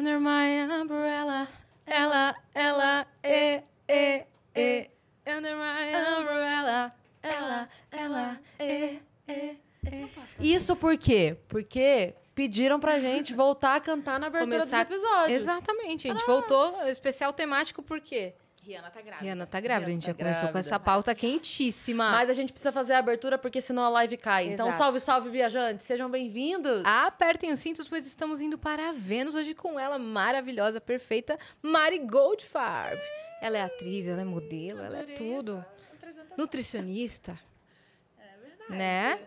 Under my umbrella, ela, ela, e, e, e. Under my umbrella, ela, ela, e, e, e. Isso por quê? Porque pediram pra gente voltar a cantar na abertura Começar- dos episódios. Exatamente, a gente voltou, especial temático, por quê? Rihanna tá grávida. Rihanna tá grávida, a gente Rihanna já tá começou com grávida. essa pauta quentíssima. Mas a gente precisa fazer a abertura porque senão a live cai. Então, Exato. salve, salve, viajantes. Sejam bem-vindos. Apertem os cintos, pois estamos indo para a Vênus hoje com ela, maravilhosa, perfeita, Mari Goldfarb. Ela é atriz, ela é modelo, ela é tudo. Nutricionista, É verdade. né?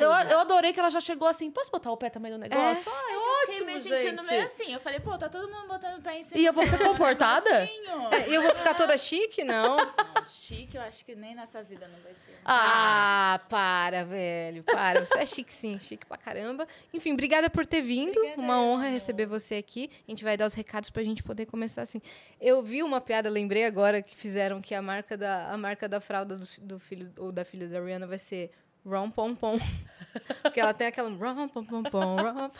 Eu, eu adorei que ela já chegou assim. Posso botar o pé também no negócio? Ah, é Eu ótimo, fiquei me gente. sentindo meio assim. Eu falei, pô, tá todo mundo botando o pé em cima. E eu vou ficar comportada? É, E eu vou ficar toda chique? Não. Não, chique, eu acho que nem nessa vida não vai ser. Ah, Ah, para, velho, para. Você é chique sim, chique pra caramba. Enfim, obrigada por ter vindo. Obrigada, uma honra amor. receber você aqui. A gente vai dar os recados pra gente poder começar assim. Eu vi uma piada, lembrei agora que fizeram que a marca da, a marca da fralda do, do filho ou da filha da Rihanna vai ser Rom Pom Pom. Porque ela tem aquela Rom Pom Pom Pom, Rom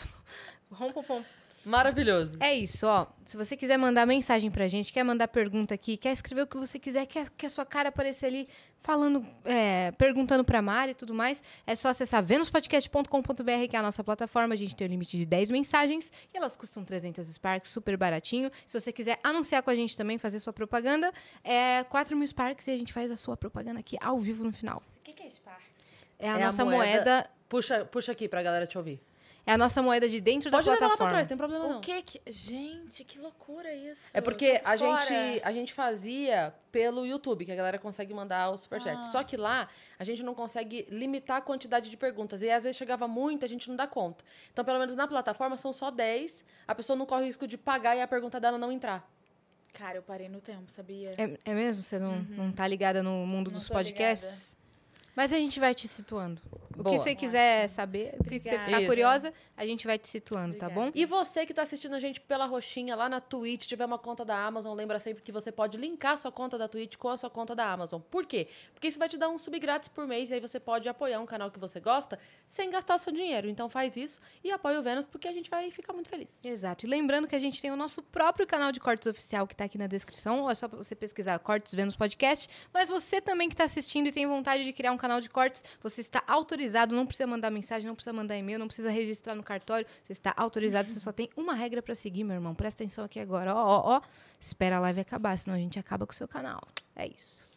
Rom Pom Pom. maravilhoso. É isso, ó. Se você quiser mandar mensagem pra gente, quer mandar pergunta aqui, quer escrever o que você quiser, quer que a sua cara apareça ali falando, é, perguntando pra Mari e tudo mais, é só acessar venuspodcast.com.br, que é a nossa plataforma. A gente tem o limite de 10 mensagens e elas custam 300 Sparks, super baratinho. Se você quiser anunciar com a gente também, fazer sua propaganda, é 4 mil Sparks e a gente faz a sua propaganda aqui ao vivo no final. O que, que é Sparks? É a É a nossa moeda- moeda... Puxa, puxa aqui pra galera te ouvir. é a nossa moeda de dentro Pode da levar lá pra plataforma. trás, tem problema não. O que que... Gente, que loucura isso. É porque a fora. gente, a gente fazia pelo YouTube, que a galera consegue mandar o superchat. Ah. Só que lá a gente não consegue limitar a quantidade de perguntas. E às vezes chegava muito, a gente não dá conta. Então, pelo menos na plataforma, são só 10. A pessoa não corre o risco de pagar e a pergunta dela não entrar. Cara, eu parei no tempo, sabia? É, é mesmo? Você não, não tá ligada no mundo Uhum. Não dos podcasts? Mas a gente vai te situando. O Boa. que você quiser saber, o que você ficar Isso. curiosa, a gente vai te situando, tá Obrigada. bom? E você que está assistindo a gente pela roxinha lá na Twitch, tiver uma conta da Amazon, lembra sempre que você pode linkar sua conta da Twitch com a sua conta da Amazon. Por quê? Porque isso vai te dar um sub grátis por mês e aí você pode apoiar um canal que você gosta sem gastar seu dinheiro. Então faz isso e apoia o Vênus porque a gente vai ficar muito feliz. Exato. E lembrando que a gente tem o nosso próprio canal de cortes oficial que tá aqui na descrição. É só pra você pesquisar Cortes Vênus Podcast. Mas você também que tá assistindo e tem vontade de criar um canal de cortes, você está autorizado. Não precisa mandar mensagem, não precisa mandar e-mail, não precisa registrar no cartório. Você está autorizado. Você só tem uma regra pra seguir, meu irmão. Presta atenção aqui agora. Ó, ó, ó. Espera a live acabar, senão a gente acaba com o seu canal. É isso.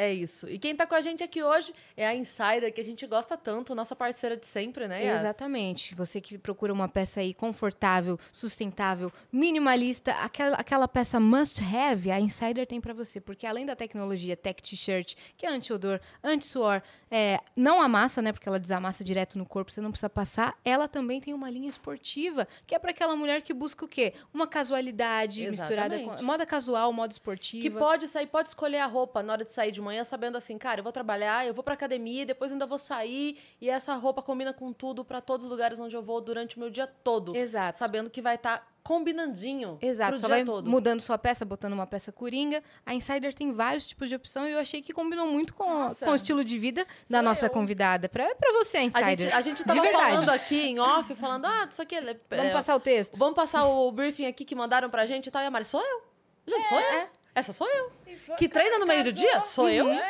É isso. E quem tá com a gente aqui hoje é a Insider, que a gente gosta tanto, nossa parceira de sempre, né? Yas? Exatamente. Você que procura uma peça aí confortável, sustentável, minimalista, aquela, aquela peça must have, a Insider tem pra você, porque além da tecnologia Tech T-shirt, que é anti-odor, anti-suor, é, não amassa, né, porque ela desamassa direto no corpo, você não precisa passar, ela também tem uma linha esportiva, que é pra aquela mulher que busca o quê? Uma casualidade misturada com Exatamente. moda casual, moda esportiva. Que pode sair, pode escolher a roupa na hora de sair de manhã, sabendo assim, cara, eu vou trabalhar, eu vou pra academia, depois ainda vou sair, e essa roupa combina com tudo pra todos os lugares onde eu vou durante o meu dia todo. Exato. Sabendo que vai estar combinandinho Exato, só dia vai todo. mudando sua peça, botando uma peça coringa. A Insider tem vários tipos de opção e eu achei que combinou muito com, Nossa. com o estilo de vida da Sou nossa eu. convidada. Pra, pra você, a A Insider. gente, a gente tava falando aqui em off, falando, ah, isso aqui é... Vamos é, passar o texto? Vamos passar o briefing aqui que mandaram pra gente e tal. E a Mari, sou eu. Gente, sou eu. É. Essa sou eu. Que treina no meio do dia? Sou eu. É.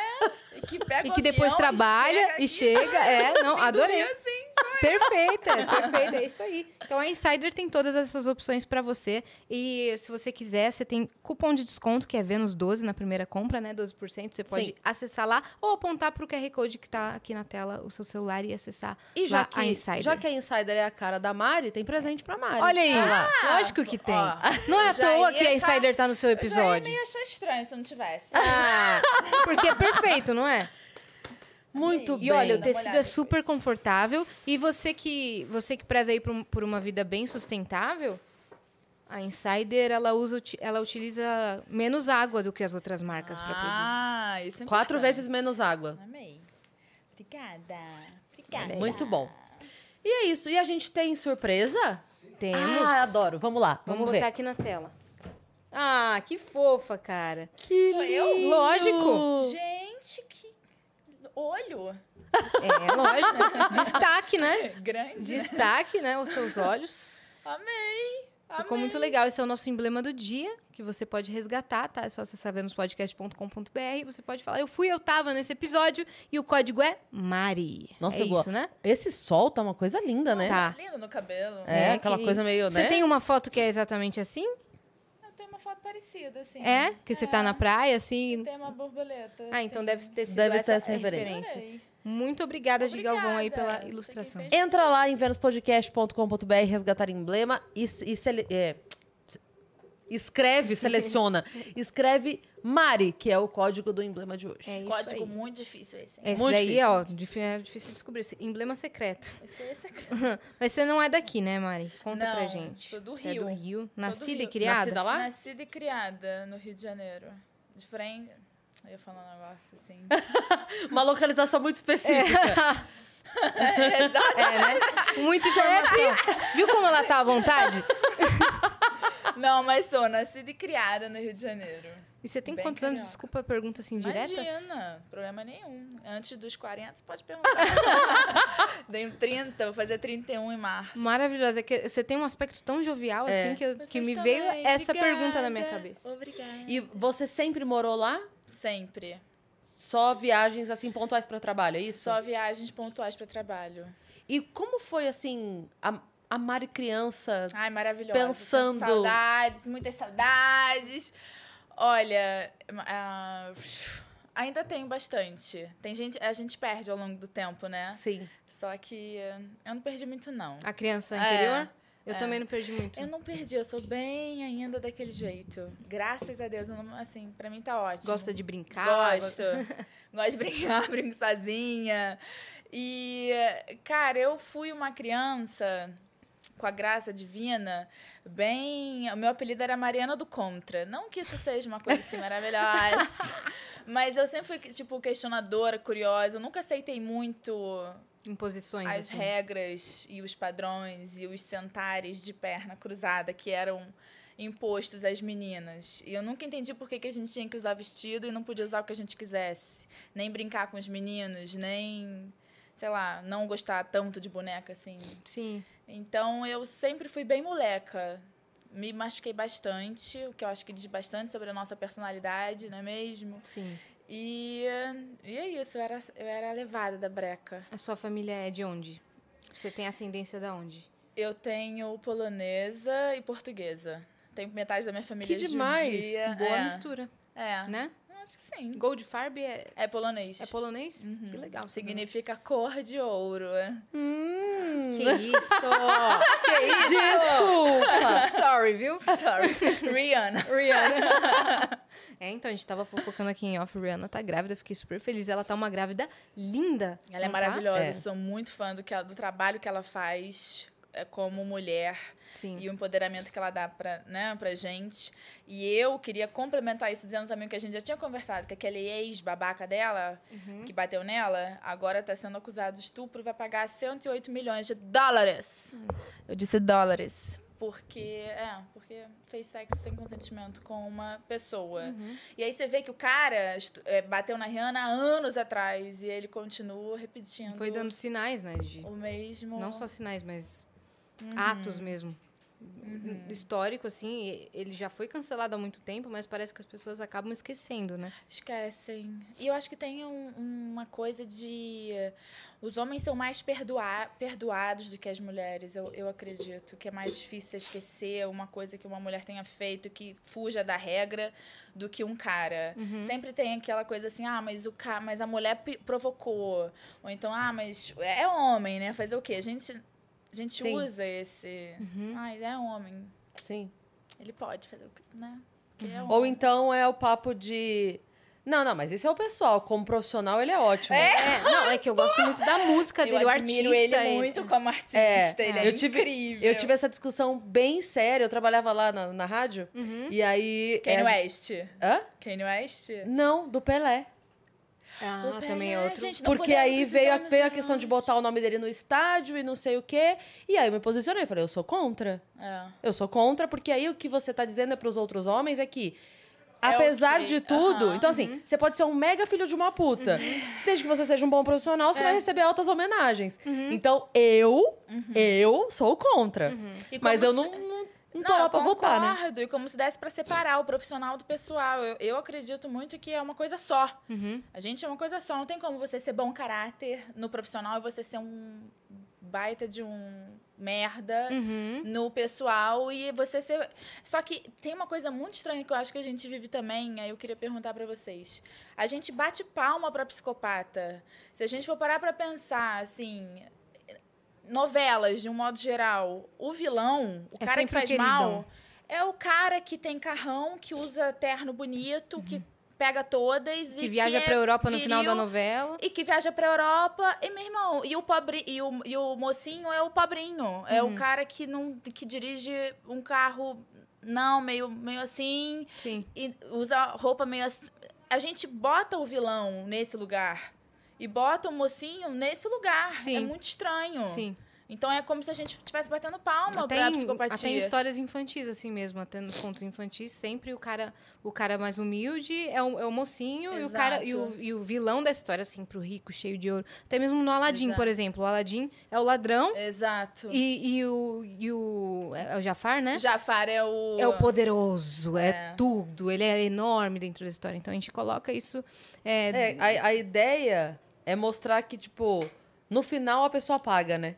E que pega E o que depois trabalha chega e chega. É, não, adorei. assim. Perfeita, perfeita, é isso aí. Então a Insider tem todas essas opções pra você. E se você quiser, você tem cupom de desconto, que é Vênus 12 na primeira compra, né? 12%. Você pode Sim. acessar lá ou apontar pro QR Code que tá aqui na tela, o seu celular, e acessar E já lá que, a Insider. já que a Insider é a cara da Mari, tem presente pra Mari. Olha aí, lá. lógico que tem. Ó, Não é à toa que a achar- Insider tá no seu Eu já ia episódio. meio achar estranho se não tivesse. Ah, porque é perfeito, não é? Muito E E bem. olha, o tecido é super depois. confortável. E você que, você que preza aí por, por uma vida bem sustentável, a Insider, ela, usa, ela utiliza menos água do que as outras marcas para produzir. Ah, isso é Quatro importante. vezes menos água. Amei. Obrigada. Obrigada. Muito bom. E é isso. E a gente tem surpresa? Temos. Ah, adoro. Vamos lá. Vamos, Vamos, botar ver. aqui na tela. Ah, que fofa, cara. Que Sou eu? lindo! Lógico. Gente, que olho É, lógico. Destaque, né? grande. Destaque, né? Os seus olhos. Amei. Ficou muito legal. Esse é o nosso emblema do dia, que você pode resgatar, tá? É só acessar venuspodcast.com.br. Você pode falar, eu fui, eu tava nesse episódio, e o código é Mari. Nossa, é eu gosto. isso, né? Esse sol tá uma coisa linda, né? Tá. Lindo no cabelo. É, É, aquela que coisa meio, Você né? tem uma foto que é exatamente assim? Uma foto parecida, assim. É? Que você tá na praia, assim. Tem uma borboleta. Ah, então assim. deve ter sido Deve essa, ter essa referência. Adorei. Muito obrigada, de Galvão, aí pela ilustração. Entra lá em venuspodcast.com.br, resgatar emblema e, e é, escreve, seleciona. escreve Mari, que é o código do emblema de hoje. É isso Código aí. muito difícil esse. hein? Esse Muito daí, difícil. ó, difí- é difícil de descobrir. Emblema secreto. Esse é secreto. Mas você não é daqui, né, Mari? Conta Não, pra gente. sou do Você é Rio. do Rio. do Nascida e Rio. criada? Nascida lá? Nascida e criada no Rio de Janeiro. De frente. Eu ia falar um negócio assim. Uma localização muito específica. É, né? Muita informação. Viu como ela tá à vontade? Não, mas sou nascida e criada no Rio de Janeiro. E você tem Bem quantos anos? carioca. Desculpa a pergunta assim, direta. Imagina, problema nenhum. Antes dos 40, você pode perguntar. Tenho 30, vou fazer 31 em março. Maravilhosa. É que você tem um aspecto tão jovial, É. assim, que, eu- que me veio essa Obrigada. pergunta na minha cabeça. Obrigada. E você sempre morou lá? Sempre. Só viagens assim pontuais para trabalho, é isso? Só viagens pontuais para trabalho. E como foi assim a, a Mari criança? Ai, maravilhosa. Pensando. Saudades, muitas saudades. Olha, ah, ainda tenho bastante. Tem gente, a gente perde ao longo do tempo, né? Sim. Só que eh, eu não perdi muito, não. A criança É, anterior? eu é. também não perdi muito. Eu não perdi, eu sou bem ainda daquele jeito. Graças a Deus, eu não- assim, pra mim tá ótimo. Gosta de brincar? Gosto. Gosto de brincar, brinco sozinha. E, cara, eu fui uma criança com a graça divina, bem. O meu apelido era Mariana do Contra. Não que isso seja uma coisa assim maravilhosa. Mas eu sempre fui, tipo, questionadora, curiosa. Eu nunca aceitei muito Imposições, as assim. regras e os padrões e os sentares de perna cruzada que eram impostos às meninas. E eu nunca entendi por que, que a gente tinha que usar vestido e não podia usar o que a gente quisesse. Nem brincar com os meninos, nem, sei lá, não gostar tanto de boneca assim. Sim. Então eu sempre fui bem moleca. Me machuquei bastante, o que eu acho que diz bastante sobre a nossa personalidade, não é mesmo? Sim. E, e é isso, eu era, eu era levada da breca. A sua família é de onde? Você tem ascendência da onde? Eu tenho polonesa e portuguesa. Tenho metade da minha família Que demais! judia. Boa é, mistura, É, né? Acho que sim. Goldfarb é, É polonês. é polonês? Uhum. Que legal. Significa cor de ouro. é. Hum, Que isso? desculpa. Sorry, viu? Sorry. Rihanna. Rihanna. é, então, a gente tava fofocando aqui em off. Rihanna tá grávida, fiquei super feliz. Ela tá uma grávida linda. Ela é tá? maravilhosa. É. Eu sou muito fã do, que ela- do trabalho que ela faz é, como mulher Sim. e o empoderamento que ela dá pra, né, pra gente. E eu queria complementar isso dizendo também que a gente já tinha conversado, que aquele ex-babaca dela, Uhum. que bateu nela, agora tá sendo acusado de estupro, vai pagar 108 milhões de dólares. Eu disse dólares. Porque, é, porque fez sexo sem consentimento com uma pessoa. Uhum. E aí você vê que o cara é, bateu na Rihanna há anos atrás e ele continua repetindo Foi dando sinais, né? De, o mesmo. não só sinais, mas Uhum. atos mesmo. Histórico, assim, ele já foi cancelado há muito tempo, mas parece que as pessoas acabam esquecendo, né? Esquecem. E eu acho que tem um- uma coisa de. Os homens são mais perdoa perdoados do que as mulheres, eu, eu acredito. Que é mais difícil esquecer uma coisa que uma mulher tenha feito que fuja da regra do que um cara. Sempre tem aquela coisa assim, ah, mas o ca mas a mulher provocou. Ou então, ah, mas é homem, né? Fazer o quê? A gente, a gente Sim. usa esse. Ah, é homem. Sim. Ele pode fazer o quê, né? Porque é Ou então é o papo de. Não, não, mas isso é o pessoal. Como profissional, ele é ótimo. É, não, é que eu gosto muito da música dele, eu artista. ele e- muito como artista. É, ele é eu tive- incrível. Eu tive essa discussão bem séria. Eu trabalhava lá na, na rádio. E aí. Kanye é- West. Hã? Kanye West? Não, do Pelé. Ah, O também é Pelé, outro. gente, Porque aí veio a, veio a questão de botar o nome dele no estádio e não sei o quê. E aí eu me posicionei. Falei, eu sou contra. É. Eu sou contra, porque aí o que você tá dizendo é pros outros homens é que. É Apesar que- de tudo, aham, então assim, você pode ser um mega filho de uma puta. Desde que você seja um bom profissional, você É. vai receber altas homenagens. Então, eu, eu sou contra. E Mas eu não, não Não lá pra eu votar, né? E como se desse pra separar o profissional do pessoal. Eu, eu acredito muito que é uma coisa só. Uhum. A gente é uma coisa só. Não tem como você ser bom caráter no profissional e você ser um baita de um merda Uhum. no pessoal e você ser. Só que tem uma coisa muito estranha que eu acho que a gente vive também, aí eu queria perguntar pra vocês. A gente bate palma pra psicopata. Se a gente for parar pra pensar, assim. Novelas, de um modo geral, o vilão, o É cara que faz queridão. mal, é o cara que tem carrão, que usa terno bonito, que pega todas e Uhum. Que viaja é pra Europa no final da viril, novela. e que viaja pra Europa. E, meu irmão, e o pobre e o, e o mocinho é o pobrinho. É Uhum. o cara que não que dirige um carro não meio meio assim Sim. e usa roupa meio assim. A gente bota o vilão nesse lugar e bota o mocinho nesse lugar. Sim. É muito estranho. Sim. Então é como se a gente estivesse batendo palma Até pra em, psicopatia. até em histórias infantis, assim mesmo, até nos contos infantis, sempre o cara, o cara mais humilde é o, é o mocinho e o, cara, e, o, Exato. e o vilão da história, assim, pro rico, cheio de ouro. Até mesmo no Aladim, por Exato. exemplo. O Aladim é o ladrão Exato. e, e o, e o. É o Jafar, né? Jafar é o É o poderoso, é. É. tudo, ele é enorme dentro da história. Então a gente coloca isso. É, É, a, a ideia é mostrar que, tipo, no final a pessoa paga, né?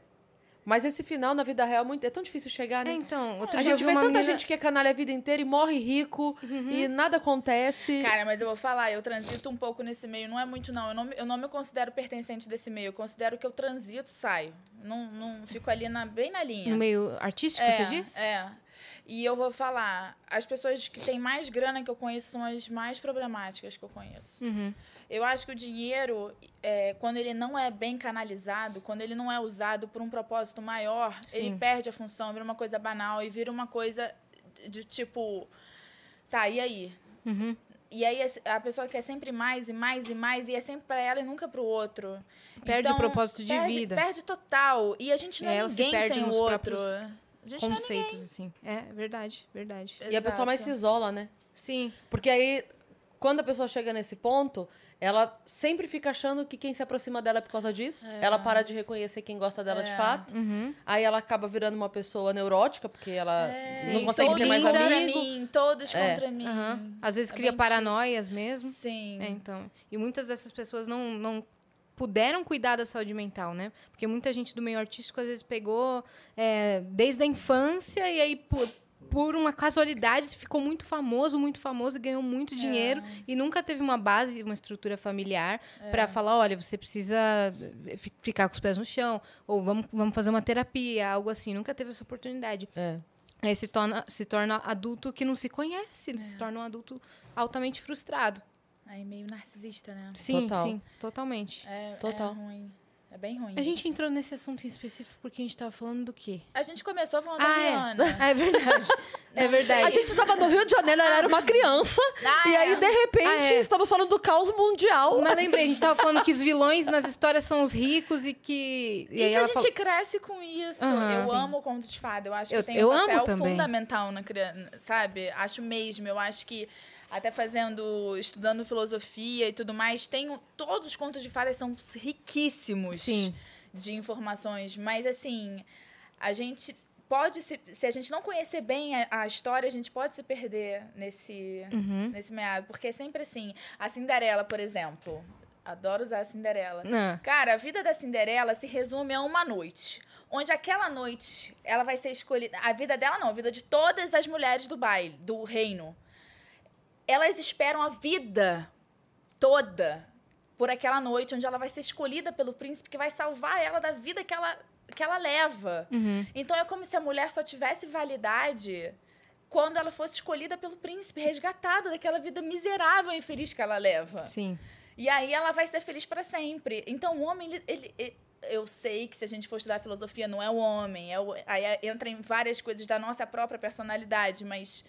Mas esse final na vida real é, muito, é tão difícil chegar, é, né? então, outro a gente vê tanta menina- gente que é canalha a vida inteira e morre rico e nada acontece. Cara, mas eu vou falar, eu transito um pouco nesse meio. Não é muito, não. Eu não, me- eu não me considero pertencente desse meio. Eu considero que eu transito, saio. Não, não fico ali na, bem na linha. no meio artístico, é, você diz? É. E eu vou falar, as pessoas que têm mais grana que eu conheço são as mais problemáticas que eu conheço. Uhum. Eu acho que o dinheiro, é, quando ele não é bem canalizado, quando ele não é usado por um propósito maior, Sim. ele perde a função, vira uma coisa banal e vira uma coisa de tipo. Tá, e aí? Uhum. E aí a pessoa quer sempre mais e mais e mais, e é sempre pra ela e nunca pro outro. Perde o propósito de perde, vida. Perde total. E a gente não É, é ela se ninguém perde sem o outro. próprios A gente não é Conceitos, assim. É, verdade, verdade. E a pessoa mais se Exato. isola, né? Sim. Porque aí, quando a pessoa chega nesse ponto, ela sempre fica achando que quem se aproxima dela é por causa disso. Ela para de reconhecer quem gosta dela de É. fato. Uhum. Aí ela acaba virando uma pessoa neurótica, porque ela É, não consegue ter todos mais contra amigo. mim, todos É. contra mim. Aham. Às vezes É cria paranoias mesmo. difícil. Sim. É, então. E muitas dessas pessoas não, não puderam cuidar da saúde mental, né? Porque muita gente do meio artístico às vezes pegou é, desde a infância e aí por, uma casualidade ficou muito famoso, muito famoso e ganhou muito dinheiro e nunca teve uma base, uma estrutura familiar pra falar, olha, você precisa fi- ficar com os pés no chão ou vamos, vamos fazer uma terapia, algo assim. Nunca teve essa oportunidade. É. Aí se torna, se torna adulto que não se conhece, se torna um adulto altamente frustrado. Aí meio narcisista, né? Sim, Total. sim, totalmente. É, Total. é ruim. É bem ruim. A gente isso. entrou nesse assunto em específico porque a gente tava falando do quê? A gente começou falando Ah, da é. Rihanna. É verdade. É verdade. A gente tava no Rio de Janeiro, ela era uma criança. Ah, e aí, é. de repente, Ah, é. estamos falando do caos mundial. Mas lembrei, a gente tava falando que os vilões nas histórias são os ricos e que. E, aí que a gente falou- cresce com isso. Aham, eu sim. amo o conto de fada. Eu acho Eu- que tem eu um amo papel fundamental na criança, sabe? Acho mesmo. Eu acho que até fazendo, estudando filosofia e tudo mais, tem todos os contos de fadas são riquíssimos Sim. de informações, mas assim, a gente pode se, se a gente não conhecer bem a, a história, a gente pode se perder nesse Uhum. nesse meado, porque é sempre assim. A Cinderela, por exemplo, adoro usar a Cinderela. Ah, Cara, a vida da Cinderela se resume a uma noite. Onde aquela noite ela vai ser escolhida. A vida dela não, a vida de todas as mulheres do baile, do reino. Elas esperam a vida toda por aquela noite onde ela vai ser escolhida pelo príncipe que vai salvar ela da vida que ela, que ela leva. uhum. Então é como se a mulher só tivesse validade quando ela fosse escolhida pelo príncipe, resgatada daquela vida miserável e infeliz que ela leva. Sim. E aí ela vai ser feliz para sempre. Então o homem, ele, ele- ele- eu sei que se a gente for estudar filosofia, não é o homem, é o, aí entra em várias coisas da nossa própria personalidade, mas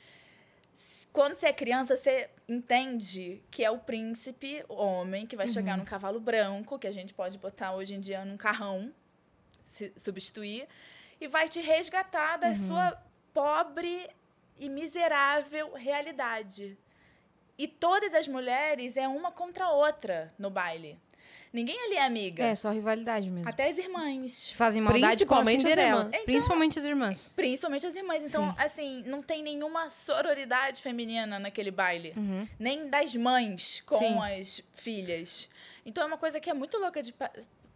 quando você é criança, você entende que é o príncipe, o homem, que vai chegar num cavalo branco, que a gente pode botar hoje em dia num carrão, se substituir, e vai te resgatar da sua pobre e miserável realidade. E todas as mulheres é uma contra a outra no baile. Ninguém ali é amiga. É, só rivalidade mesmo. Até as irmãs. Fazem maldade com a Principalmente as Cinderela. irmãs. Principalmente as irmãs. Principalmente as irmãs. Então, Sim. assim, não tem nenhuma sororidade feminina naquele baile. Uhum. Nem das mães com Sim. as filhas. Então, é uma coisa que é muito louca de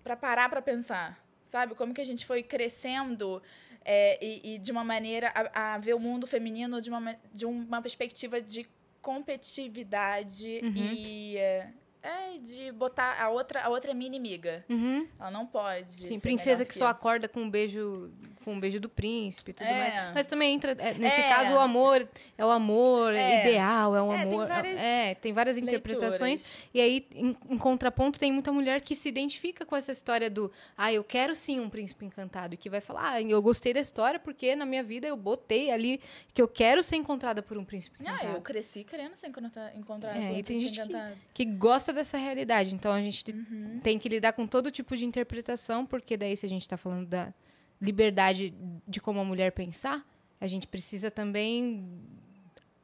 pra parar pra pensar. Sabe? Como que a gente foi crescendo é, e, e de uma maneira a, a ver o mundo feminino de uma, ma- de uma perspectiva de competitividade Uhum. e... É, é, de botar a outra, a outra é minha inimiga. Uhum. Ela não pode. Sim, princesa que que só acorda com um beijo, com um beijo do príncipe e tudo É. mais. Mas também entra, é, nesse É. caso, o amor é o amor É. ideal, é o É, tem amor. várias é, tem várias interpretações. Leituras. E aí, em, em contraponto, tem muita mulher que se identifica com essa história do ah, eu quero sim um príncipe encantado. E que vai falar, ah, eu gostei da história porque na minha vida eu botei ali que eu quero ser encontrada por um príncipe Ah, encantado. eu cresci querendo ser encontra- encontrada É, por um e tem gente que- que gosta dessa realidade. Então a gente te- Uhum. tem que lidar com todo tipo de interpretação, porque daí se a gente está falando da liberdade de como a mulher pensar, a gente precisa também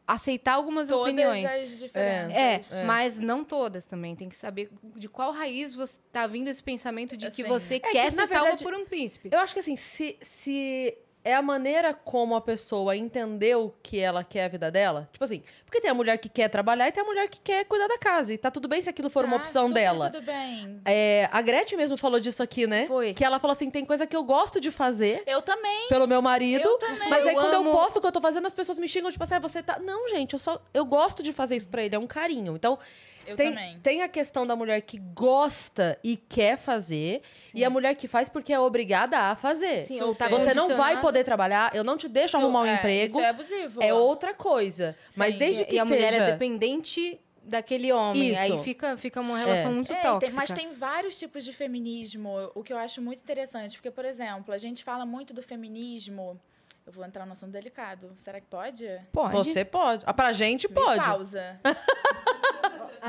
aceitar algumas Todas opiniões. as diferenças. É, mas não todas também. Tem que saber de qual raiz você tá vindo esse pensamento de que Assim, você é que, quer na ser salva verdade, por um príncipe. Eu acho que assim, se, se é a maneira como a pessoa entendeu que ela quer a vida dela, tipo assim, porque tem a mulher que quer trabalhar e tem a mulher que quer cuidar da casa. E tá tudo bem se aquilo for uma Tá opção super dela. Tudo bem. É, a Gretchen mesmo falou disso aqui, né? Foi. Que ela falou assim: tem coisa que eu gosto de fazer Eu também. pelo meu marido. Eu também. Mas aí Eu quando amo- eu posto o que eu tô fazendo, as pessoas me xingam, tipo assim, ah, você tá. Não, gente, eu só. Eu gosto de fazer isso pra ele, é um carinho. Então, Eu tem, também. tem a questão da mulher que gosta e quer fazer, e a mulher que faz porque é obrigada a fazer. Sim, ou tá Você não vai condicionada. Poder trabalhar, eu não te deixo Isso- arrumar um é, emprego. Isso é abusivo. É outra coisa. Mas Sim. desde E, que e a mulher seja... é dependente daquele homem. Isso. Aí fica, fica uma relação É. muito É, tóxica. tem- mas tem vários tipos de feminismo, o que eu acho muito interessante. Porque, por exemplo, a gente fala muito do feminismo. Eu vou entrar num assunto delicado. Será que pode? Pode. Você pode. Ah, pra gente Me pode. pausa.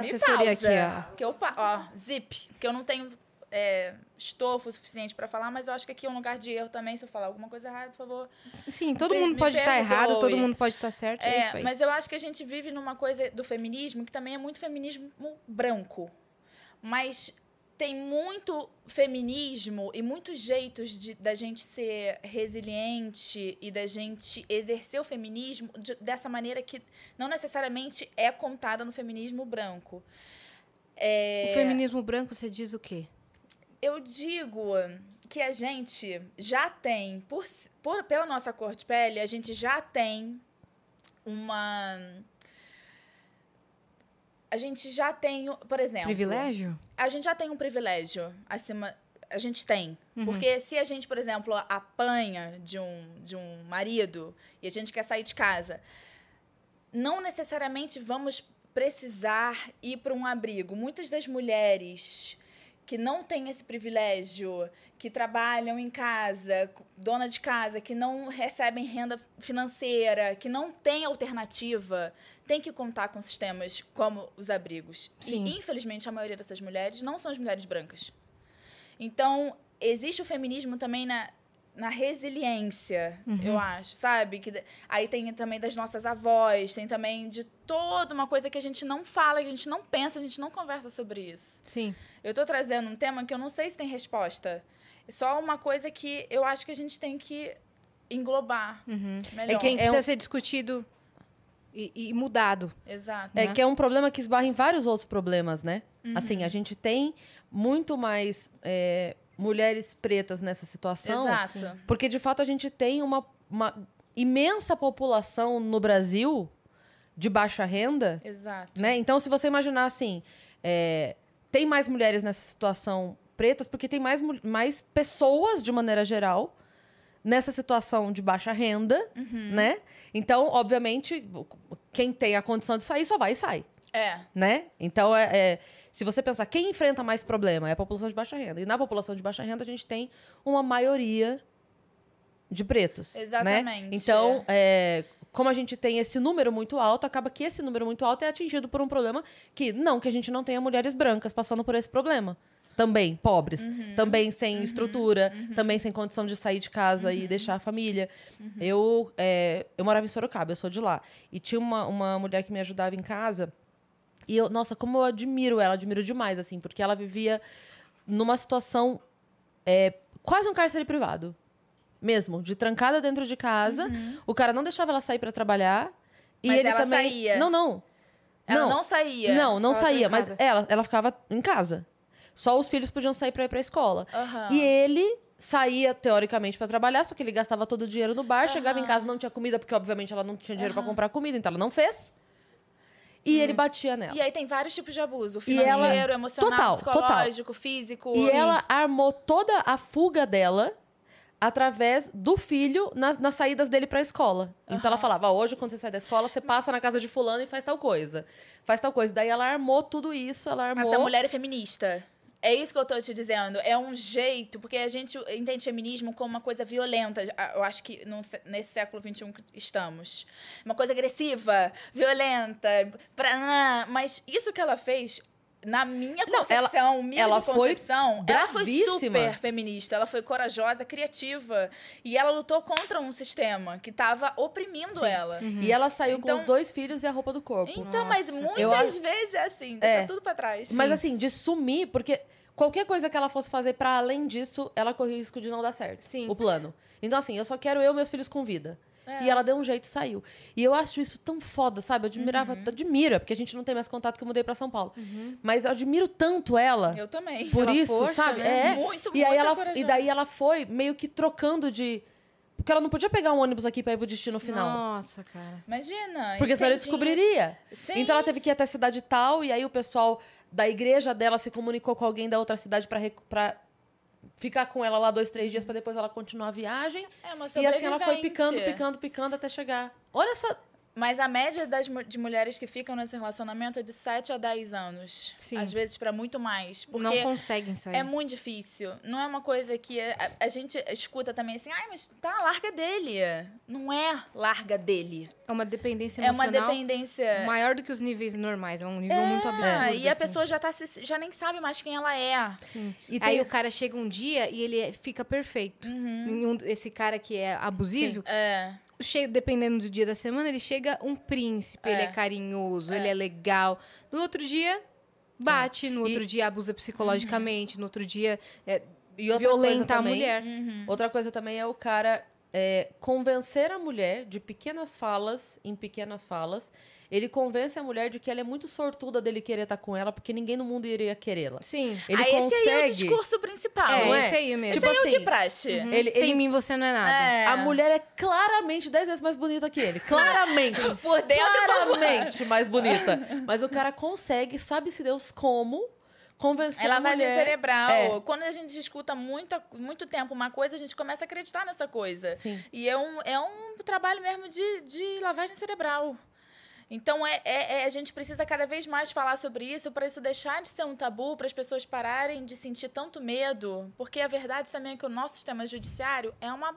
Me Assessoria pausa. aqui, ó. Que eu, pa- ó, zip. Porque eu não tenho é, estofo suficiente pra falar, mas eu acho que aqui é um lugar de erro também. Se eu falar alguma coisa errada, por favor. Sim, todo mundo pode estar errado, todo mundo pode estar certo. É, É, mas eu acho que a gente vive numa coisa do feminismo que também é muito feminismo branco. Mas tem muito feminismo e muitos jeitos de, da gente ser resiliente e da gente exercer o feminismo de- dessa maneira que não necessariamente é contada no feminismo branco. É, O feminismo branco, você diz o quê? Eu digo que a gente já tem, por, por- pela nossa cor de pele, a gente já tem uma. A gente já tem, por exemplo. Privilégio? A gente já tem um privilégio acima. A gente tem. Uhum. Porque se a gente, por exemplo, apanha de um, de um marido e a gente quer sair de casa, não necessariamente vamos precisar ir para um abrigo. Muitas das mulheres que não têm esse privilégio, que trabalham em casa, dona de casa, que não recebem renda financeira, que não têm alternativa, tem que contar com sistemas como os abrigos. Sim. E, infelizmente, a maioria dessas mulheres não são as mulheres brancas. Então, existe o feminismo também na, na resiliência, eu acho, sabe? Que, aí tem também das nossas avós, tem também de toda uma coisa que a gente não fala, que a gente não pensa, a gente não conversa sobre isso. Sim. Eu tô trazendo um tema que eu não sei se tem resposta. É só uma coisa que eu acho que a gente tem que englobar melhor. É quem É precisa um- ser discutido e, e mudado. Exato. É né? que é um problema que esbarra em vários outros problemas, né? Uhum. Assim, a gente tem muito mais é, mulheres pretas nessa situação. Exato. Porque, de fato, a gente tem uma, uma imensa população no Brasil de baixa renda, Exato. né? Então, se você imaginar assim, é, tem mais mulheres nessa situação pretas porque tem mais, mais pessoas, de maneira geral, nessa situação de baixa renda, Uhum. né? Então, obviamente, quem tem a condição de sair só vai e sai É. né? Então, é, é- se você pensar quem enfrenta mais problema é a população de baixa renda. E na população de baixa renda a gente tem uma maioria de pretos. Né? Exatamente. Então, é, como a gente tem esse número muito alto, acaba que esse número muito alto é atingido por um problema que não que a gente não tenha mulheres brancas passando por esse problema. Também pobres, Uhum. também sem estrutura, também sem condição de sair de casa Uhum. e deixar a família. Eu, é, eu morava em Sorocaba, eu sou de lá. E tinha uma, uma mulher que me ajudava em casa. E eu, nossa, como eu admiro ela, admiro demais, assim, porque ela vivia numa situação é, quase um cárcere privado. Mesmo, de trancada dentro de casa. O cara não deixava ela sair pra trabalhar. E Mas ele ela também. saía? Não, não. Ela não, saía. Não, não Ficava saía, mas trancada. ela, ela ficava em casa. Só os filhos podiam sair pra ir pra escola. Aham. E ele saía, teoricamente, pra trabalhar, só que ele gastava todo o dinheiro no bar, chegava em casa não tinha comida, porque obviamente ela não tinha dinheiro pra comprar comida, então ela não fez. E ele batia nela. E aí tem vários tipos de abuso. E ela- Financeiro, emocional, Total, total. psicológico, físico. E ela armou toda a fuga dela através do filho nas, nas saídas dele pra escola. Então ela falava: "Ó, hoje, quando você sai da escola, você passa na casa de fulano e faz tal coisa. Faz tal coisa. Daí ela armou tudo isso, ela armou. Essa mulher é feminista. É isso que eu tô te dizendo. É um jeito, porque a gente entende feminismo como uma coisa violenta. Eu acho que nesse século XXI que estamos. Uma coisa agressiva, violenta. Pra, mas isso que ela fez, na minha Não, ela- concepção, minha ela de foi concepção, ela foi super feminista. Ela foi corajosa, criativa. E ela lutou contra um sistema que tava oprimindo ela. E ela saiu Então- com os dois filhos e a roupa do corpo. Então, mas Nossa. muitas Eu vezes é assim, deixa É. tudo pra trás. Mas assim, de sumir, porque qualquer coisa que ela fosse fazer pra além disso, ela corria o risco de não dar certo. Sim. O plano. Então, assim, eu só quero eu e meus filhos com vida. É. E ela deu um jeito e saiu. E eu acho isso tão foda, sabe? Eu admirava, Uhum. admira, porque a gente não tem mais contato que eu mudei pra São Paulo. Mas eu admiro tanto ela. Eu também. Por Pela isso, força, sabe? né? É. Muito, e aí ela corajosa. E daí ela foi meio que trocando de. Porque ela não podia pegar um ônibus aqui pra ir pro destino final. Nossa, cara. Imagina. Porque senão ele sem descobriria. Sim. Então ela teve que ir até a cidade tal, e aí o pessoal da igreja dela se comunicou com alguém da outra cidade pra, recu- pra ficar com ela lá dois, três dias pra depois ela continuar a viagem. É uma E assim ela foi picando, picando, picando até chegar. Olha essa. Mas a média das, de mulheres que ficam nesse relacionamento é de 7 a 10 anos. Sim. Às vezes pra muito mais. Porque não conseguem sair. é muito difícil. Não é uma coisa que a, a gente escuta também assim, ai, mas tá, larga dele. Não é larga dele. É uma dependência É uma emocional dependência. maior do que os níveis normais. É um nível muito absurdo. E a assim. pessoa já, tá se- já nem sabe mais quem ela é. Sim. E Aí tem- o cara chega um dia e ele fica perfeito. Uhum. Um- esse cara que é abusivo, É. chega, dependendo do dia da semana, ele chega um príncipe, ele É. é carinhoso, ele é legal. No outro dia, bate. No outro E- dia, abusa psicologicamente. No outro dia, é, violenta a também- mulher. Uhum. Outra coisa também é o cara é, convencer a mulher de pequenas falas em pequenas falas. Ele convence a mulher de que ela é muito sortuda dele querer estar com ela, porque ninguém no mundo iria querê-la. Sim. Ele ah, consegue. esse aí é o discurso principal. É, não é? esse aí mesmo. Tipo Esse aí é o assim, de praxe. Uhum. ele- Sem ele- mim você não é nada. É. A mulher é claramente dez vezes mais bonita que ele. Claramente. Por dentro e por claramente mais bonita. Mas o cara consegue, sabe-se Deus como, convencer É a lavagem mulher. cerebral. É. Quando a gente escuta muito, muito tempo uma coisa, a gente começa a acreditar nessa coisa. Sim. E é um, é um trabalho mesmo de, de lavagem cerebral. Então, é, é- é- a gente precisa cada vez mais falar sobre isso para isso deixar de ser um tabu, para as pessoas pararem de sentir tanto medo. Porque a verdade também é que o nosso sistema judiciário é uma.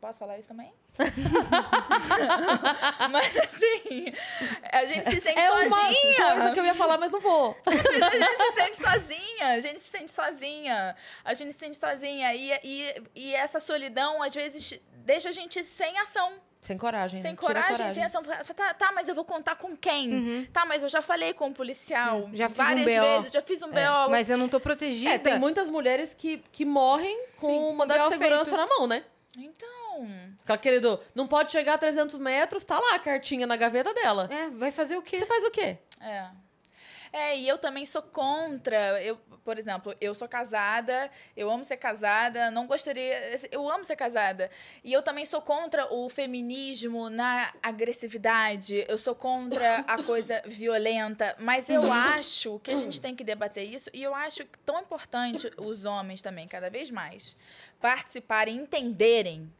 Posso falar isso também? Mas assim, a gente se sente É sozinha. coisa que eu ia falar, mas não vou. A gente se sente sozinha, a gente se sente sozinha, a gente se sente sozinha. E, e, e essa solidão, às vezes, deixa a gente sem ação, Sem coragem. sem né? A coragem, sem ação. Fala, Tá, tá, mas eu vou contar com quem? Tá, mas eu já falei com o policial Uhum. Já fiz um várias BO. vezes, já fiz um BO. Mas eu não tô protegida. É, tem muitas mulheres que, que morrem com Sim, um mandado igual de segurança feito. na mão, né? Então, Com aquele do, não pode chegar a 300 metros, tá lá a cartinha na gaveta dela. É, vai fazer o quê? Você faz o quê? é. É, e eu também sou contra. Eu, por exemplo, eu sou casada, eu amo ser casada, não gostaria. Eu amo ser casada. E eu também sou contra o feminismo na agressividade. Eu sou contra a coisa violenta. Mas eu acho que a gente tem que debater isso. E eu acho tão importante os homens também, cada vez mais, participarem, entenderem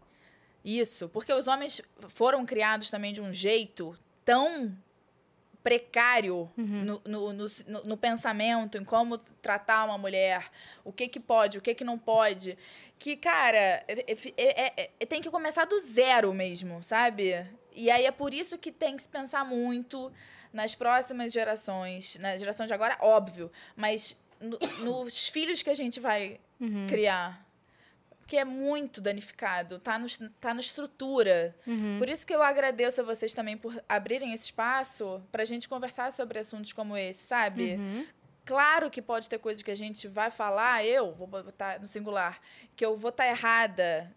isso. Porque os homens foram criados também de um jeito tão precário no, no, no, no- no pensamento, em como tratar uma mulher, o que que pode, o que que não pode, que, cara, é- é- é- é- tem que começar do zero mesmo, sabe? E aí é por isso que tem que se pensar muito nas próximas gerações, na geração de agora, óbvio, mas no- nos filhos que a gente vai criar. Porque é muito danificado, tá, no, tá na estrutura. Por isso que eu agradeço a vocês também por abrirem esse espaço pra gente conversar sobre assuntos como esse, sabe? Claro que pode ter coisas que a gente vai falar, eu vou botar no singular, que eu vou estar tá errada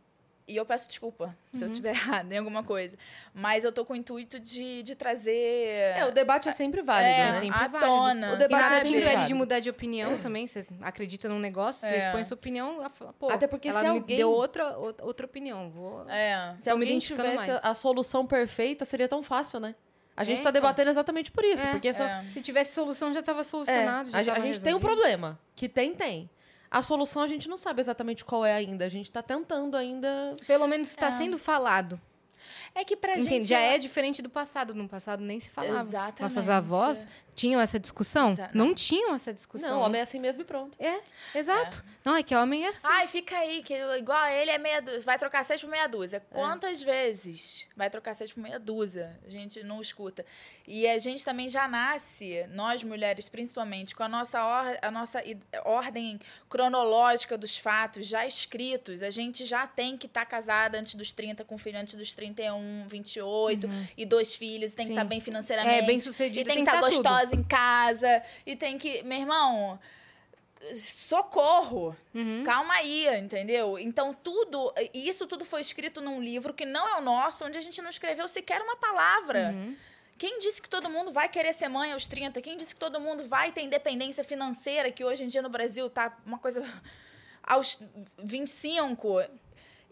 e eu peço desculpa se eu Uhum. estiver errada em alguma coisa. Mas eu tô com o intuito de, de trazer. É, o debate é sempre válido, É, É né? sempre à tona. O E debate nada é te sempre impede de mudar de opinião também. Você acredita num negócio, você É. expõe sua opinião, ela fala, pô, Até porque ela se me alguém- deu outra, outra, opinião. Vou... É. Se alguém identificando tivesse mais. a solução perfeita, seria tão fácil, né? A gente É, tá então. debatendo exatamente por isso, É, porque essa, é. Se tivesse solução, já estava É, solucionado. já a, tava a gente tem um resolvido. problema. Que tem, tem. A solução a gente não sabe exatamente qual é ainda. A gente tá tentando ainda. Pelo menos está É. sendo falado. É que pra Entende? gente. Já é diferente do passado. No passado nem se falava. Exatamente. Nossas avós tinham essa discussão? Exa- Não tinham essa discussão. Não, homem é assim mesmo e pronto. É, exato. Não, é que homem é assim. Ai, fica aí, que igual a ele é meia dúzia. Vai trocar seis por meia dúzia. Quantas vezes vai trocar seis por meia dúzia? A gente não escuta. E a gente também já nasce, nós mulheres principalmente, com a nossa, or a nossa ordem cronológica dos fatos já escritos. A gente já tem que estar casada antes dos 30, com filho antes dos 31, 28, e dois filhos, tem que Sim. estar bem financeiramente. É, bem sucedida, E tem, tem que que estar tá tudo. gostosa em casa. E tem que. Meu irmão. Socorro! Uhum. Calma aí, entendeu? Então, tudo. E isso tudo foi escrito num livro que não é o nosso, onde a gente não escreveu sequer uma palavra. Uhum. Quem disse que todo mundo vai querer ser mãe aos 30? Quem disse que todo mundo vai ter independência financeira, que hoje em dia no Brasil tá uma coisa. aos 25?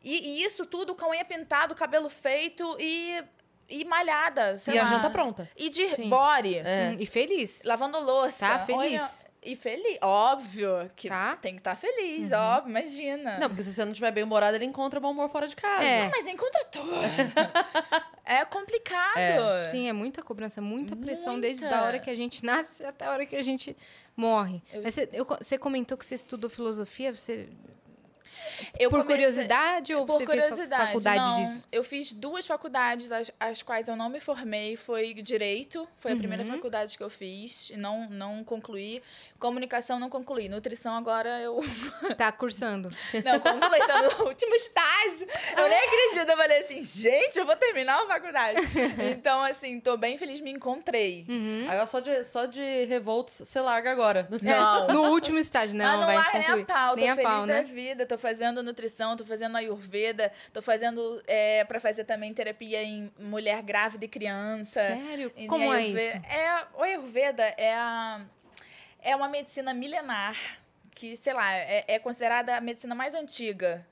E, e isso tudo com unha pintado, cabelo feito e. e malhada. sei e a lá. janta pronta. E de Sim. body. É. Hum, E feliz. Lavando louça. Tá feliz. Olha- e feliz. Óbvio que Tá. tem que estar feliz, óbvio, imagina. Não, porque se você não estiver bem humorado, ele encontra bom humor fora de casa. É. Mas encontra tudo. é complicado. É. Sim, é muita cobrança, muita pressão Muita. desde a hora que a gente nasce até a hora que a gente morre. Eu- Mas você, eu- você comentou que você estudou filosofia, você Eu por comecei- curiosidade ou Por você curiosidade, faculdade não. disso? Eu fiz duas faculdades, as, as quais eu não me formei. Foi Direito, foi a primeira Uhum. faculdade que eu fiz. E não, não concluí. Comunicação não concluí. Nutrição agora eu... Tá cursando. Não, concluí. Tô no último estágio. Eu nem acredito. Eu falei assim, gente, eu vou terminar a faculdade. Então, assim, tô bem feliz. Me encontrei. Uhum. Ó, só de, só de revoltos você larga agora. Não. No último estágio, não, ah, não vai larga nem concluir. a pau, Nem tô a feliz pau, da né? vida, tô fazendo nutrição, tô fazendo ayurveda, tô fazendo é, para fazer também terapia em mulher grávida e criança. Sério? E Como é isso? É, o Ayurveda é, a, é uma medicina milenar que, sei lá, é, é considerada a medicina mais antiga.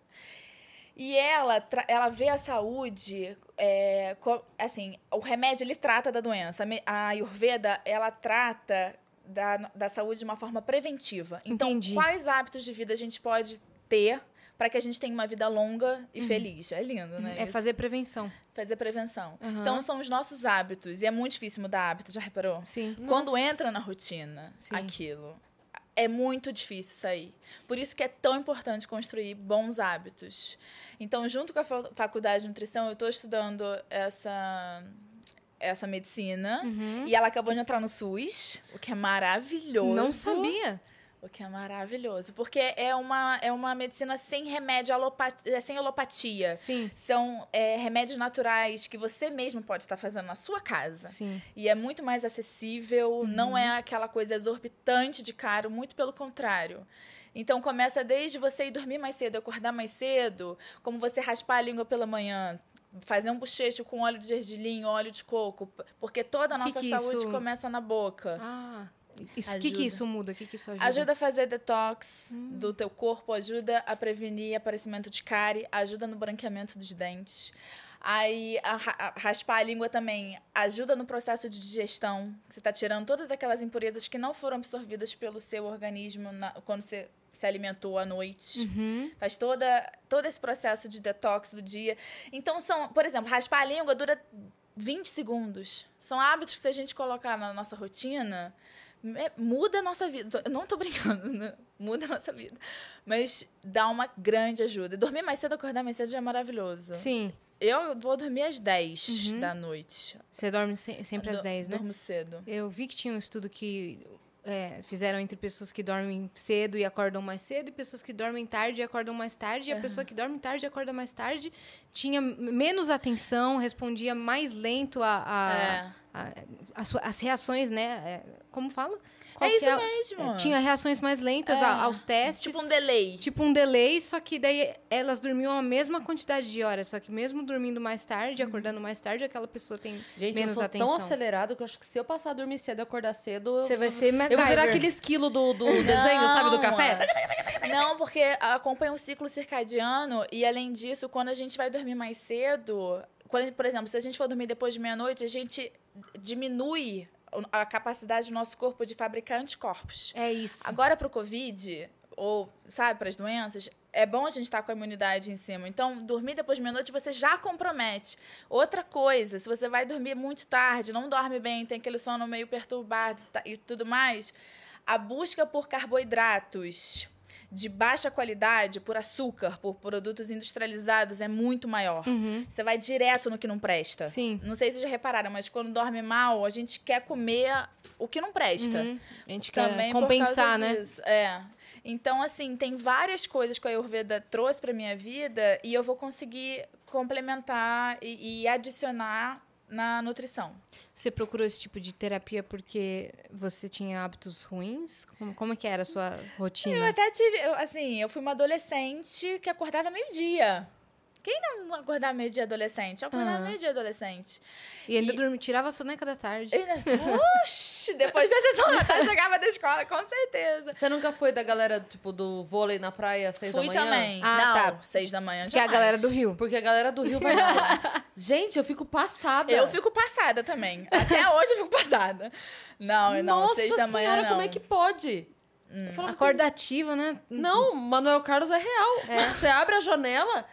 E ela, ela vê a saúde, é, assim, o remédio ele trata da doença. A Ayurveda, ela trata da, da saúde de uma forma preventiva. Então, Entendi. quais hábitos de vida a gente pode ter para que a gente tenha uma vida longa e feliz? É lindo, né? É isso? fazer prevenção. fazer prevenção. Aham. Então, são os nossos hábitos. E é muito difícil mudar hábito, já reparou? Sim. Quando entra na rotina Sim. aquilo, é muito difícil sair. Por isso que é tão importante construir bons hábitos. Então, junto com a fa- faculdade de nutrição, eu estou estudando essa essa medicina Uhum. e ela acabou de entrar no SUS, o que é maravilhoso. Não sabia. O que é maravilhoso, porque é uma, é uma medicina sem remédio, alopatia, sem alopatia. Sim. São é, remédios naturais que você mesmo pode estar fazendo na sua casa. Sim. E é muito mais acessível, não é aquela coisa exorbitante de caro, muito pelo contrário. Então começa desde você ir dormir mais cedo, acordar mais cedo, como você raspar a língua pela manhã, fazer um bochecho com óleo de gergelim, óleo de coco, porque toda a Que nossa que saúde isso- começa na boca. Ah, isso, que, que isso muda? O que, que isso ajuda? Ajuda a fazer detox do teu corpo, ajuda a prevenir aparecimento de cárie, ajuda no branqueamento dos dentes. Aí, a, a raspar a língua também ajuda no processo de digestão, você está tirando todas aquelas impurezas que não foram absorvidas pelo seu organismo na- quando você se alimentou à noite. Uhum. Faz toda, todo esse processo de detox do dia. Então, são, por exemplo, raspar a língua dura 20 segundos. São hábitos que, se a gente colocar na nossa rotina, muda a nossa vida. Eu Não tô brincando, né? Muda a nossa vida. Mas dá uma grande ajuda. E dormir mais cedo, acordar mais cedo já é maravilhoso. Sim. Eu vou dormir às 10 Uhum. da noite. Você dorme se- sempre às Do- 10, né? Durmo cedo. Eu vi que tinha um estudo que é, fizeram entre pessoas que dormem cedo e acordam mais cedo e pessoas que dormem tarde e acordam mais tarde. E a pessoa que dorme tarde e acorda mais tarde tinha menos atenção, respondia mais lento a, a, É. a- a sua- as reações, né? é, como fala? Qual É isso a- mesmo. é, tinha reações mais lentas É. aos testes. Tipo um delay. Tipo um delay, só que daí elas dormiam a mesma quantidade de horas. Só que mesmo dormindo mais tarde, acordando mais tarde, aquela pessoa tem Gente, menos eu sou atenção. tão acelerado que eu acho que se eu passar a dormir cedo e acordar cedo... Você vai ser Eu vou MacGyver. virar aquele esquilo do, do desenho, sabe? Do café. Não, porque acompanha o ciclo circadiano e, além disso, quando a gente vai dormir mais cedo, quando, por exemplo, se a gente for dormir depois de meia-noite, a gente diminui a capacidade do nosso corpo de fabricar anticorpos. É isso. Agora, para o Covid, ou, sabe, para as doenças, é bom a gente estar com a imunidade em cima. Então, dormir depois de meia-noite, você já compromete. Outra coisa, se você vai dormir muito tarde, não dorme bem, tem aquele sono meio perturbado tá- e tudo mais, a busca por carboidratos de baixa qualidade, por açúcar, por produtos industrializados, é muito maior. Uhum. Você vai direto no que não presta. Sim. Não sei se vocês já repararam, mas quando dorme mal, a gente quer comer o que não presta Uhum. A gente quer também compensar, por causa né? disso. É. Então, assim, tem várias coisas que a Ayurveda trouxe para minha vida e eu vou conseguir complementar e, e adicionar na nutrição. Você procurou esse tipo de terapia porque você tinha hábitos ruins? Como, como que era a sua Eu rotina? até tive, eu, assim, eu fui uma adolescente que acordava meio-dia. Quem não acordava meio-dia adolescente? Eu acordava Aham. meio-dia adolescente. E ainda e- dormia, tirava a soneca da tarde. E, Oxi, depois da sessão da tarde, chegava da escola, com certeza. Você nunca foi da galera, tipo, do vôlei na praia às seis Fui da manhã? também. Ah, não, tá. seis da manhã Que é a galera do Rio. Porque a galera do Rio vai lá. Gente, eu fico passada. Eu fico passada também. Até hoje eu fico passada. Não, não, Nossa seis da manhã senhora, não. como é que pode? Falo assim, Acorda ativa, né? Não, Manuel Carlos é real. Você abre a janela,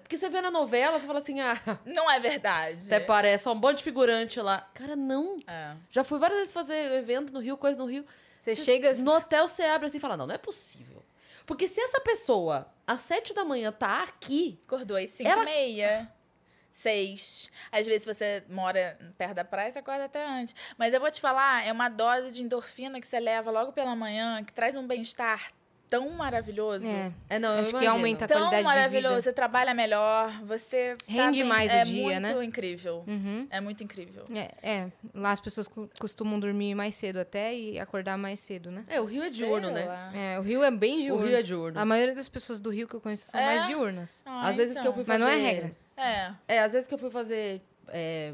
porque você vê na novela, você fala assim, ah, Não é verdade. até parece, ó, um monte de figurante lá. Cara, não. É. Já fui várias vezes fazer evento no Rio, coisa no Rio. Você chega. No hotel você abre assim e fala, não, não é possível. Porque se essa pessoa, às sete da manhã, tá aqui, Acordou às cinco Ela- e meia. Seis. Às vezes, você mora perto da praia, você acorda até antes. Mas eu vou te falar, é uma dose de endorfina que você leva logo pela manhã, que traz um bem-estar tão maravilhoso. É, É, não, eu Acho que aumenta a Tão qualidade de maravilhoso. vida. Você trabalha melhor, você tá Rende bem- mais o é dia, né? muito incrível. Uhum. É muito incrível. É, é, lá as pessoas costumam dormir mais cedo até e acordar mais cedo, né? É, o Rio é diurno, Sei né? lá. É, o Rio é bem O diurno. Rio é diurno. A maioria das pessoas do Rio que eu conheço são É? mais diurnas. Ah, Às vezes que eu fui então. fazer... Mas não é regra. É. É, às vezes que eu fui fazer é,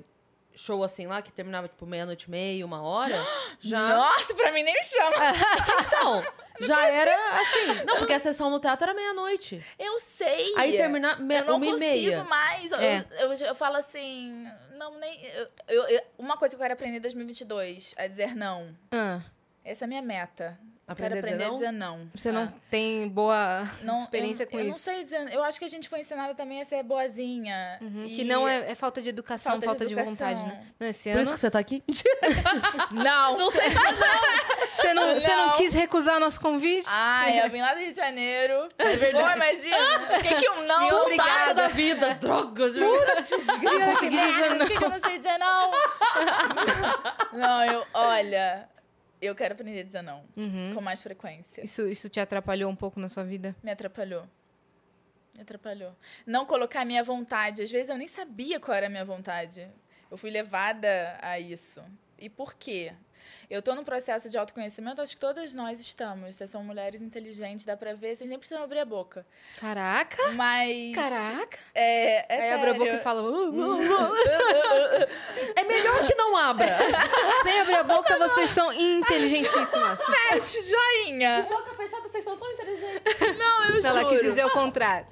show assim lá, que terminava tipo meia-noite e meia, uma hora, já. Nossa, pra mim nem me chama. Então, já era assim. Não, porque a sessão no teatro era meia-noite. Eu sei. Aí terminar me- Eu não uma e consigo meia. mais. Eu, É. eu, eu falo assim, não, nem... eu- eu- eu- uma coisa que eu quero aprender em 2022 é dizer não. Ah, Essa é a minha meta. Eu Aprender a quero dizer aprender a não? dizer não. você não Ah. tem boa Não, experiência eu, com eu isso. não sei dizer. Eu acho que a gente foi ensinada também a ser boazinha. Uhum, E- Que não é, é falta de educação, falta, Falta de, de vontade, educação. né? Não, esse Por ano isso que você tá aqui? Não! Não sei. você não, você não Não. quis recusar nosso convite? Ai, eu vim lá do Rio de Janeiro. É verdade. Pô, imagina. O que que um não... Me não obrigada. da vida, droga. Não consegui dizer Por que que eu não sei dizer não? não, eu... Olha... Eu quero aprender a dizer não. Uhum. Com mais frequência. Isso, isso te atrapalhou um pouco na sua vida? Me atrapalhou. Me atrapalhou. Não colocar a minha vontade. Às vezes eu nem sabia qual era a minha vontade. Eu fui levada a isso. E por quê? Eu tô num processo de autoconhecimento, acho que todas nós estamos. Vocês são mulheres inteligentes, dá pra ver, vocês nem precisam abrir a boca. Caraca! Mas. Caraca! É, é Aí abre a boca e sério. fala. "Uh, uh, uh". É melhor que não abra. Sem abrir a boca, vocês são inteligentíssimas. Fecha, joinha! Boca fechada, vocês são tão inteligentes. Não, eu Ela juro. quis dizer o contrário.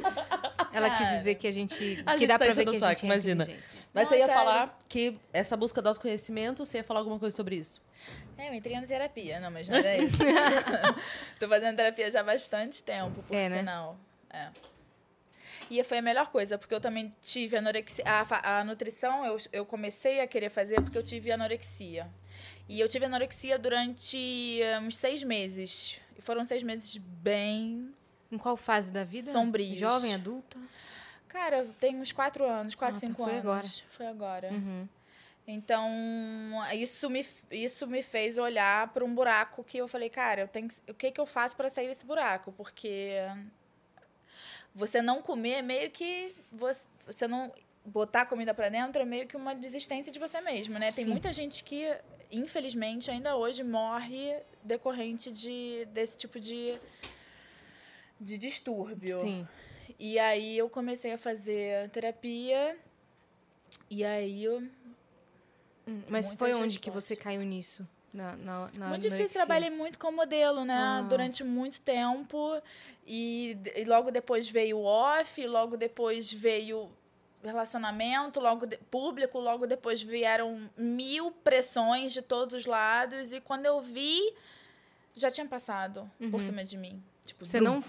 Ela quis dizer que a gente. A que gente dá tá pra ver que o a saco, gente é imagina. inteligente. Mas Não, você ia sério. falar que essa busca do autoconhecimento, você ia falar alguma coisa sobre isso. É, eu entrei na terapia. Não, mas não era isso. Tô fazendo terapia já há bastante tempo, por É, né? sinal. É. E foi a melhor coisa, porque eu também tive anorexia. A, a nutrição eu, eu comecei a querer fazer porque eu tive anorexia. E eu tive anorexia durante eh, uns seis meses. E foram seis meses bem. Em qual fase da vida? Sombrios. Jovem, adulta? Cara, tem uns quatro anos, quatro, Ah, tá, cinco foi anos. agora. Foi agora. Uhum. Então, isso me, isso me fez olhar para um buraco que eu falei, cara, eu tenho, que- o que, que eu faço para sair desse buraco? Porque você não comer, meio que você, você não. botar comida pra dentro é meio que uma desistência de você mesmo, né? Tem Sim. muita gente que, infelizmente, ainda hoje morre decorrente de, desse tipo de, de distúrbio. Sim. E aí eu comecei a fazer terapia. E aí eu. Hum, Mas foi onde que você caiu nisso? Na, na, na muito difícil, trabalhei muito com modelo, né? Ah. Durante muito tempo. E, e logo depois veio o off, logo depois veio relacionamento, logo de- público, logo depois vieram mil pressões de todos os lados. E quando eu vi, já tinha passado por cima de mim. Tipo, Uhum. Você brum. não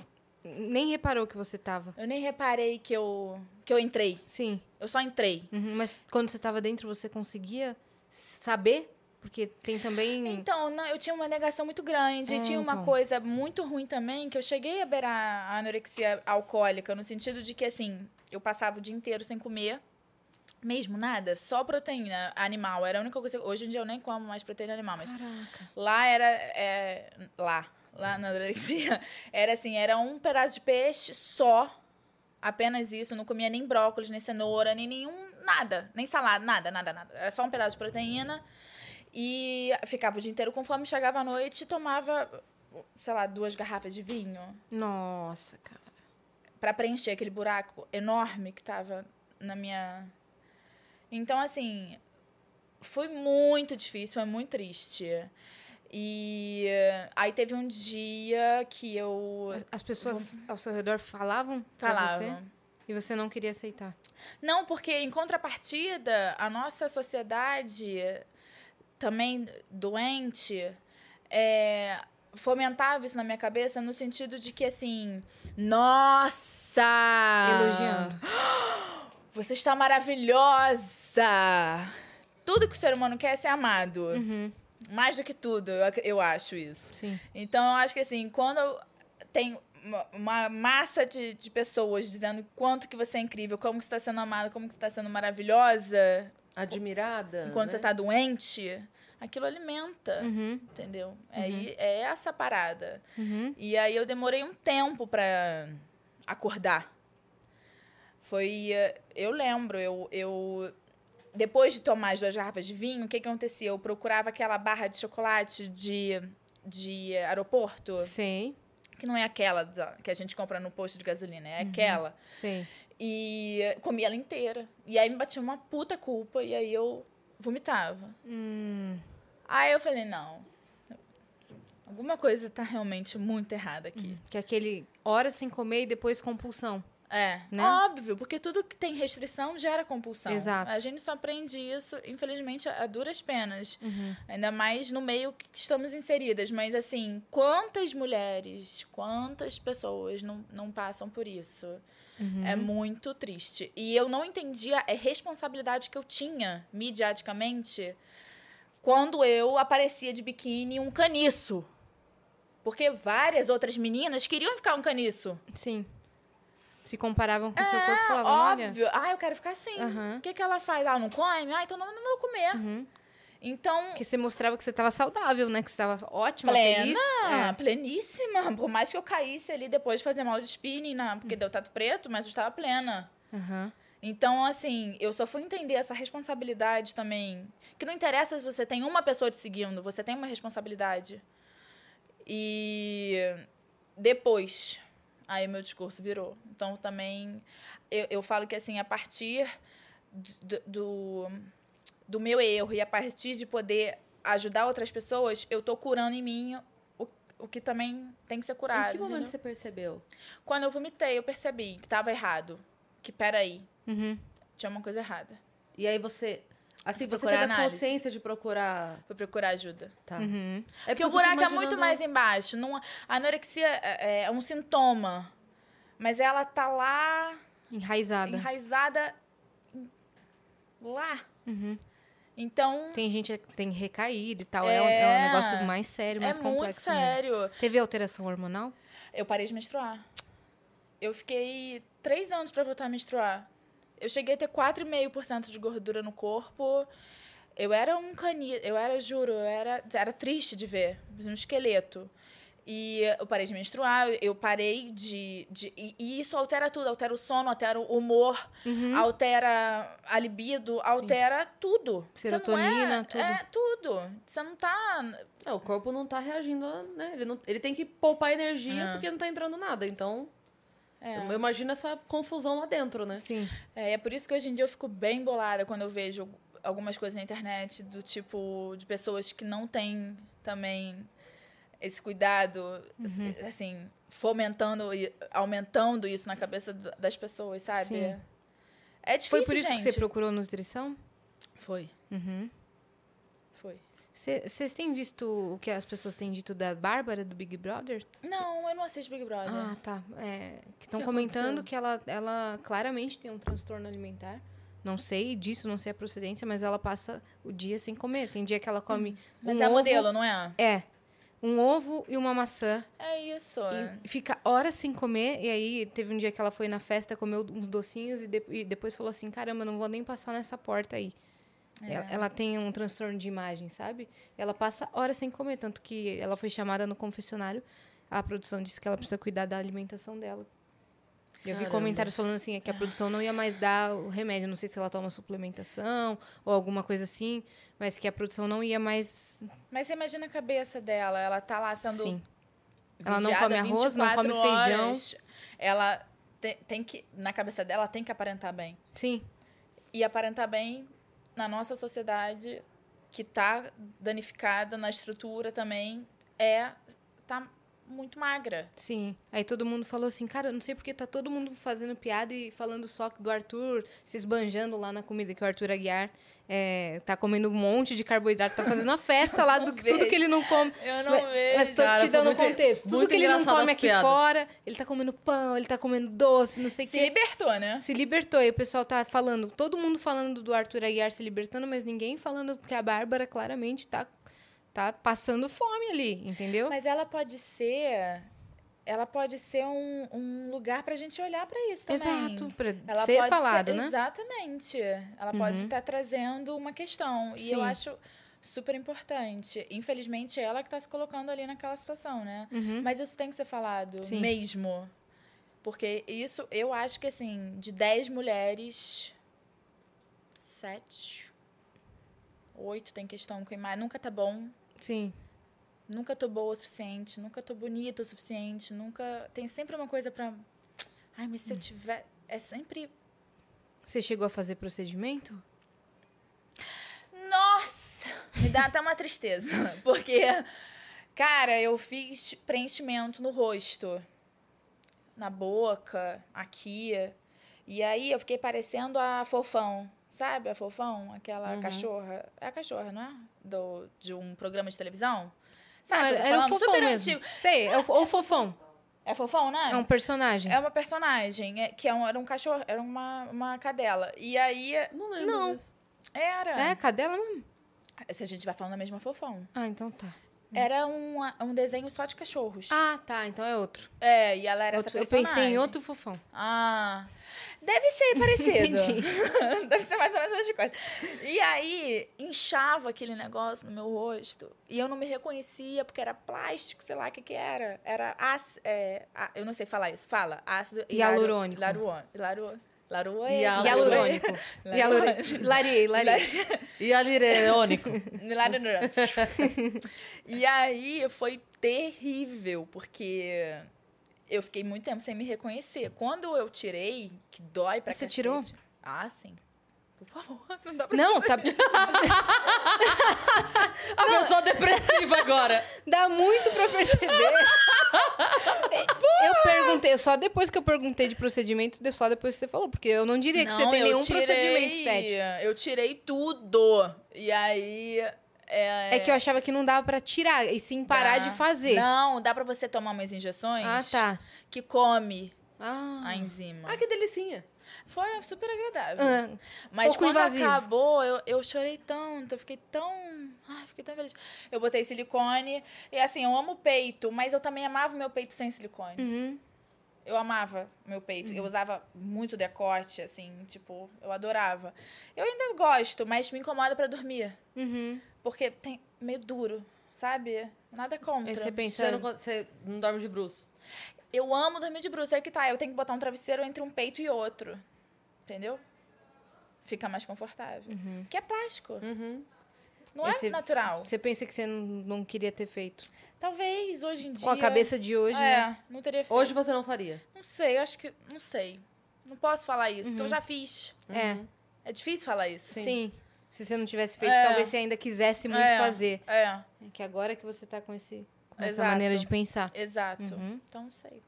nem reparou que você tava. Eu nem reparei que eu, que eu entrei. Sim. Eu só entrei. Uhum, Mas quando você tava dentro, você conseguia saber? Porque tem também. Então, não, eu tinha uma negação muito grande. É, e tinha uma então. coisa muito ruim também, que eu cheguei a beirar a anorexia alcoólica, no sentido de que, assim, eu passava o dia inteiro sem comer. Mesmo nada, só proteína animal. Era a única coisa. Hoje em dia eu nem como mais proteína animal, mas Caraca. lá era. é, lá, lá na anorexia, era assim: era um pedaço de peixe só. Apenas isso. Não comia nem brócolis, nem cenoura, nem nenhum. Nada. Nem salada, nada, nada, nada. Era só um pedaço de proteína. E ficava o dia inteiro com fome, chegava à noite e tomava, sei lá, duas garrafas de vinho Nossa, cara. para preencher aquele buraco enorme que tava na minha. Então, assim, foi muito difícil, foi muito triste. E eh, aí teve um dia que eu As pessoas ao seu redor falavam pra falava. você e você não queria aceitar. Não, porque em contrapartida, a nossa sociedade também doente é, fomentava isso na minha cabeça no sentido de que assim, nossa! Elogiando. Você está maravilhosa! Tudo que o ser humano quer é ser amado. Uhum, Mais do que tudo, eu, eu acho isso. sim. Então, eu acho que assim, quando tem uma, massa de, de pessoas dizendo quanto que você é incrível, como que você está sendo amada, como que você está sendo maravilhosa, Admirada. enquanto né? você tá doente, aquilo alimenta, Uhum, entendeu? Aí é essa parada. uhum. E aí eu demorei um tempo pra acordar. Foi. eh, Eu lembro, eu. eu depois de tomar as duas garrafas de vinho, o que, que acontecia? Eu procurava aquela barra de chocolate de, de aeroporto, Sei, que não é aquela que a gente compra no posto de gasolina, Uhum. é aquela. sei. E comia ela inteira. E aí me batia uma puta culpa e aí eu vomitava. Hum, Aí eu falei, não. Alguma coisa tá realmente muito errada aqui. que é aquele horas sem comer e depois compulsão. É, Né? óbvio, porque tudo que tem restrição gera compulsão. Exato. A gente só aprende isso, infelizmente, a duras penas. Uhum. Ainda mais no meio que estamos inseridas. Mas, assim, quantas mulheres, quantas pessoas não, não passam por isso? Uhum. É muito triste. E eu não entendia a responsabilidade que eu tinha, midiaticamente, quando eu aparecia de biquíni um caniço. Porque várias outras meninas queriam ficar um caniço. Sim. Se comparavam com o seu corpo e falavam, olha. É, Óbvio. Ah, eu quero ficar assim. O que, que ela faz? Ah, não come? Ah, então não, não vou comer. Uhum. Então, Porque você mostrava que você estava saudável, né? Que você estava ótima, plena, feliz. É. pleníssima. Por mais que eu caísse ali depois de fazer mal de spinning, na, porque deu tato preto, mas eu estava plena. Então, assim, eu só fui entender essa responsabilidade também. Que não interessa se você tem uma pessoa te seguindo, você tem uma responsabilidade. E depois, aí meu discurso virou. Então, também, eu, eu falo que, assim, a partir do, do, do meu erro e a partir de poder ajudar outras pessoas, eu tô curando em mim o, o que também tem que ser curado. Em que momento entendeu? você percebeu? Quando eu vomitei, eu percebi que tava errado. Que, peraí, Uhum. tinha uma coisa errada. E aí você. Assim, você teve a análise. consciência de procurar. Fui procurar ajuda. Tá. Uhum. É Porque o eu fico buraco é muito mais embaixo. Não, a anorexia é, é um sintoma. Mas ela tá lá, Enraizada. enraizada lá. Uhum. Então, Tem gente que tem recaída e tal. É, um, é um É. negócio mais sério, é mais muito complexo mesmo. sério. Teve alteração hormonal? Eu parei de menstruar. Eu fiquei três anos pra voltar a menstruar. Eu cheguei a ter 4,5% de gordura no corpo. Eu era um canito, eu era, juro, eu era, era triste de ver, um esqueleto. E eu parei de menstruar, eu parei de. de e, e isso altera tudo, altera o sono, altera o humor, Uhum. altera a libido, altera tudo. Você não Serotonina, é, tudo. É, tudo. Você não tá. É, o corpo não tá reagindo, né? Ele, não, ele tem que poupar energia É. porque não tá entrando nada. Então, É. eu imagino essa confusão lá dentro, né? Sim. É, é por isso que hoje em dia eu fico bem bolada quando eu vejo algumas coisas na internet do tipo de pessoas que não têm também esse cuidado, Uhum. assim, fomentando e aumentando isso na cabeça das pessoas, sabe? Sim. É difícil, Foi por isso gente. que você procurou nutrição? Foi, Uhum. foi. Vocês têm visto o que as pessoas têm dito da Bárbara, do Big Brother? Não, eu não assisto Big Brother. Ah, tá. É, que estão comentando aconteceu? que ela, ela claramente tem um transtorno alimentar. Não sei disso, não sei a procedência, mas ela passa o dia sem comer. Tem dia que ela come Mas um é ovo, modelo, não é? É. Um ovo e uma maçã. É isso. E fica horas sem comer. E aí teve um dia que ela foi na festa, comeu uns docinhos e, de- e depois falou assim: caramba, não vou nem passar nessa porta aí. É. Ela, ela tem um transtorno de imagem, sabe? Ela passa horas sem comer, tanto que ela foi chamada no confessionário. A produção disse que ela precisa cuidar da alimentação dela. Eu vi comentários falando assim, é que a produção não ia mais dar o remédio. Não sei se ela toma suplementação ou alguma coisa assim, mas que a produção não ia mais. Mas você imagina a cabeça dela, ela tá lá sendo Sim. Ela não come arroz, não come 24 feijão. Ela te- tem que, na cabeça dela, ela tem que aparentar bem. Sim. E aparentar bem na nossa sociedade, que tá danificada na estrutura também, é tá muito magra. Sim. Aí todo mundo falou assim, cara, não sei porque tá todo mundo fazendo piada e falando só do Arthur, se esbanjando lá na comida que o Arthur Aguiar é, tá comendo um monte de carboidrato, tá fazendo uma festa lá do que tudo que ele não come. Eu não mas, vejo. Mas tô cara, te dando muito- contexto. Tudo muito que ele não come aqui fora, ele tá comendo pão, ele tá comendo doce, não sei o Se quê. libertou, né? Se libertou. E o pessoal tá falando, todo mundo falando do Arthur Aguiar se libertando, mas ninguém falando que a Bárbara claramente tá, tá passando fome ali, entendeu? Mas ela pode ser. Ela pode ser um, um lugar pra gente olhar pra isso também. Exato, pra Ela ser pode falado, ser, né? Exatamente. Ela pode Uhum. estar trazendo uma questão. E Sim. eu acho super importante. Infelizmente, é ela que está se colocando ali naquela situação, né? Uhum. Mas isso tem que ser falado Sim. mesmo. Porque isso, eu acho que, assim, de 10 mulheres, sete, oito tem questão com imagem. Nunca tá bom. Sim. Nunca tô boa o suficiente. Nunca tô bonita o suficiente. Nunca... Tem sempre uma coisa pra... Ai, mas se eu tiver... É sempre... Você chegou a fazer procedimento? Nossa! Me dá até uma tristeza. Porque, cara, eu fiz preenchimento no rosto, na boca, aqui. E aí eu fiquei parecendo a Fofão. Sabe a Fofão? Aquela Uhum. cachorra. É a cachorra, não é? Do, de um programa de televisão? Não, Sabe? tô era o falando? fofão Super mesmo. antigo. Sei, é o, o fofão. É Fofão, né? É um personagem. É uma personagem, é- que é um- era um cachorro, era uma, uma cadela. E aí, Não lembro. Não. disso. era. É, cadela mesmo? Se a gente vai falando da mesma Fofão. Ah, então tá. Era um, um desenho só de cachorros. Ah, tá. Então é outro. É, e ela era Outro- essa eu personagem. pensei em outro fofão. Ah, deve ser parecido. Deve ser mais ou menos essa coisa. E aí, inchava aquele negócio no meu rosto. E eu não me reconhecia, porque era plástico, sei lá o que que era. Era ácido, é, eu não sei falar isso. Fala. Ácido Hialurônico. Hialuron, hialuron, Hialurônico. Hialurônico. Lariei, lariei. E alirônico. e aí foi terrível, porque eu fiquei muito tempo sem me reconhecer. Quando eu tirei, que dói pra Você cacete. tirou? Ah, sim. Por favor, não dá pra Não, tá, A pessoa depressiva agora. dá muito pra perceber. eu perguntei, só depois que eu perguntei de procedimento, só depois que você falou, porque eu não diria que você Não, tem nenhum tirei, procedimento estético. Eu tirei tudo. E aí. É, É que eu achava que não dava pra tirar, e sim parar dá. de fazer. Não, dá pra você tomar umas injeções Ah, tá. que come Ah. a enzima. Ah, que delicinha. Foi super agradável. Ah, Mas pouco quando invasivo. acabou, eu, eu chorei tanto, eu fiquei tão. Ai, fiquei tão feliz. Eu botei silicone. E assim, eu amo peito, mas eu também amava o meu peito sem silicone. uhum. Eu amava meu peito. Eu usava muito decote, assim, tipo, eu adorava. Eu ainda gosto, mas me incomoda pra dormir. Uhum. Porque tem meio duro, sabe? Nada contra. Você pensa, Você não, você não dorme de bruxo. Eu amo dormir de bruxo, aí que tá. Eu tenho que botar um travesseiro entre um peito e outro. Entendeu? Fica mais confortável. Porque é plástico. Uhum. Não é você- natural. você pensa que você não, não queria ter feito. Talvez hoje em dia. Com a cabeça de hoje, é, né? não teria feito. Hoje você não faria. Não sei, eu acho que. Não sei. Não posso falar isso, porque eu já fiz. É, É difícil falar isso. sim. Se você não tivesse feito, É. talvez você ainda quisesse muito É, fazer. É, É que agora que você tá com, esse, essa Exato. maneira de pensar. exato. Uhum. Então não sei.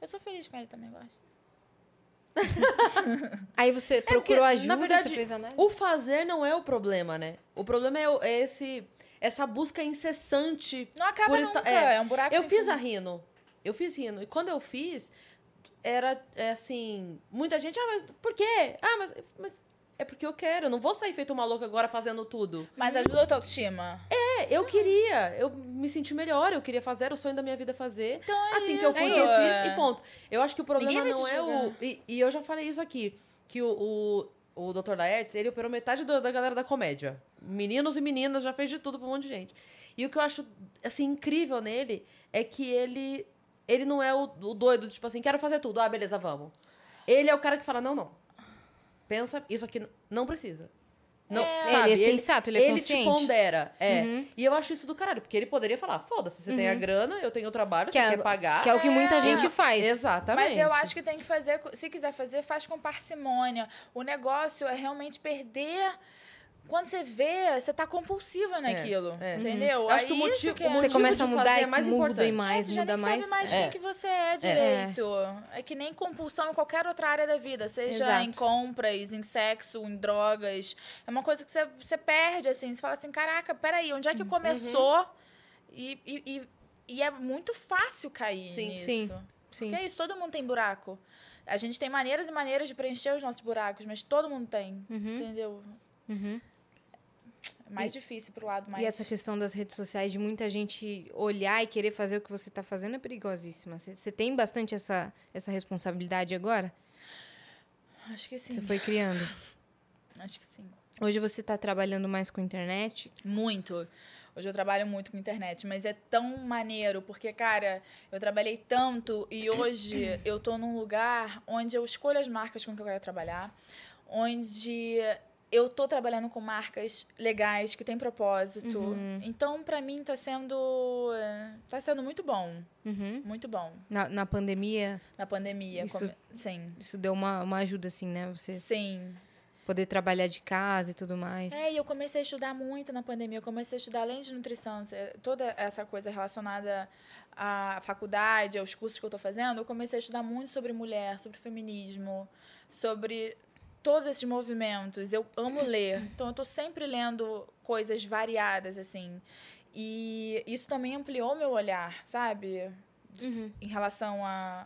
Eu sou feliz com ele também, gosto. Aí você É porque, procurou na ajuda, verdade, você fez análise? O fazer não é o problema, né? O problema é, é esse, essa busca incessante. Não acaba Por nunca. esta- é. É. um buraco Eu fiz fundo. a Rino. Eu fiz Rino. E quando eu fiz, era é assim. Muita gente, ah, mas por quê? Ah, mas, mas é porque eu quero. Eu não vou sair feito uma louca agora fazendo tudo. Mas ajuda a tua autoestima. É, eu queria. Eu me senti melhor. Eu queria fazer. Era o sonho da minha vida fazer. Então é assim que eu isso. pude, eu fiz e ponto. Eu acho que o problema não é o. E, e eu já falei isso aqui. Que o, o, o Dr. Laertes, ele operou metade do- da galera da comédia. Meninos e meninas, já fez de tudo pra um monte de gente. E o que eu acho, assim, incrível nele é que ele. Ele não é o, o doido, tipo assim, quero fazer tudo. Ah, beleza, vamos. Ele é o cara que fala, não, não. Pensa, isso aqui não precisa. Não, É. sabe? ele é sensato, ele é ele te consciente. pondera, é. Uhum. E eu acho isso do caralho, porque ele poderia falar, foda-se, você tem a grana, eu tenho o trabalho, Que você é- quer pagar. Que é o que muita É. gente faz. Exatamente. Mas eu acho que tem que fazer, se quiser fazer, faz com parcimônia. O negócio é realmente perder. Quando você vê, você tá compulsiva naquilo. é. Entendeu? Eu acho que o motivo- isso que o é... Você motivo começa a de mudar e é mais muda importante. e mais, você já muda nem mais. sabe mais É. quem que você é direito. É. que nem compulsão em qualquer outra área da vida, seja Exato. em compras, em sexo, em drogas. É uma coisa que você, você perde, assim. Você fala assim, caraca, peraí, onde é que começou? E, e, e, e é muito fácil cair Sim. nisso. Sim. Sim. Porque é isso, todo mundo tem buraco. A gente tem maneiras e maneiras de preencher os nossos buracos, mas todo mundo tem, entendeu? Uhum. É mais difícil pro lado mais... E essa questão das redes sociais, de muita gente olhar e querer fazer o que você está fazendo, é perigosíssima. Você, você tem bastante essa, essa responsabilidade agora? Acho que sim. Você foi criando. Acho que sim. Hoje você está trabalhando mais com internet. Muito. Hoje eu trabalho muito com internet, mas é tão maneiro, porque, cara, eu trabalhei tanto e hoje eu tô num lugar onde eu escolho as marcas com que eu quero trabalhar, onde eu tô trabalhando com marcas legais, que têm propósito. Então, pra mim, tá sendo. tá sendo muito bom. Uhum. Muito bom. Na, na pandemia, Na pandemia. Isso- come- Sim. isso deu uma, uma ajuda, assim, né? Você Sim. poder trabalhar de casa e tudo mais. É, e eu comecei a estudar muito na pandemia. Eu comecei a estudar além de nutrição, toda essa coisa relacionada à faculdade, aos cursos que eu tô fazendo, eu comecei a estudar muito sobre mulher, sobre feminismo, sobre todos esses movimentos. Eu amo ler. Então eu tô sempre lendo coisas variadas assim. E isso também ampliou meu olhar, sabe? Uhum. Em relação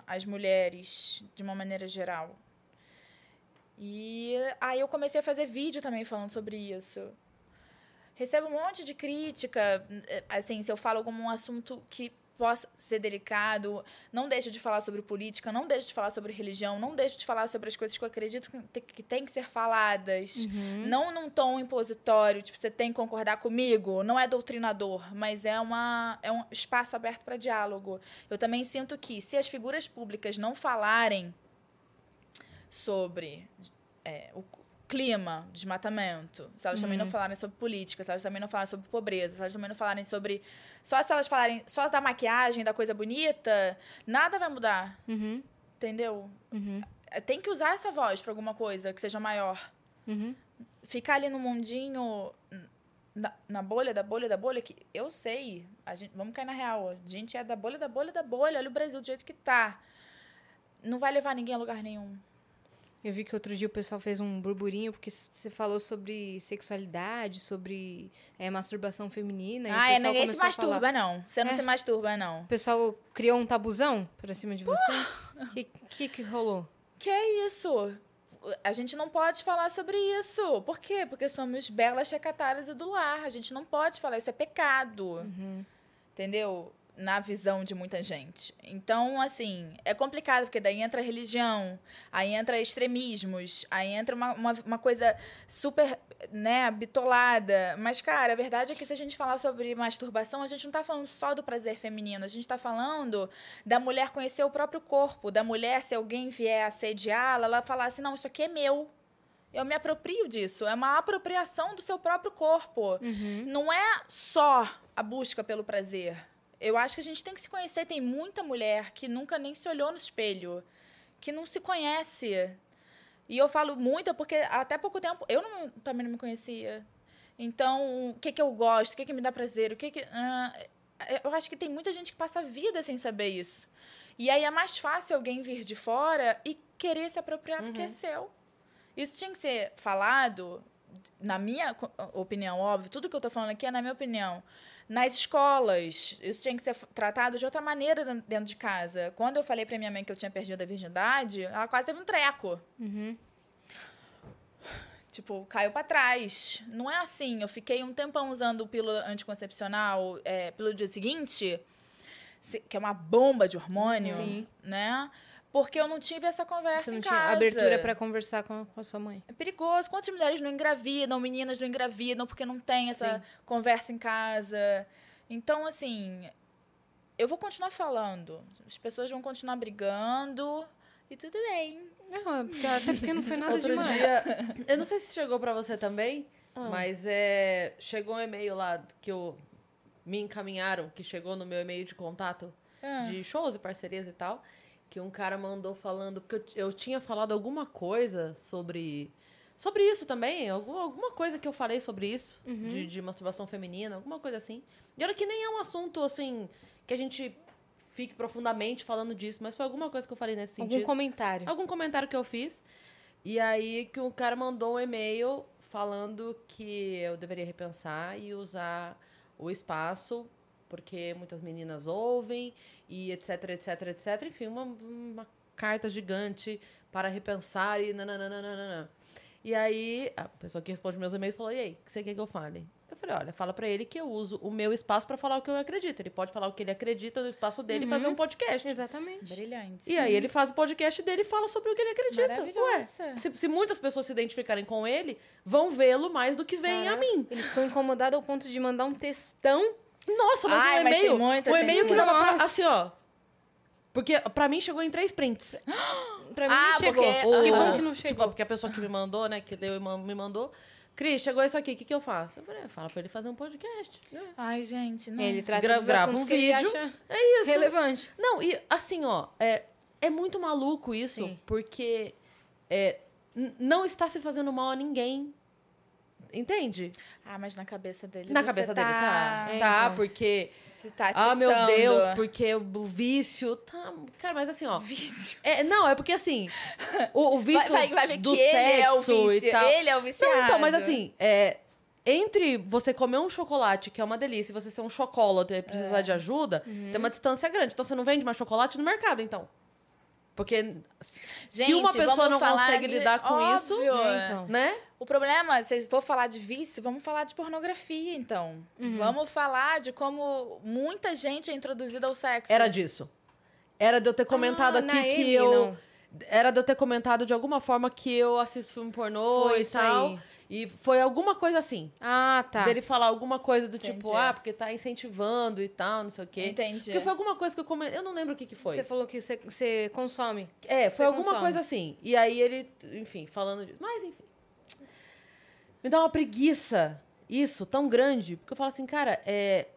às mulheres de uma maneira geral. E aí eu comecei a fazer vídeo também falando sobre isso. Recebo um monte de crítica, eh, assim, se eu falo algum assunto que possa ser delicado, não deixo de falar sobre política, não deixo de falar sobre religião, não deixo de falar sobre as coisas que eu acredito que tem que, ser faladas. Uhum. Não num tom impositório, tipo, você tem que concordar comigo, não é doutrinador, mas é, uma, é um espaço aberto para diálogo. Eu também sinto que se as figuras públicas não falarem sobre é, o clima, desmatamento, se elas também não falarem sobre política, se elas também não falarem sobre pobreza, se elas também não falarem sobre. Só se elas falarem só da maquiagem, da coisa bonita, nada vai mudar. Uhum. Entendeu? Uhum. É, Tem que usar essa voz para alguma coisa que seja maior. Uhum. Ficar ali no mundinho. Na, na bolha da bolha da bolha, que eu sei. A gente, vamos cair na real. A gente é da bolha da bolha da bolha. Olha o Brasil do jeito que tá. Não vai levar ninguém a lugar nenhum. Eu vi que outro dia o pessoal fez um burburinho, porque você falou sobre sexualidade, sobre é, masturbação feminina. e ah, é, ninguém se começou a falar. masturba, não. Você não É. se masturba, não. O pessoal criou um tabuzão pra cima de você? O que, que que rolou? Que é isso? A gente não pode falar sobre isso. Por quê? Porque somos belas chacatadas e do lar. A gente não pode falar. Isso é pecado. Entendeu? Na visão de muita gente. Então, assim, é complicado, porque daí entra religião, aí entra extremismos, aí entra uma, uma, uma, coisa super, né, bitolada. Mas, cara, a verdade é que se a gente falar sobre masturbação, a gente não está falando só do prazer feminino, a gente está falando da mulher conhecer o próprio corpo, da mulher, se alguém vier assediá-la, ela falar assim, não, isso aqui é meu. Eu me aproprio disso. É uma apropriação do seu próprio corpo. Uhum. Não é só a busca pelo prazer eu acho que a gente tem que se conhecer. Tem muita mulher que nunca nem se olhou no espelho, que não se conhece. E eu falo muita porque até pouco tempo eu não, também não me conhecia. Então, o que, que eu gosto, o que, que me dá prazer, o que, que. Uh, eu acho que tem muita gente que passa a vida sem saber isso. E aí é mais fácil alguém vir de fora e querer se apropriar uhum. do que é uhum. seu. Isso tinha que ser falado, na minha opinião, óbvio, tudo que eu estou falando aqui é na minha opinião nas escolas. Isso tinha que ser tratado de outra maneira dentro de casa. Quando eu falei para minha mãe que eu tinha perdido a virgindade, ela quase teve um treco. Uhum. Tipo, caiu para trás. Não é assim. Eu fiquei um tempão usando pílula anticoncepcional é, pelo dia seguinte, que é uma bomba de hormônio, Sim. né? Porque eu não tive essa conversa Você não em tinha casa. abertura para conversar com, com a sua mãe. É perigoso. Quantas mulheres não engravidam, meninas não engravidam porque não tem essa Sim. conversa em casa. Então, assim, eu vou continuar falando. As pessoas vão continuar brigando e tudo bem. Não, é até porque não foi nada Outro demais. Dia, eu não sei se chegou para você também, ah. mas é, chegou um e-mail lá que eu, me encaminharam, que chegou no meu e-mail de contato ah. de shows e parcerias e tal que um cara mandou falando, porque eu, eu tinha falado alguma coisa sobre. Sobre isso também, alguma, coisa que eu falei sobre isso, uhum. de, de masturbação feminina, alguma coisa assim. E olha que nem é um assunto, assim, que a gente fique profundamente falando disso, mas foi alguma coisa que eu falei nesse sentido. Algum comentário. Algum comentário que eu fiz. E aí que o cara mandou um e-mail falando que eu deveria repensar e usar o espaço porque muitas meninas ouvem e etc, etc, etc. Enfim, uma, uma carta gigante para repensar e nananana. E aí, a pessoa que responde meus e-mails falou: E aí, o que você quer que eu fale? Eu falei: Olha, fala para ele que eu uso o meu espaço para falar o que eu acredito. Ele pode falar o que ele acredita no espaço dele uhum. e fazer um podcast. Exatamente. Brilhante. E aí, ele faz o podcast dele e fala sobre o que ele acredita. Ué, se, se muitas pessoas se identificarem com ele, vão vê-lo mais do que veem a mim. Ele ficou incomodado ao ponto de mandar um textão nossa, mas Ai, e-mail. Mas muita o e-mail que dava pra, assim, ó. Porque pra mim chegou em três prints. pra mim ah, chegou. Porque, que bom que não chegou. Tipo, porque a pessoa que me mandou, né, que deu, me mandou. Cris, chegou isso aqui, o que, que eu faço? Eu falei, fala pra ele fazer um podcast. Ai, gente, não. Ele trata Gra grava um vídeo. é isso. Relevante. Não, e assim, ó, é, é muito maluco isso, Sim. porque é, não está se fazendo mal a ninguém Entende? Ah, mas na cabeça dele. Na cabeça tá... dele tá. É, tá, então. porque. Se tá ah, meu Deus, porque o vício. Tá... Cara, mas assim, ó. Vício. É, não, é porque assim. O, o vício vai, vai, vai ver do que sexo ele é o vício. e tal. Ele é o viciado. Não, então, mas assim, é, entre você comer um chocolate, que é uma delícia, e você ser um chocolate e precisar é. de ajuda, uhum. tem uma distância grande. Então você não vende mais chocolate no mercado, então. Porque Gente, se uma pessoa não consegue de... lidar com Óbvio. isso, é, então. né? O problema, se for falar de vício, vamos falar de pornografia, então. Uhum. Vamos falar de como muita gente é introduzida ao sexo. Era disso. Era de eu ter comentado ah, aqui que eu. Não. Era de eu ter comentado de alguma forma que eu assisto filme pornô Foi e tal. Aí. E foi alguma coisa assim. Ah, tá. Dele falar alguma coisa do tipo, Entendi. tipo, ah, porque tá incentivando e tal, não sei o quê. Entendi. Porque foi alguma coisa que eu comentei. Eu não lembro o que, que foi. Você falou que você, você consome. É, foi você alguma consome. coisa assim. E aí ele, enfim, falando disso. Mas, enfim. Me dá uma preguiça isso tão grande. Porque eu falo assim, cara, é.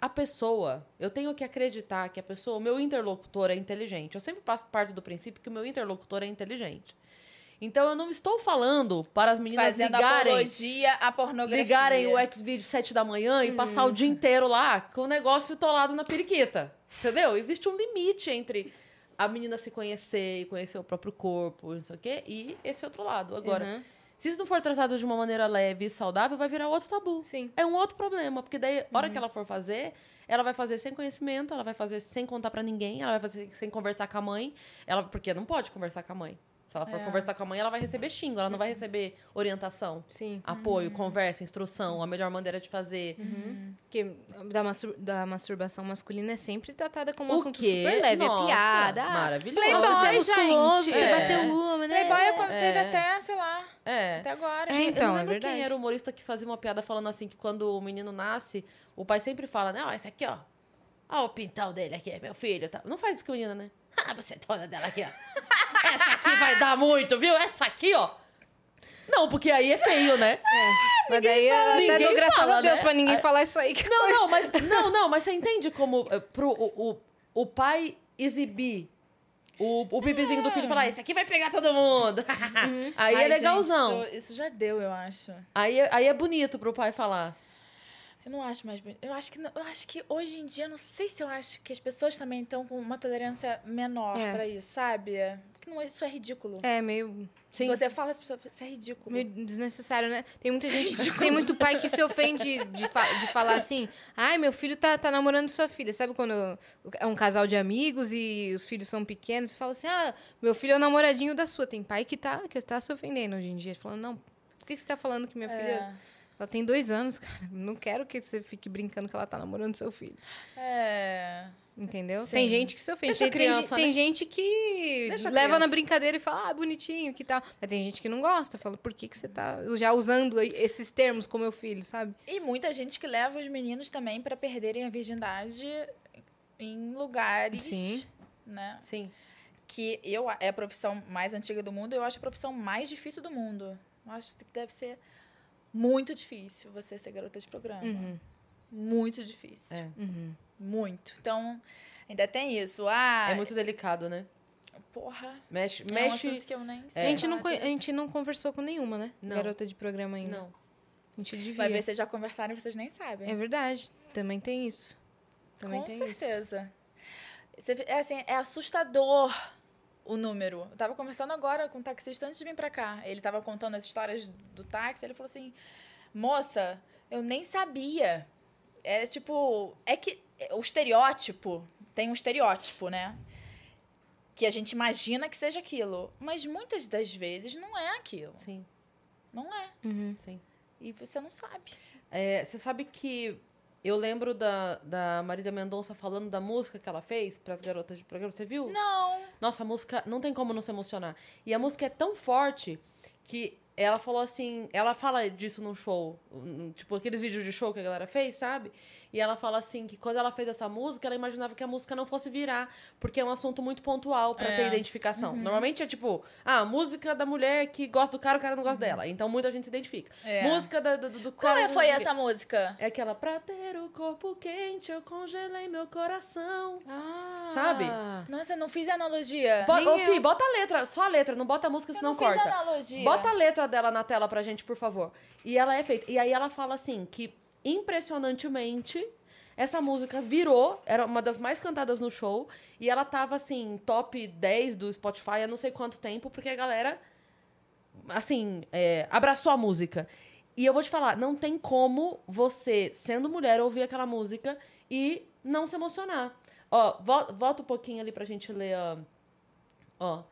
A pessoa, eu tenho que acreditar que a pessoa, o meu interlocutor é inteligente. Eu sempre passo parte do princípio que o meu interlocutor é inteligente. Então eu não estou falando para as meninas Fazendo ligarem, apologia à pornografia. Ligarem o Xvideo 7 da manhã e passar o dia inteiro lá com o negócio fitolado na periquita. Entendeu? Existe um limite entre a menina se conhecer e conhecer o próprio corpo, não sei o quê, e esse outro lado. Agora, uhum. se isso não for tratado de uma maneira leve e saudável, vai virar outro tabu. Sim. É um outro problema, porque daí, a hora uhum. que ela for fazer, ela vai fazer sem conhecimento, ela vai fazer sem contar para ninguém, ela vai fazer sem conversar com a mãe, ela porque não pode conversar com a mãe. Se ela for É. conversar com a mãe, ela vai receber xingo, ela não vai receber orientação, Sim. apoio, Uhum. conversa, instrução, a melhor maneira de fazer. Porque da, mastur- da masturbação masculina é sempre tratada como um O assunto quê? super leve, Nossa, é piada. Maravilhoso. Playboy, Nossa, você é musculoso, gente. você É. bateu uma, né? Playboy teve É. até, sei lá, É. até agora. É, então, eu não é lembro verdade. quem era o humorista que fazia uma piada falando assim, que quando o menino nasce, o pai sempre fala, né? Ó, esse aqui, ó. Ó o pintão dele aqui, meu filho. Tá. Não faz isso com a menina, né? Ah, você é toda dela aqui, ó. Essa aqui vai dar muito, viu? Essa aqui, ó. Não, porque aí é feio, né? Mas daí eu até Ninguém dou graças fala, a Deus né? pra ninguém Aí- falar isso aí. que Não, não, mas não, não, mas você entende como eh, pro o, o, o pai exibir o, o pipizinho do filho e falar, esse aqui vai pegar todo mundo. Aí Ai, é legalzão. gente, isso, isso já deu, eu acho. Aí, é- aí é bonito pro pai falar. Eu não acho mais bonito. Eu acho que não- eu acho que hoje em dia, não sei se eu acho que as pessoas também estão com uma tolerância menor É. pra isso, sabe? Que não, isso é ridículo. É meio, Se Sim. você fala, as pessoas, isso é ridículo. meio desnecessário, né? Tem muita gente, tem muito pai que se ofende de, fa- de falar assim, ai, meu filho tá, tá namorando sua filha. Sabe quando é um casal de amigos e os filhos são pequenos? Você fala assim, ah, meu filho é o namoradinho da sua. Tem pai que tá, que tá se ofendendo hoje em dia. Falando, não, por que você tá falando que minha filha... Ela tem dois anos, cara. Não quero que você fique brincando que ela tá namorando seu filho. É. Entendeu? Sim. Tem gente que se ofende. Tem, tem criança, tem né? gente que Deixa leva na brincadeira e fala, ah, bonitinho, que tal. Mas tem gente que não gosta. Fala, por que, que você tá já usando esses termos com meu filho, sabe? E muita gente que leva os meninos também pra perderem a virgindade em lugares, Sim. né? Sim. Que eu é a profissão mais antiga do mundo, eu acho a profissão mais difícil do mundo. Eu acho que deve ser muito difícil você ser garota de programa. Uhum. Muito difícil. É. Uhum. Muito. Então, ainda tem isso. Ah, É muito delicado, né? porra. Mexe. É um mexe... assunto que eu nem A, sei. gente não, falar co- a gente não conversou com nenhuma, né? Não. Garota de programa ainda. Não. A gente devia. Vai ver se já conversaram e vocês nem sabem. É verdade. Também tem isso. Também Com tem certeza. Vê- é assim, é assustador o número. Eu tava conversando agora com o taxista antes de vir pra cá. Ele tava contando as histórias do táxi. Ele falou assim: Moça, eu nem sabia. É tipo. É que o estereótipo. Tem um estereótipo, né? Que a gente imagina que seja aquilo. Mas muitas das vezes não é aquilo. Sim, Não é. Uhum. sim. E você não sabe. É, você sabe que eu lembro da, da Marília Mendonça falando da música que ela fez para as garotas de programa. Você viu? Não. Nossa, a música não tem como não se emocionar. E a música é tão forte que ela falou assim, ela fala disso num show, tipo aqueles vídeos de show que a galera fez, sabe? E ela fala assim que quando ela fez essa música, ela imaginava que a música não fosse virar, porque é um assunto muito pontual pra É. ter identificação. Normalmente é tipo, ah, música da mulher que gosta do cara, o cara não gosta dela. Então muita gente se identifica. É. Música da- do, do Qual cara. é- não foi essa música? É aquela, pra ter o corpo quente, eu congelei meu coração. Ah, Sabe? Nossa, eu não fiz analogia. Bo Nem Ô. Fih, bota a letra, só a letra, não bota a música, Eu senão não fiz corta. analogia. Bota a letra dela na tela pra gente, por favor. E ela é feita. E aí ela fala assim que, impressionantemente, essa música virou, era uma das mais cantadas no show, e ela tava, assim, top 10 do Spotify há não sei quanto tempo, porque a galera, assim, é, abraçou a música. E eu vou te falar, não tem como você, sendo mulher, ouvir aquela música e não se emocionar. Ó, vo- volta um pouquinho ali pra gente ler, ó. Ó.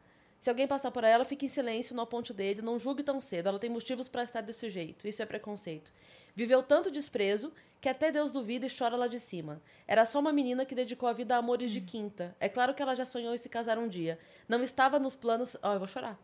Se alguém passar por ela, fique em silêncio, não aponte o dedo, não julgue tão cedo. Ela tem motivos pra estar desse jeito. Isso é preconceito. Viveu tanto desprezo que até Deus duvida e chora lá de cima. Era só uma menina que dedicou a vida a amores de quinta. É claro que ela já sonhou em se casar um dia. Não estava nos planos. Ó, eu vou chorar.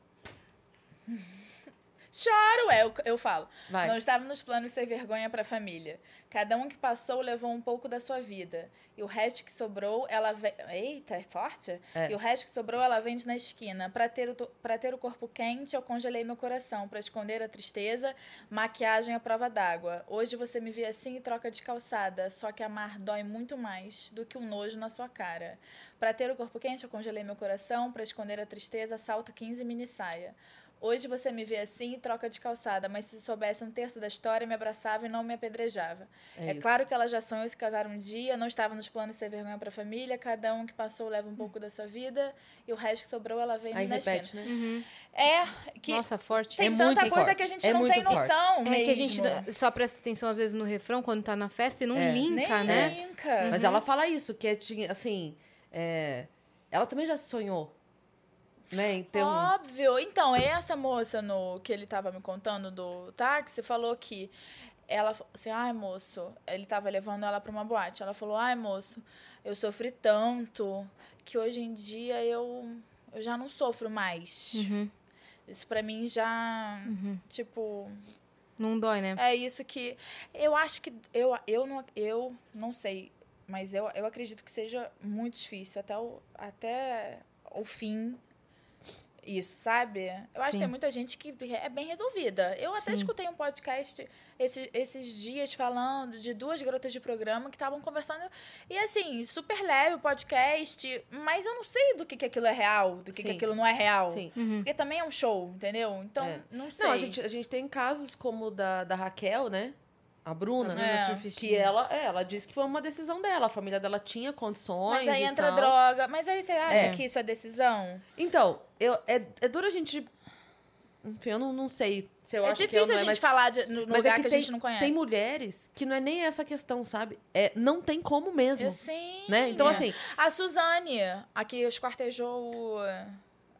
Choro, é, eu, eu falo. Vai. Não estava nos planos ser vergonha para a família. Cada um que passou levou um pouco da sua vida. E o resto que sobrou, ela ve... Eita, é forte? É. E o resto que sobrou, ela vende na esquina. Para ter, o to- ter o corpo quente, eu congelei meu coração. Para esconder a tristeza, maquiagem à prova d'água. Hoje você me vê assim e troca de calçada. Só que amar dói muito mais do que um nojo na sua cara. Para ter o corpo quente, eu congelei meu coração. Para esconder a tristeza, salto 15 mini saia. Hoje você me vê assim e troca de calçada, mas se soubesse um terço da história, me abraçava e não me apedrejava. É, isso. claro que ela já sonhou se casar um dia, não estava nos planos de ser vergonha para a família, cada um que passou leva um pouco da sua vida, e o resto que sobrou ela vende Aí na repete, esquina. né? Uhum. É, que Nossa, forte. tem É tanta muito coisa forte. que a gente É não muito tem forte. noção É mesmo. que a gente só presta atenção, às vezes, no refrão, quando tá na festa e não É. linka, Nem né? linka. Mas ela fala isso, que é, assim. é, Ela também já sonhou né? Um... Óbvio. Então, essa moça no que ele tava me contando do táxi falou que ela falou assim, ai, moço, ele tava levando ela pra uma boate. Ela falou, ai, moço, eu sofri tanto que hoje em dia eu, eu já não sofro mais. Uhum. Isso pra mim já, tipo, Não dói, né? é isso que eu acho que eu eu não eu não sei, mas eu, eu acredito que seja muito difícil até o até o fim isso, sabe? Eu acho Sim. que tem muita gente que é bem resolvida. Eu até Sim. escutei um podcast esse- esses dias falando de duas garotas de programa que estavam conversando. E assim, super leve o podcast, mas eu não sei do que, que aquilo é real, do que, que aquilo não é real. Sim. Uhum. Porque também é um show, entendeu? Então, É. não sei. Não, a gente, a gente tem casos como o da, da Raquel, né? A Bruna. É. Que ela, é, ela disse que foi uma decisão dela. A família dela tinha condições. Mas aí e entra tal. droga. Mas aí você acha É. que isso é decisão? Então, eu, é, é duro a gente. Enfim, eu não, não sei se eu é acho que é difícil não a é, gente mas, falar de, no mas é lugar que que, tem, a gente não conhece. tem mulheres que não é nem essa questão, sabe? É, não tem como mesmo. Eu sim. Né? Então, assim, A Suzane, aqui esquartejou o,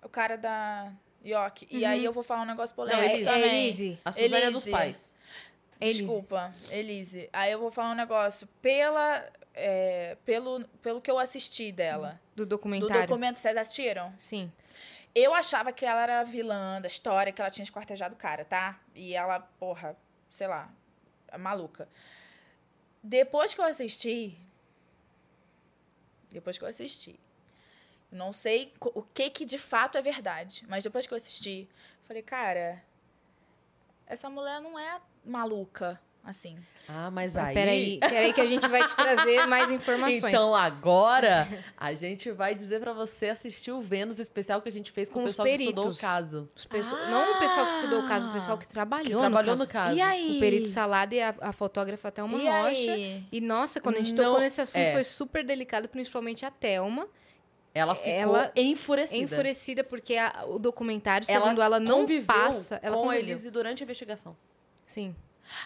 o cara da York. E aí eu vou falar um negócio polêmico Não, É, Elise. é também. Elise. a Suzane é dos Elise. pais. Elise. Desculpa, Elise. Aí eu vou falar um negócio. Pela, é, pelo, pelo que eu assisti dela, Do do documentário. documento, vocês assistiram? Sim. Eu achava que ela era vilã da história, que ela tinha esquartejado o cara, tá? E ela, porra, sei lá, maluca. Depois que eu assisti. Depois que eu assisti. Não sei o que que de fato é verdade, mas depois que eu assisti, falei, cara, essa mulher não é maluca, assim. Ah, mas aí. Peraí, peraí que a gente vai te trazer mais informações. Então agora a gente vai dizer pra você assistir o Vênus especial que a gente fez com, Com o os pessoal que estudou o peritos. caso. Os pesso- Não o pessoal que estudou o caso, o Ah, pessoal que Que trabalhou, trabalhou no no caso. caso. E aí? O perito Salada e a, a fotógrafa Thelma E Rocha. aí? E, nossa, quando a gente Não- tocou nesse assunto, é. foi super delicado, principalmente a Thelma. Ela ficou Ela- enfurecida. Enfurecida, porque a- o documentário, Ela segundo ela, não conviveu passa. Ela com a conviveu. Elise durante a investigação. Sim.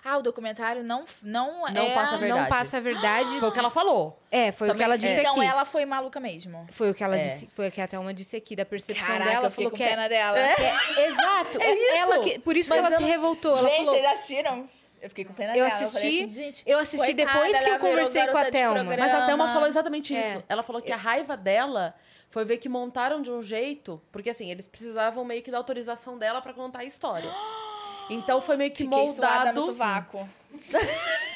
Ah, o documentário não, não, Não é... passa a verdade. Não passa a verdade. Foi o que ela falou. É, foi o que Também- ela é. disse Então aqui. ela foi maluca mesmo. Foi o que ela É. disse, foi o que a Thelma disse aqui, da percepção Caraca, dela. eu fiquei Falou com que é, pena dela. que é- Exato. É é isso. ela que, por isso que Mas ela, se ela- revoltou. Ela Gente, falou, vocês assistiram? Eu fiquei com pena Eu dela. falei assisti- assim, gente, eu assisti coitada, depois que ela eu conversei com a de Thelma. Mas a Thelma falou exatamente É. isso. Ela falou que a raiva dela foi ver que montaram de um jeito, porque assim, eles precisavam meio que da autorização dela pra contar a história. Então foi meio que Fiquei suada no moldado sovaco.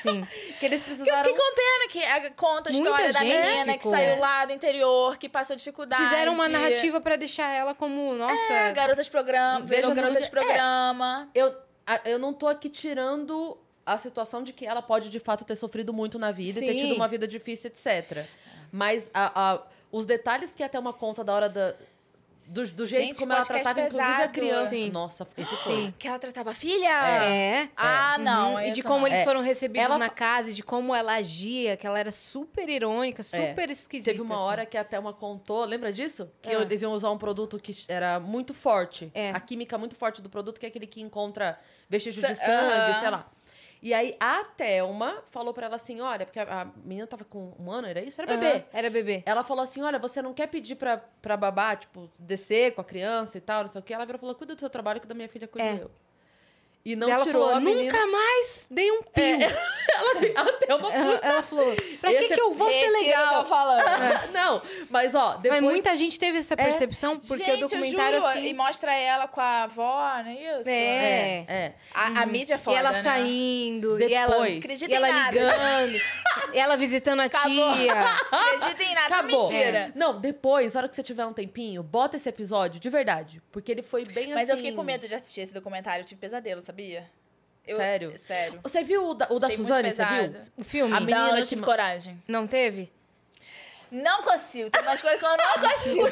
sim. que eles Eu precisaram fiquei com pena que a- conta a Muita história da gente menina que ficou. saiu lá do interior, que passou dificuldade. Fizeram uma narrativa pra deixar ela como, nossa, É, garota de programa, Veja virou no garota de lugar- é. programa. eu, eu não tô aqui tirando a situação de que ela pode de fato ter sofrido muito na vida e ter Sim. tido uma vida difícil, etc. Mas a- a- os detalhes que até uma conta da hora da, do, do jeito Gente, como ela podcast tratava, inclusive, a criança. Sim. Nossa, esse foi. Sim. Que ela tratava a filha? é. Ah, não. Uhum. E de como não. eles É. foram recebidos Ela na casa, e de como ela agia, que ela era super irônica, super esquisita. Teve uma assim. hora que a Thelma contou, lembra disso? Que Ah. eles iam usar um produto que era muito forte. É. A química muito forte do produto, que é aquele que encontra vestígio Sa- de sangue, sei lá. E aí a Thelma falou pra ela assim: olha, porque a, a menina tava com um ano, era isso? Era Aham, bebê. Era bebê. Ela falou assim: olha, você não quer pedir pra, pra babá, tipo, descer com a criança e tal, não sei o quê. Ela virou e falou: cuida do seu trabalho, que da minha filha cuido É. eu. E não ela tirou falou, a menina. nunca mais dei um pio. Ela, assim, a Thelma Ela, ela falou, pra que, que eu vou ser legal? falando. Não, mas ó, depois. Mas muita gente teve essa percepção, porque Gente, o documentário, juro, assim... E mostra ela com a avó, não é isso? É. É. A, a mídia é foda, e ela né? saindo, e ela, Depois. Acredita e ela nada, ligando, e ela visitando a Acabou. tia. Acredita em nada, Acabou. mentira. Não, depois, na hora que você tiver um tempinho, bota esse episódio, de verdade. Porque ele foi bem Mas assim. eu fiquei com medo de assistir esse documentário, eu tive pesadelo, sabia? Eu- Sério? Sério. Você viu o da, o da Suzane, você viu? O filme? A Não, menina eu não que tive coragem. Não teve? Não consigo. Tem umas coisas que eu não consigo.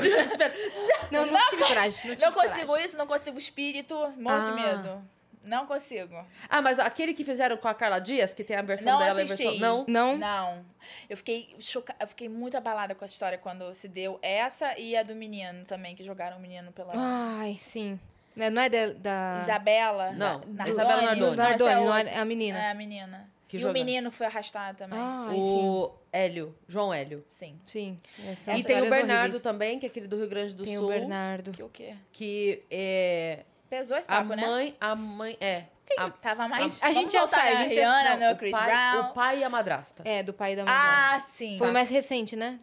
Não, não, tive coragem. Não, tive não consigo coragem. isso, não consigo espírito. Morro de Ah. medo. Não consigo. Ah, mas aquele que fizeram com a Carla Dias, que tem a versão Não dela e a versão. Não. Não? Não. Eu fiquei chocada, eu fiquei muito abalada com essa história quando se deu essa e a do menino também, que jogaram o menino pela Ai, sim. Né, Não é da... da... Isabela. Não, Na- Isabela Nardoni. Nardoni. Do Nardoni, essa é não é a menina. É a menina. que e joga. o menino que foi arrastado também. Ah, sim. o Hélio, João Hélio. Sim. Sim. Essas e tem o histórias Bernardo horríveis. também, que é aquele do Rio Grande do Tem Sul. o Bernardo. Que o quê? Que é. Pesou esse A papo, né? mãe, a mãe. É. A, Tava mais. A Vamos gente já sabe, a gente já- Rihanna, não, no o Chris pai, Brown. O pai e a madrasta. É, do pai da mãe. Ah, sim. Foi mais recente, né?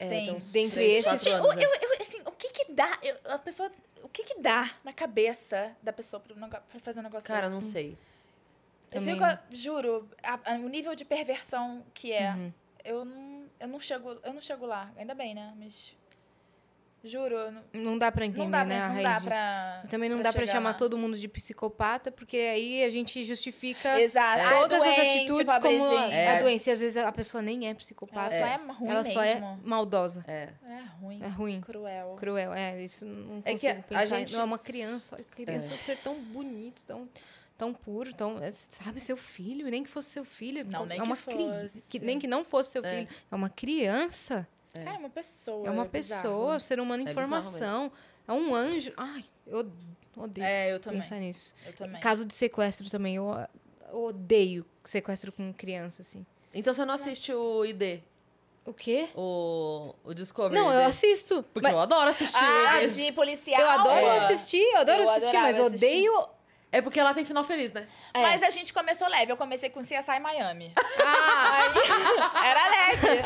É, Sim. tem uns Dentre esses- né? eu, eu, assim, o que que dá? Eu- a pessoa. O que que dá na cabeça da pessoa pra, pra fazer um negócio Cara, desse? não sei. Eu Também. fico, juro, a- a- o nível de perversão que é, Uhum. eu, não, eu não chego, eu não chego lá. Ainda bem, né? Mas juro, não, Não dá pra entender, não dá né, pra, a raiz dá disso. pra Também não pra dá pra chegar chamar lá. todo mundo de psicopata, porque aí a gente justifica Exato. Ah, todas as doente, atitudes como a, pobrezinho. É. a doença. E às vezes a pessoa nem é Ela psicopata. só é ruim Ela mesmo. só é maldosa. É. É ruim. É ruim. Cruel. Cruel. É, isso não É que consigo a pensar. gente- Não é uma criança. A criança É. ser tão bonito, tão, tão puro, tão. é, Sabe, seu filho, nem que fosse seu filho. Não, nem é que uma cri- fosse. que- Nem que não fosse seu É. filho. É uma criança. Cara, é uma pessoa. É uma bizarro. pessoa, ser humano em É formação. É um anjo. Ai, eu odeio É, eu também. pensar nisso. Eu também. Caso de sequestro também, eu, odeio sequestro com criança, assim. Então você não assiste o ID, O quê? o, o Discovery Não, ID? eu assisto. Porque mas eu adoro assistir Ah, de policial. eu adoro É. assistir, eu adoro Eu assistir, mas eu assistir. odeio. É porque ela tem final feliz, né? É. Mas a gente começou leve. Eu comecei com CSI Miami. Ah, Aí, era leve.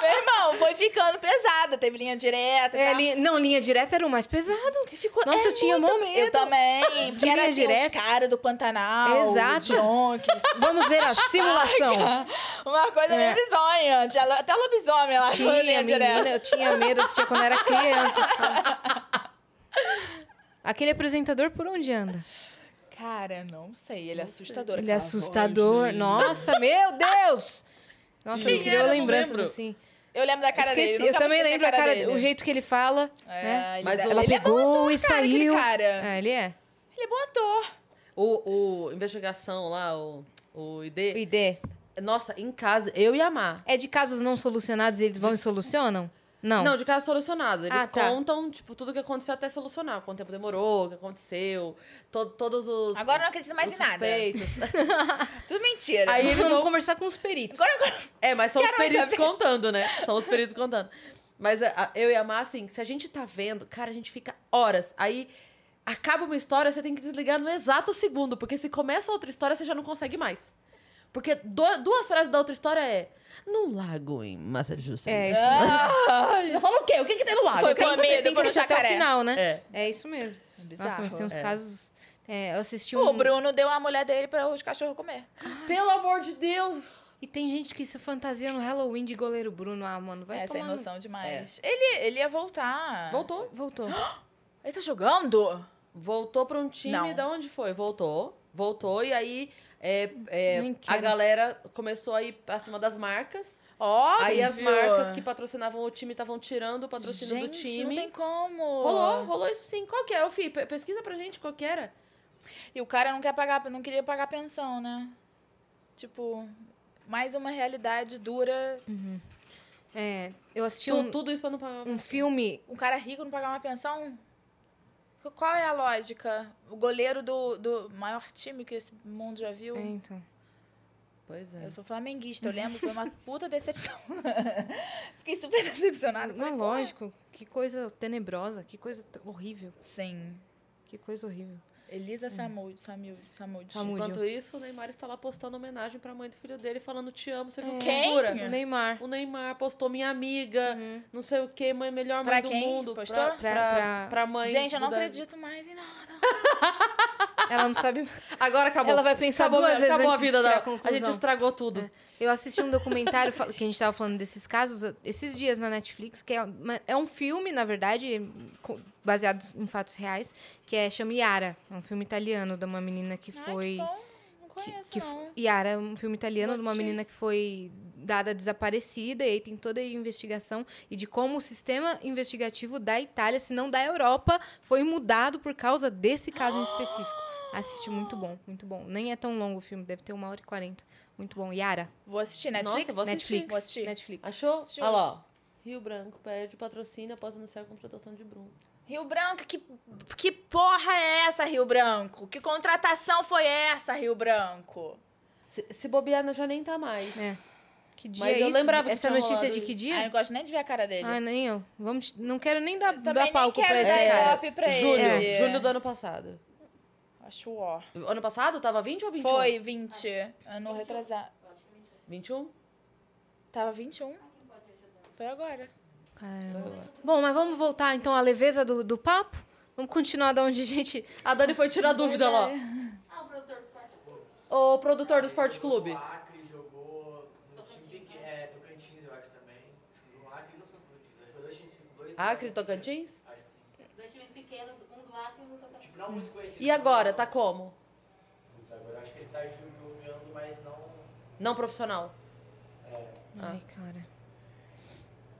Meu irmão, foi ficando pesada. Teve linha direta. é, tá? linha- não, linha direta era o mais pesado. Que ficou, Nossa, é eu tinha muito- mó medo. Eu também. De Que era linha assim, direta. os caras do Pantanal. Exato. Jonks. Vamos ver a simulação. Uma coisa É. meio bizonha. Até lobisomem lá. foi Tinha, linha menina, direta. eu tinha medo, eu assistia quando era criança. Aquele apresentador por onde anda? Cara, não sei. Ele é assustador. Ele é assustador. voz dele. Nossa, meu Deus! Nossa, Quem eu era? Não lembranças lembro. assim. Eu lembro da cara Esqueci, dele. eu vou também lembro a cara, dele. o jeito que ele fala, É, né? ele Mas é- Ela ele é bom pegou ator, e cara, saiu. Cara. É, ele é. Ele é bom ator. O, o Investigação lá, o, o O ID. ID. Nossa, em casa, eu e a Má. É de casos não solucionados e eles vão e solucionam? Não. Não, de caso solucionado. Eles Ah, tá. contam, tipo, tudo que aconteceu até solucionar. Quanto tempo demorou, o que aconteceu, to- todos os. Agora eu não acredito mais os em nada. Tudo mentira. Aí eles vão conversar com os peritos. Agora, agora... É, mas são os Quero mais peritos saber. contando, né? São os peritos contando. Mas a- a- eu e a Má, assim, se a gente tá vendo, cara, a gente fica horas. Aí acaba uma história, você tem que desligar no exato segundo, porque se começa outra história, você já não consegue mais. Porque do- duas frases da outra história é. Num lago em Massachusetts. É, isso. Você já fala o quê? O que, que tem no lago? Foi comido tem que por um assistir até o jacaré. final, né? É. É isso mesmo. Bizarro. Nossa, mas tem uns É. casos... é, eu assisti um... O Bruno deu a mulher dele para os cachorros comer. Pelo amor de Deus! E tem gente que se fantasia no Halloween de goleiro Bruno. Ah, mano, vai é, sem tomar no- noção demais. Ele, ele ia voltar. Voltou. Voltou. Ele tá jogando? Voltou pra um time. Não. Da onde foi? Voltou. Voltou. E aí é, é, a galera começou a ir acima das marcas. Óbvio. Aí as marcas que patrocinavam o time estavam tirando o patrocínio Gente, do time. não tem como. Rolou, rolou isso sim. Qual que é? Ô, Fih, pe- pesquisa pra gente qual que era. E o cara não quer pagar, não queria pagar pensão, né? Tipo, mais uma realidade dura. É, eu assisti Tu- um, Tudo isso pra não pagar. um filme... Um cara rico não pagar uma pensão? Qual é a lógica? O goleiro do, do maior time que esse mundo já viu? É, então. Pois é. Eu sou flamenguista, eu lembro, foi uma puta decepção. Fiquei super decepcionada. Não, Falei, pô, lógico. Que coisa tenebrosa. Que coisa horrível. Sim. Que coisa horrível. Elisa Samud, Samud, Samud. Samud. Enquanto isso, o Neymar está lá postando homenagem pra mãe do filho dele, falando te amo. Você viu que Quem? O Neymar. O Neymar postou minha amiga, não sei o que, mãe, melhor Pra mãe do quem mundo. postou? Pra, Pra- pra, pra- pra mãe. Gente, eu não do- acredito mais em nada. Ela não sabe... Agora acabou. Ela vai pensar acabou, duas vezes acabou antes a vida de tirar da. a. É. A gente estragou tudo. Eu assisti um documentário que a gente tava falando desses casos esses dias na Netflix, que é, uma- é um filme, na verdade, baseado em fatos reais, que é chama Yara. É um filme italiano de uma menina que Ai, foi. que Não que, conheço, que não. Yara é um filme italiano de uma assistir. menina que foi dada desaparecida e aí tem toda a investigação e de como o sistema investigativo da Itália, se não da Europa, foi mudado por causa desse caso em específico. Assisti muito bom, muito bom. Nem é tão longo o filme, deve ter uma hora e quarenta. Muito bom. Yara. Vou assistir Netflix? Nossa, vou assistir. Netflix. Vou assistir. Netflix. Achou? Assisti Olha lá. Rio Branco pede patrocínio após anunciar a contratação de Bruno. Rio Branco, que, que porra é essa, Rio Branco? Que contratação foi essa, Rio Branco? Se, se bobear, já nem tá mais. É. Que dia Mas é eu isso? lembrava que Essa tinha notícia é de que dia? Ah, eu não gosto nem de ver a cara dele. Ah, nem eu. Vamos, não quero nem dar, dar nem palco pra quero esse dar cara. ibope pra julho, ele. julho do ano passado. Acho ó. Ano passado tava 20 ou 21? Foi 20. Ano retrasado. 21? Tava 21. Foi agora. Caramba. Bom, mas vamos voltar então à leveza do, do papo? Vamos continuar da onde a gente. A Dani foi tirar dúvida lá. Ah, o produtor do Esporte Clube. O produtor do Esporte Clube. O Acre jogou no time pequeno, é, Tocantins, eu acho também. Acho que No Acre não são Tocantins, acho que foi dois times, dois. Acre e Tocantins? Acho que sim. Dois times pequenos, um do Acre e um do Tocantins. Tipo, não muito conhecido. E agora, tá como? Putz, agora eu acho que ele tá jogando, mas não. Não profissional. É, Ai, cara.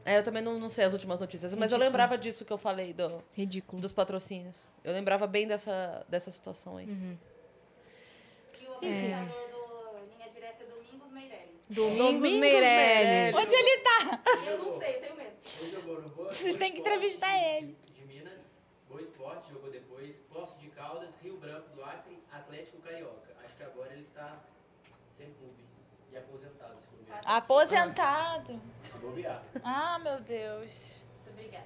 É, eu também não, não sei as últimas notícias, mas eu lembrava disso que eu falei do, Ridículo. dos patrocínios. Eu lembrava bem dessa, dessa situação aí. Uhum. E o apresentador do Linha Direta é Domingos Meirelles. Domingos, Domingos Meirelles. Meirelles. Onde ele tá? Eu não sei, eu tenho medo. Vocês têm que Esporte entrevistar ele. De Minas, Boa Esporte, jogou depois. Poço de Caldas, Rio Branco do Acre, Atlético Carioca. Acho que agora ele está sem clube e aposentado, se. Aposentado. Bobear. Ah, meu Deus. Muito obrigada.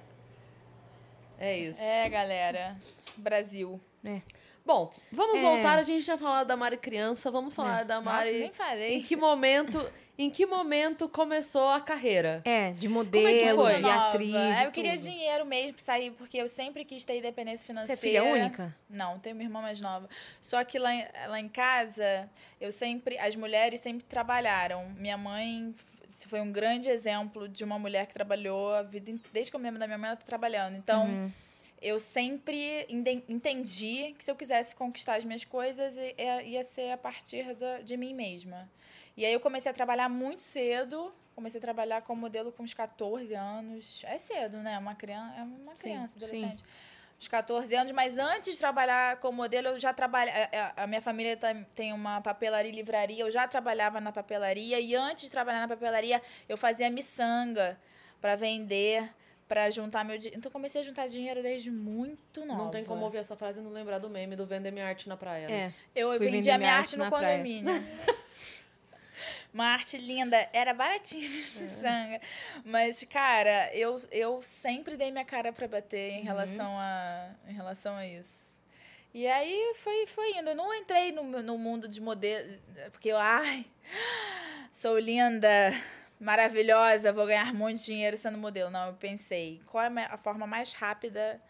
É isso. É, galera. Brasil. Bom, vamos É. voltar. A gente tinha falado da Mari criança, vamos falar da Nossa, Mari. nem em falei. que momento, em que momento começou a carreira? É, de que modelo, foi? de Nova. atriz. É, e eu queria dinheiro mesmo pra sair, porque eu sempre quis ter independência Você financeira. é filha única? Não, tenho uma irmã mais nova. Só que lá, em- lá em casa, eu sempre. As mulheres sempre trabalharam. Minha mãe f- foi um grande exemplo de uma mulher que trabalhou a vida. Desde que eu me lembro da minha mãe, ela tá trabalhando. Então. Uhum. Eu sempre entendi que se eu quisesse conquistar as minhas coisas, ia ia ser a partir da- de mim mesma. E aí eu comecei a trabalhar muito cedo. Comecei a trabalhar como modelo com uns 14 anos. É cedo, né? Uma criança, é uma criança, sim. adolescente. Uns 14 anos, mas antes de trabalhar como modelo, eu já trabalhava. A, minha família tam- tem uma papelaria e livraria, eu já trabalhava na papelaria. E antes de trabalhar na papelaria, eu fazia miçanga para vender, para juntar meu dinheiro. Então, comecei a juntar dinheiro desde muito nova. Não tem como ouvir essa frase e não lembrar do meme do vender minha arte na praia. né? É. Eu Fui vendia minha minha arte arte no condomínio. Uma arte linda, era baratinho de miçanga. Mas, cara, eu, eu sempre dei minha cara pra bater em, relação, a, em relação a isso. E aí foi, foi indo. Eu não entrei no, no mundo de modelo, porque eu, ai, sou linda, maravilhosa, vou ganhar muito dinheiro sendo modelo. Não, eu pensei, qual é a forma mais rápida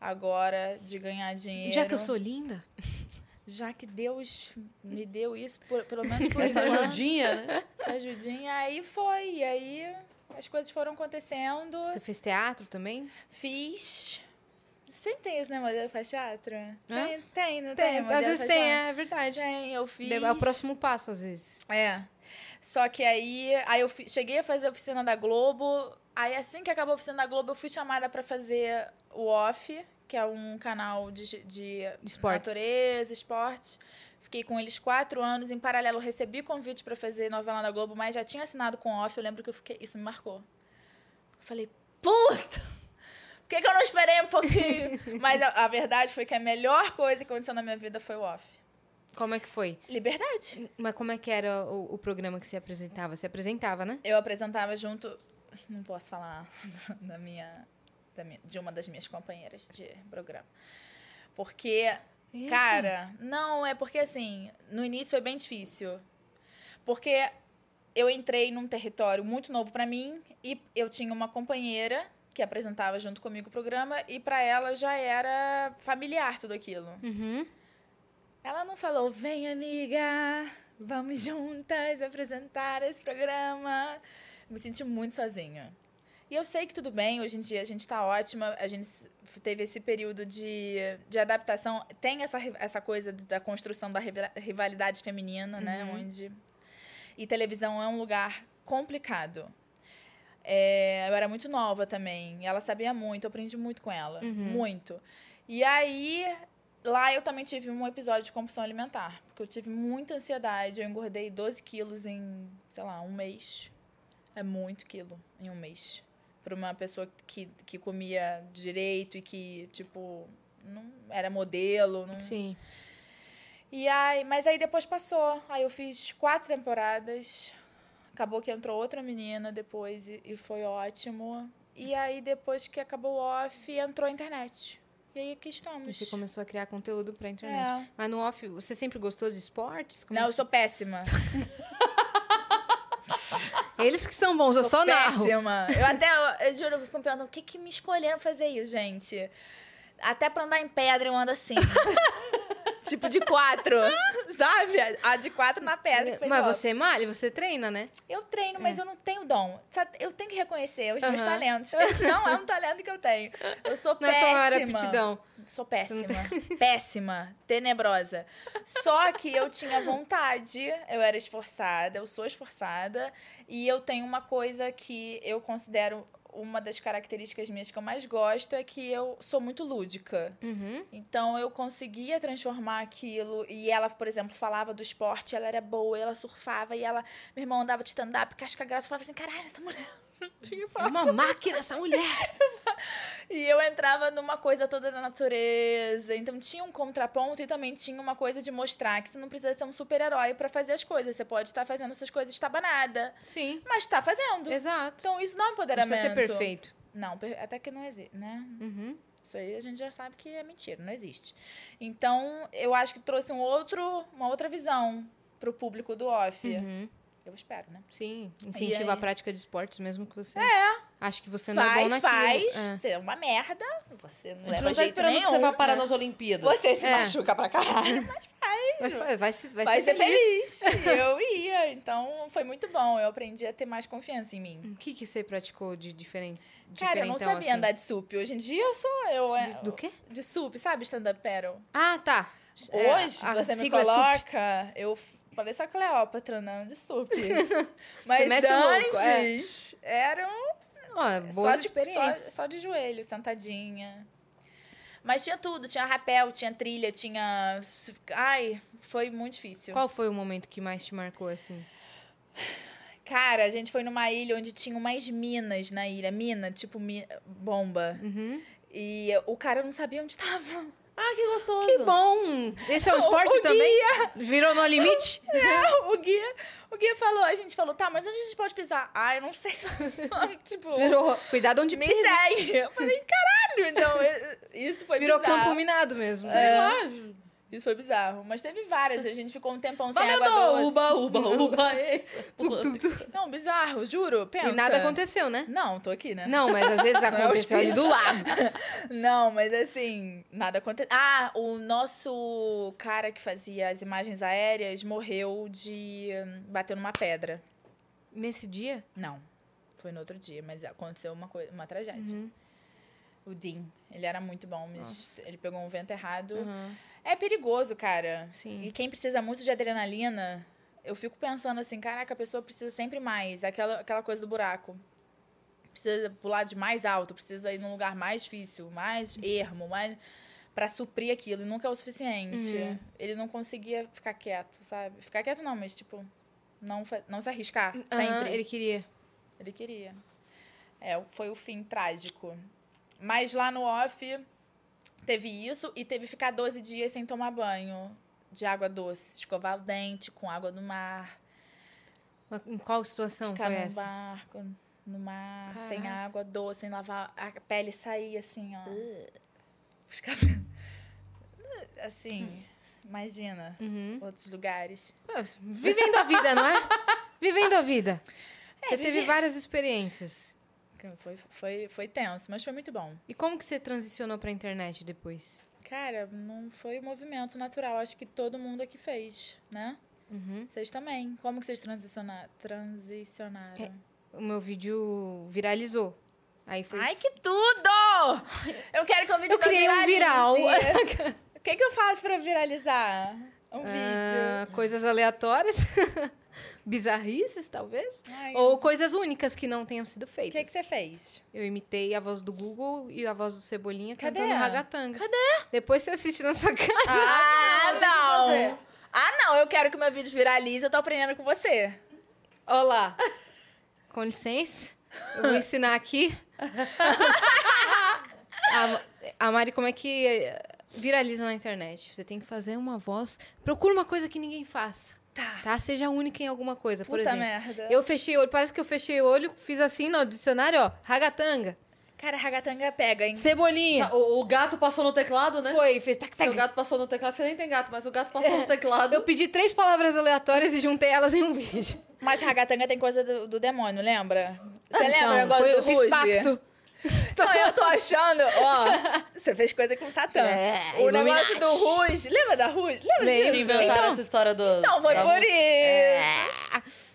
agora de ganhar dinheiro? Já que eu sou linda. Já que Deus me deu isso, por- pelo menos por Essa enquanto, ajudinha, né? essa ajudinha, aí foi. E aí as coisas foram acontecendo. Você fez teatro também? Fiz. Sempre tem isso, né? Modelo faz teatro? Tem, tem, não tem? Tem, às vezes tem, teatro? é verdade. Tem, eu fiz. É o próximo passo, às vezes. É. Só que aí, aí eu fi- cheguei a fazer a oficina da Globo. Aí assim que acabou a oficina da Globo, eu fui chamada pra fazer o Off, que é um canal de, de Esportes. natureza, esportes. Fiquei com eles quatro anos. Em paralelo, recebi convite pra fazer novela da Globo, mas já tinha assinado com o Off. Eu lembro que eu fiquei. Isso me marcou. Eu falei, puta! Por que, que eu não esperei um pouquinho? mas a, a verdade foi que a melhor coisa que aconteceu na minha vida foi o Off. Como é que foi? Liberdade. Mas como é que era o, o programa que você apresentava? Você apresentava, né? Eu apresentava junto. Não posso falar da minha- de uma das minhas companheiras de programa. Porque, Eita. cara, não, é porque assim, no início foi bem difícil. Porque eu entrei num território muito novo pra mim e eu tinha uma companheira que apresentava junto comigo o programa e pra ela já era familiar tudo aquilo. Uhum. Ela não falou, vem amiga, vamos juntas apresentar esse programa. Eu me senti muito sozinha. E eu sei que tudo bem, hoje em dia a gente tá ótima, a gente teve esse período de, de adaptação, tem essa, essa coisa da construção da rival- rivalidade feminina, né? Onde... E televisão é um lugar complicado. É, eu era muito nova também, ela sabia muito, eu aprendi muito com ela, muito. E aí, Lá eu também tive um episódio de compulsão alimentar, porque eu tive muita ansiedade. Eu engordei 12 quilos em, sei lá, um mês. É muito quilo em um mês. Para uma pessoa que, que comia direito e que, tipo, não era modelo. Não... Sim. E aí, mas aí depois passou. Aí eu fiz quatro temporadas. Acabou que entrou outra menina depois e, e foi ótimo. E aí, depois que acabou o off, entrou a internet. E aí aqui estamos. E você começou a criar conteúdo pra internet. É. Mas no off, você sempre gostou de esportes? Como- Não, eu sou péssima. Eles que são bons, eu só narro. péssima. Eu até, eu, eu juro, eu fico me perguntando, o que que me escolheram fazer isso, gente? Até pra andar em pedra eu ando assim. tipo de quatro, sabe? A de quatro na pedra. fez Mas você malha, você treina, né? Eu treino, mas eu não tenho dom. Eu tenho que reconhecer os meus Aham. talentos. Esse não é um talento que eu tenho. Eu sou Não é só péssima. uma aptidão. Sou péssima. Péssima. Tenebrosa. Só que eu tinha vontade, eu era esforçada, eu sou esforçada. E eu tenho uma coisa que eu considero uma das características minhas que eu mais gosto é que eu sou muito lúdica. Uhum. Então eu conseguia transformar aquilo. E ela, por exemplo, falava do esporte, ela era boa, ela surfava, e ela, meu irmão andava de stand-up, casca graça, falava assim: caralho, essa mulher. É força." uma máquina essa mulher. E eu entrava numa coisa toda da natureza. Então tinha um contraponto e também tinha uma coisa de mostrar que você não precisa ser um super-herói pra fazer as coisas. Você pode estar fazendo essas coisas estabanada, Sim, mas tá fazendo. exato. Então isso não é Não empoderamento. precisa ser perfeito. Não, até que não existe, né? Uhum. Isso aí a gente já sabe que é mentira, não existe. Então, eu acho que trouxe um outro, uma outra visão pro público do off. Uhum. Eu espero, né? Sim, incentiva aí? a prática de esportes, mesmo que você. É. Acho que você não é bom Faz, naquilo. faz. É. Você é uma merda. Você não leva não tá jeito nenhum. que você vá parar nas Olimpíadas. Você se É. machuca pra caralho, mas Vai, vai, vai, se- vai, vai ser, ser feliz. E eu ia. Então, foi muito bom. Eu aprendi a ter mais confiança em mim. O que, que você praticou de diferente? Cara, eu não sabia assim? andar de sup. Hoje em dia eu sou eu. é, De- do quê? De sup, sabe? Stand-up paddle. Ah, tá. É, Hoje, se a você me é coloca, eu pareço a Cleópatra andando de sup. Mas o louco, é. antes, eram Ó, só boas de, experiências. só, só de joelho, sentadinha. Mas tinha tudo, tinha rapel, tinha trilha, tinha... Ai, foi muito difícil. Qual foi o momento que mais te marcou, assim? Cara, a gente foi numa ilha onde tinha umas minas na ilha. Mina, tipo mi- bomba. Uhum. E o cara não sabia onde tava. Ah, que gostoso. Que bom! Esse é um O- esporte o também? Virou no limite? o guia, o guia falou, a gente falou, tá, mas onde a gente pode pisar? Ah, eu não sei. tipo, Virou. Cuidado onde me pisa. segue. Eu falei, caralho. Então, isso foi Virou bizarro. campo minado mesmo. Sei lá. Isso foi bizarro. Mas teve várias. A gente ficou um tempão sem água Valendo! doce. Uba, uba, uba. é Não, bizarro, juro. Pensa. E nada aconteceu, né? Não, tô aqui, né? Não, mas às vezes é aconteceu ali do lado. Não, mas assim, nada aconteceu. Ah, o nosso cara que fazia as imagens aéreas morreu de hum, bater numa pedra. Nesse dia? Não, foi no outro dia, mas aconteceu uma coisa, uma tragédia. Uhum. O Dean, ele era muito bom, mas ele pegou um vento errado. Uhum. É perigoso, cara. Sim. E quem precisa muito de adrenalina, eu fico pensando assim, caraca, a pessoa precisa sempre mais. Aquela, aquela coisa do buraco. Precisa pular de mais alto, precisa ir num lugar mais difícil, mais ermo, mais para suprir aquilo. E nunca é o suficiente. Uhum. Ele não conseguia ficar quieto, sabe? Ficar quieto não, mas tipo, não, não se arriscar. Sempre. ele queria. Ele queria. É, foi o fim trágico. Mas lá no off teve isso e teve ficar 12 dias sem tomar banho de água doce. Escovar o dente com água do mar. Mas Em qual situação Ficar foi no essa? barco, no mar, sem Caraca. água doce, sem lavar. A pele sair assim, ó. Os cabelos. Assim, imagina. Uhum. Outros lugares. Vivendo a vida, não é? Vivendo a vida. É, Você teve viver. várias experiências. Foi, foi, foi tenso, mas foi muito bom. E como que você transicionou pra internet depois? Cara, não foi um movimento natural. Acho que todo mundo aqui fez, né? Uhum. Vocês também. Como que vocês transiciona- transicionaram? É. O meu vídeo viralizou. Aí foi. Ai, que tudo! Eu quero que o vídeo Eu criei um viral. o que, que eu faço pra viralizar um Ah, vídeo? coisas aleatórias. Bizarrices, talvez. Ai, Ou coisas únicas que não tenham sido o feitas. que, que você fez? Eu imitei a voz do Google e a voz do Cebolinha Cadê? cantando ragatanga. Cadê? Depois você assiste na sua casa. Ah, não! Ah, não, eu quero que o meu vídeo viralize, eu tô aprendendo com você. Olá. Com licença. Eu vou ensinar aqui. a, a Mari, como é que viraliza na internet. Você tem que fazer uma voz. Procura uma coisa que ninguém faça. Tá. Tá? Seja única em alguma coisa. Por Puta exemplo, merda. eu fechei o olho, parece que eu fechei o olho, fiz assim no dicionário, ó, ragatanga, Cara, ragatanga pega, hein? cebolinha. O, o gato passou no teclado, né? Foi, fez tac, Seu tac. gato passou no teclado. Você nem tem gato, mas o gato passou no teclado. Eu pedi três palavras aleatórias e juntei elas em um vídeo. Mas ragatanga tem coisa do, do demônio, lembra? Você Então, lembra o negócio foi- do eu fiz Ruge? pacto. Não, eu tô achando, ó. Você fez coisa com Satã. É, o negócio Illuminati. do Ruge. Lembra da Ruge? Lembra Lembro. disso? Inventaram Então- essa história do. Então, foi da- por isso. É.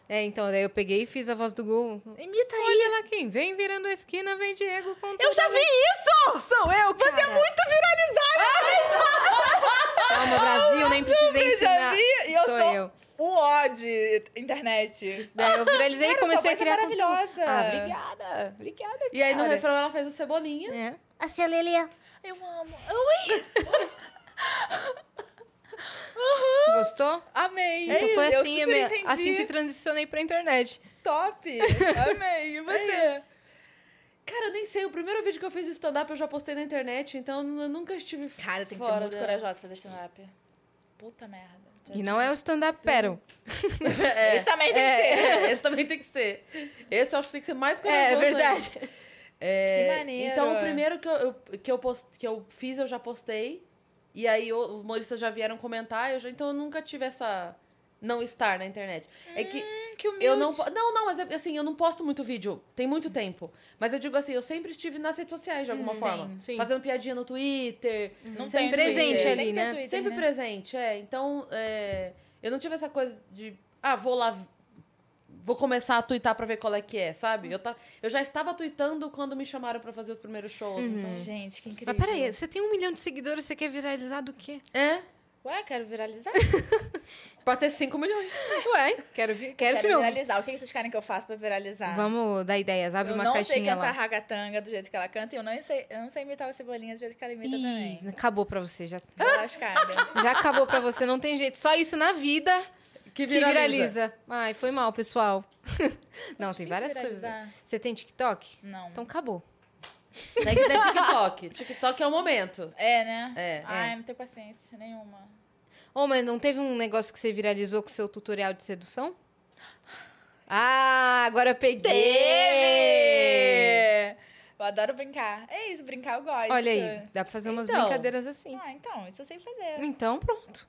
É, então, daí eu peguei e fiz a voz do Gol. Imita aí. Olha lá quem vem virando a esquina, vem Diego com Eu já vi isso! Sou eu, Você é muito viralizada! Calma, Brasil, nem precisei Eu já ensinar. vi e eu Sou sou eu. O ó de internet. Daí eu viralizei e comecei a é criar conteúdo. maravilhosa. Ah, obrigada. Obrigada, E aí no refrão ela fez o cebolinha. É. A Cia Lelia. Eu amo. Oi! Gostou? Amei. Então foi assim, me- assim que transicionei pra internet. Top. Amei. E você? Cara, eu nem sei. O primeiro vídeo que eu fiz de stand-up eu já postei na internet, então eu nunca estive. Cara, tem que ser muito dela. corajosa fazer stand-up. Puta merda. E não é o stand-up paddle. É. Esse também tem que ser. É, esse também tem que ser. Esse eu acho que tem que ser mais corajoso. É, é ainda. verdade. É, Que maneiro. Então, o primeiro que eu, eu- que, eu post, que eu fiz, eu já postei. E aí, os humoristas já vieram comentar. Eu já, então, eu nunca tive essa... Não estar na internet. É que Hum, que humilde. eu não... Não, não, mas é, assim, eu não posto muito vídeo. Tem muito tempo. Mas eu digo assim, eu sempre estive nas redes sociais, de alguma Sim, forma. sim. Fazendo piadinha no Twitter. Não sempre tem presente Twitter. ali, né? Twitter, Sempre né? presente, é. Então, é, eu não tive essa coisa de... Ah, vou lá... Vou começar a twittar pra ver qual é que é, sabe? Eu, ta, eu já estava tweetando quando me chamaram pra fazer os primeiros shows. Então... Gente, que incrível. Mas peraí, você tem um milhão de seguidores, você quer viralizar do quê? É, Ué, quero viralizar. pra ter 5 milhões. Ué, quero, vi- quero, Quero viralizar. O que vocês querem que eu faça pra viralizar? Vamos dar ideias, abre eu uma não sei caixinha cantar lá. ragatanga do jeito que ela canta e eu não sei, eu não sei imitar a Cebolinha do jeito que ela imita Ih, também. acabou pra você, já, lascada. já acabou pra você, não tem jeito. Só isso na vida Que que viraliza. viraliza. Ai, foi mal, pessoal. não, tem difícil várias coisas. viralizar. Você tem TikTok? Não. Então acabou. Tem que ter TikTok. TikTok é o momento. É, né? É. Ai, não tenho paciência nenhuma. Ô, mas não teve um negócio que você viralizou com o seu tutorial de sedução? Ah, agora eu peguei! Teve! Eu adoro brincar. É isso, brincar eu gosto. Olha aí, dá pra fazer umas Então. brincadeiras assim. Ah, então, isso eu sei fazer. Então, pronto.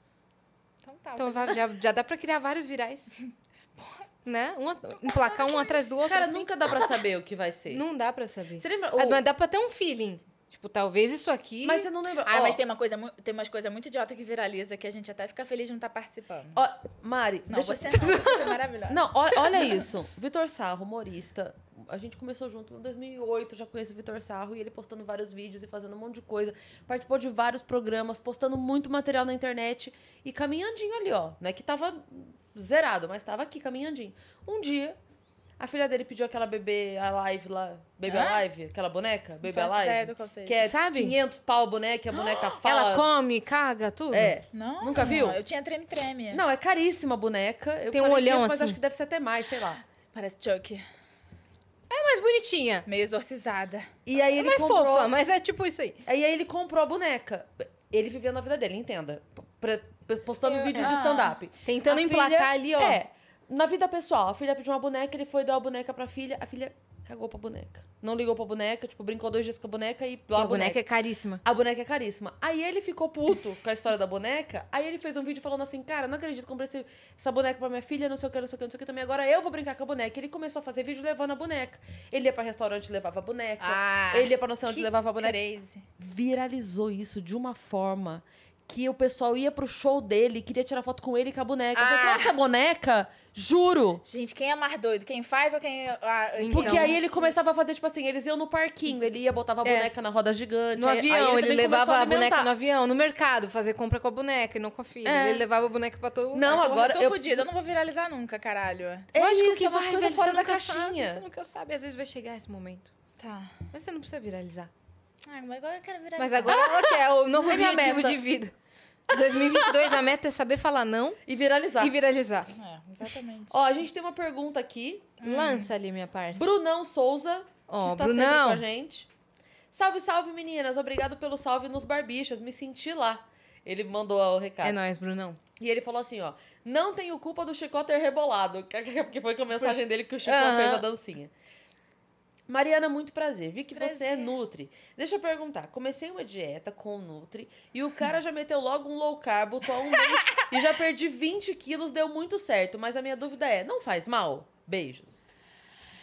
Então tá. Então já, já dá pra criar vários virais. né? Um, emplacar um atrás do outro. Cara, assim. nunca dá pra saber o que vai ser. Não dá pra saber. Você lembra? Ah, o- Mas dá pra ter um feeling. Tipo, talvez isso aqui. Mas você não lembra? Ah, Ó, mas tem, uma coisa, tem umas coisas muito idiota que viraliza que a gente até fica feliz de não estar participando. ó, Mari, Não, deixa... você não. Você foi maravilhosa. Não, ó- olha isso. Vitor Sarro, humorista. A gente começou junto em 2008, já conheço o Vitor Sarro e ele postando vários vídeos e fazendo um monte de coisa. Participou de vários programas, postando muito material na internet e caminhandinho ali, ó. Não é que tava zerado, mas tava aqui caminhandinho. Um dia, a filha dele pediu aquela bebê Alive lá, Baby Hã? Alive, aquela boneca, Baby faço ideia Alive. do qual seja. Que é Sabe? 500 pau a boneca, e a boneca fala. Ela come, caga, tudo? É. Não? Nunca viu? Eu tinha treme-treme. Não, é caríssima a boneca. Eu Tem um olhão 500, mas assim. acho que deve ser até mais, sei lá. Parece Chuck. É mais bonitinha. Meio exorcizada. E aí É ele mais comprou... fofa, mas é tipo isso aí. Aí ele comprou a boneca. Ele vivendo a vida dele, entenda. Pra- pra- postando Eu- vídeos de ah. stand-up. Tentando A emplacar filha- ali, ó. É. Na vida pessoal, a filha pediu uma boneca, ele foi dar a boneca pra filha, a filha cagou pra boneca. Não ligou pra boneca, tipo, brincou dois dias com a boneca e E lá a boneca é caríssima. A boneca é caríssima. Aí ele ficou puto com a história da boneca. Aí ele fez um vídeo falando assim: Cara, não acredito, comprei esse- essa boneca pra minha filha, não sei o que, não sei o que, não sei o que também. Agora eu vou brincar com a boneca. Ele começou a fazer vídeo levando a boneca. Ele ia pra restaurante e levava a boneca. Ah, ele ia pra não sei onde levava a boneca. Crazy. Viralizou isso de uma forma que o pessoal ia pro show dele e queria tirar foto com ele e com a boneca. Você Ah. trouxe a boneca? Juro! Gente, quem é mais doido? Quem faz ou quem. Ah, Então, Porque aí ele começava a fazer, tipo assim, eles iam no parquinho, ele ia, botava a É. boneca na roda gigante. No aí- aí avião, ele, também levava começou a boneca no avião, no mercado, fazer compra com a boneca e não com a filha. É. Ele levava a boneca pra todo Não, lugar. agora eu tô eu fodida, preciso- eu não vou viralizar nunca, caralho. É Lógico isso, que é vai, velho, fora da nunca Sabe, caixinha. você nunca sabe, às vezes vai chegar esse momento. Tá. Mas você não precisa viralizar. Ah, mas agora eu quero viralizar. Mas agora ela quer o novo É objetivo meta. de vida. 2022, a meta é saber falar não E viralizar. e viralizar. É, exatamente. Ó, a gente tem uma pergunta aqui. Lança ali, minha parça. Brunão Souza, que está sempre com Brunão. a gente. Salve, salve, meninas. Obrigado pelo salve nos barbichas. Me senti lá. Ele mandou o recado. É nóis, Brunão. E ele falou assim, ó. Não tenho culpa do Chicó ter rebolado. Que foi com a mensagem dele que o Chicó fez a dancinha. Mariana, muito prazer. Vi que você é Prazer. Nutri. Deixa eu perguntar. Comecei uma dieta com o Nutri e o cara já meteu logo um low carb, botou um mês e já perdi 20 quilos, deu muito certo. Mas a minha dúvida é, não faz mal? Beijos.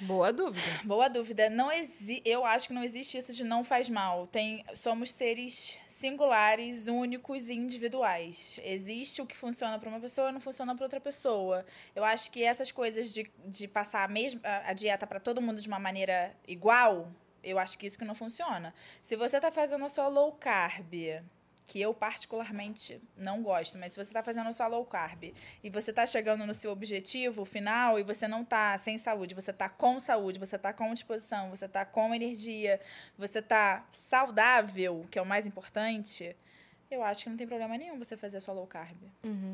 Boa dúvida. Boa dúvida. Não exi eu acho que não existe isso de não faz mal. Tem somos seres singulares, únicos e individuais. Existe o que funciona para uma pessoa e não funciona para outra pessoa. Eu acho que essas coisas de, de passar a, mesma, a, dieta para todo mundo de uma maneira igual, eu acho que isso que não funciona. Se você tá fazendo a sua low carb, que eu particularmente não gosto, mas se você tá fazendo sua low carb e você tá chegando no seu objetivo final e você não tá sem saúde, você tá com saúde, você tá com disposição, você tá com energia, você tá saudável, que é o mais importante, eu acho que não tem problema nenhum você fazer a sua low carb.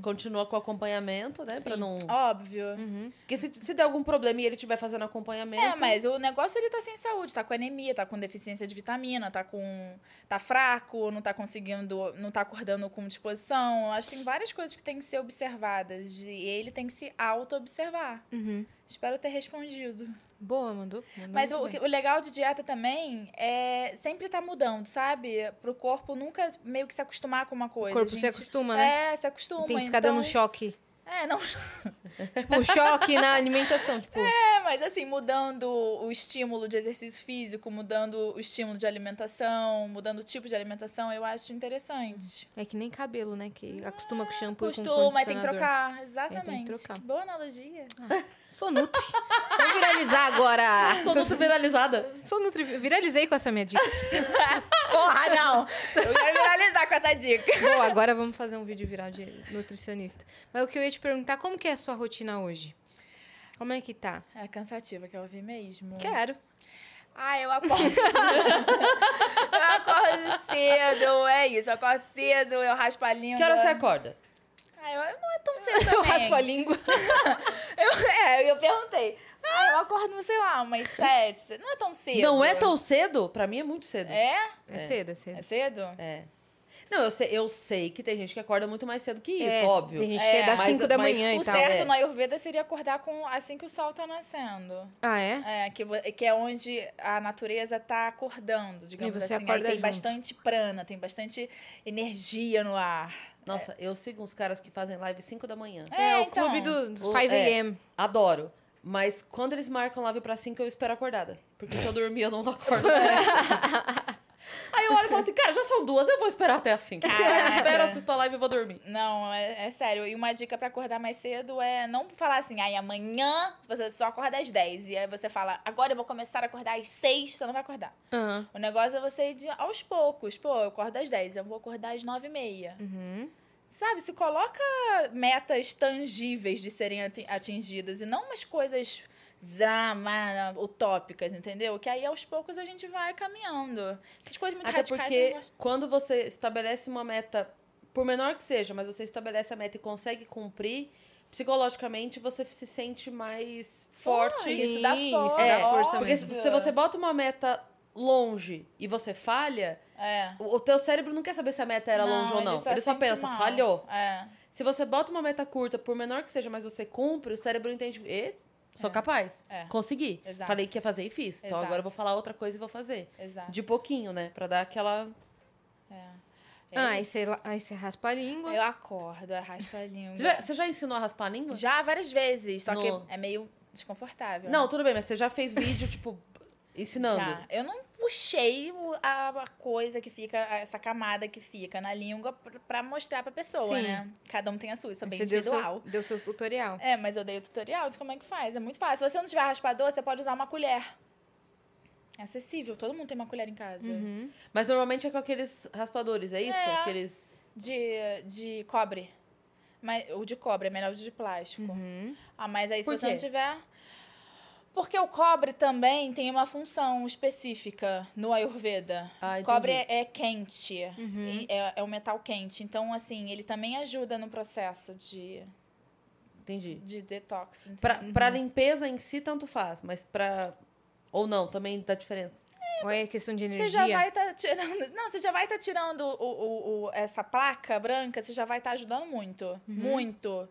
Continua com o acompanhamento, né? Pra não... Óbvio. Uhum. Porque se, se der algum problema e ele estiver fazendo acompanhamento... É, mas o negócio ele tá sem saúde, tá com anemia, tá com deficiência de vitamina, tá com. tá fraco, não tá conseguindo. não tá acordando com disposição. Eu Acho que tem várias coisas que têm que ser observadas. E ele tem que se auto-observar. Uhum. Espero ter respondido. Boa, mandou. mandou Mas o, que- o legal de dieta também é sempre tá mudando, sabe? Pro corpo nunca meio que se acostumar com uma O coisa. corpo gente. se acostuma, né? É, se acostuma. Tem que ficar então... dando choque. É, não. Tipo, choque na alimentação. Tipo, É, mas assim, mudando o estímulo de exercício físico, mudando o estímulo de alimentação, mudando o tipo de alimentação, eu acho interessante. é que nem cabelo, né? Que acostuma com shampoo e com Costuma, mas tem que trocar. Exatamente. trocar. Que boa analogia. Sou Nutri. Vou viralizar agora. Sou muito viralizada. Sou Nutri. Viralizei com essa minha dica. Porra, não! Eu quero viralizar com essa dica. Bom, agora vamos fazer um vídeo viral de nutricionista. Mas o que eu ia te perguntar, como que é a sua rotina hoje? Como é que tá? É cansativa, quer ouvir mesmo? Quero. Ah, eu acordo. eu acordo cedo, é isso. Eu acordo cedo, eu raspo a língua. Que hora você acorda? Ah, eu, não é tão cedo também. Eu raspo a língua. Eu, é, eu perguntei. Ah, eu acordo, sei lá, umas sete. Não é tão cedo. Não é tão cedo? Pra mim é muito cedo. É? É cedo, é cedo. É cedo? É. Não, eu sei, eu sei que tem gente que acorda muito mais cedo que isso, É, óbvio. Tem gente que É, é das mas- 5 da mas manhã o e tal. certo é. no Ayurveda seria acordar com assim que o sol tá nascendo. Ah, é? É, que, vo- que é onde a natureza tá acordando, digamos você assim. Aí acorda tem junto. bastante prana, tem bastante energia no ar. Nossa, eu sigo uns caras que fazem live 5 da manhã. É, É, o então. clube do- dos O- 5 é. a.m. Adoro. Mas quando eles marcam live pra 5, eu espero acordada. Porque se eu dormir, eu não acordo. Aí eu olho e falo assim, cara, já são duas, eu vou esperar até as 5. Caraca. Espero assistir a live e vou dormir. Não, é, é sério. E uma dica pra acordar mais cedo é não falar assim, ai, amanhã você só acorda às 10. E aí você fala, agora eu vou começar a acordar às 6, você não vai acordar. Aham. O negócio é você ir de- aos poucos. Pô, eu acordo às 10, eu vou acordar às 9 e meia. Uhum. Sabe, se coloca metas tangíveis de serem ati- atingidas e não umas coisas zama, utópicas, entendeu? Que aí aos poucos a gente vai caminhando. Essas coisas muito Até radicais. porque não quando você estabelece uma meta, por menor que seja, mas você estabelece a meta e consegue cumprir, psicologicamente você se sente mais forte. Pô, isso dá Sim, força. isso dá força Porque mesmo. se, se você bota uma meta longe e você falha, É. o, o teu cérebro não quer saber se a meta era longe ou não. Ele só, sente pensa, mal. falhou. É. Se você bota uma meta curta, por menor que seja, mas você cumpre, o cérebro entende, e sou É. capaz. É. Consegui. Exato. Falei que ia fazer e fiz. Então agora eu vou falar outra coisa e vou fazer. Exato. De pouquinho, né? Pra dar aquela. É ah, aí você, la- aí você raspa a língua. Eu acordo, eu raspo a língua. Você já, você já ensinou a raspar a língua? Já várias vezes, só No- que é meio desconfortável. Não, tudo bem, mas você já fez vídeo, tipo, ensinando. Já. Eu não puxei a, coisa que fica, essa camada que fica na língua pra, pra mostrar pra pessoa, Sim. né? Cada um tem a sua, isso é bem você deu individual. seu, deu seu tutorial. É, mas eu dei o tutorial de como é que faz. É muito fácil. Se você não tiver raspador, você pode usar uma colher. É acessível, todo mundo tem uma colher em casa. Uhum. Mas normalmente é com aqueles raspadores, é isso? É. Aqueles. De, de cobre. Mas, o de cobre é melhor o de plástico. Uhum. Ah, mas aí se você não tiver. Porque o cobre também tem uma função específica no Ayurveda. Ah, o cobre é, é quente. Uhum. É, é um metal quente. Então, assim, ele também ajuda no processo de, Entendi. de detox. entendeu? Pra, pra limpeza em si, tanto faz, mas pra. Ou não, também dá diferença. Ou é questão de energia? Você já vai estar tirando. Não, você já vai estar tirando o, o- o- essa placa branca, você já vai estar ajudando muito. Muito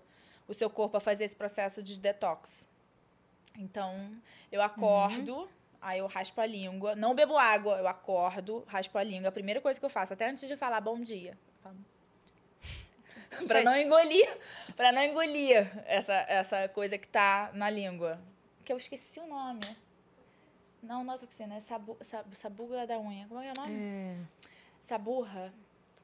o seu corpo a fazer esse processo de detox. Então, eu acordo, aí eu raspo a língua. Não bebo água, eu acordo, raspo a língua. A primeira coisa que eu faço, até antes de falar bom dia. falo- pra não engolir, para não engolir essa, essa coisa que tá na língua. Que eu esqueci o nome. Não, não é toxina, é sabu, sab, sabuga da unha. Como é que é o nome? É, Saburra.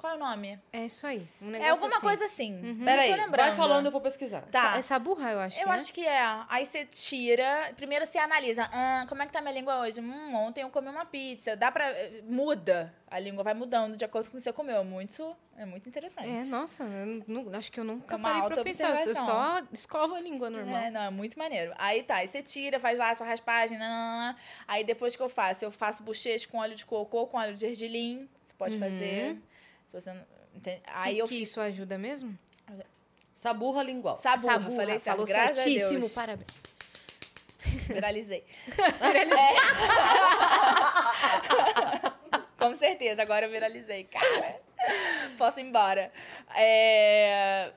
Qual é o nome? é isso aí. Um É alguma assim. coisa assim. Não Peraí, vai falando, eu vou pesquisar. Tá. Essa burra, eu acho. Eu que é. acho que é. Aí você tira. Primeiro você analisa. Ah, como é que tá minha língua hoje? Hum, ontem eu comi uma pizza. Dá pra. Muda. A língua vai mudando de acordo com o que você comeu. É muito, é muito interessante. É, nossa, eu não- acho que eu nunca É uma parei pra pensar. Eu só escovo a língua normal. É, não, é muito maneiro. Aí tá, aí você tira, faz lá essa raspagem, nananana. aí depois que eu faço, eu faço bochecha com óleo de coco ou com óleo de gergelim. Você pode fazer. Se você não. entende? Aí que, eu que isso ajuda mesmo? Saburra lingual. Saburra, Saburra, falei falou Graças a certíssimo, Deus. parabéns. Viralizei. Viralizei. Com certeza, agora eu viralizei, cara. Posso ir embora. É...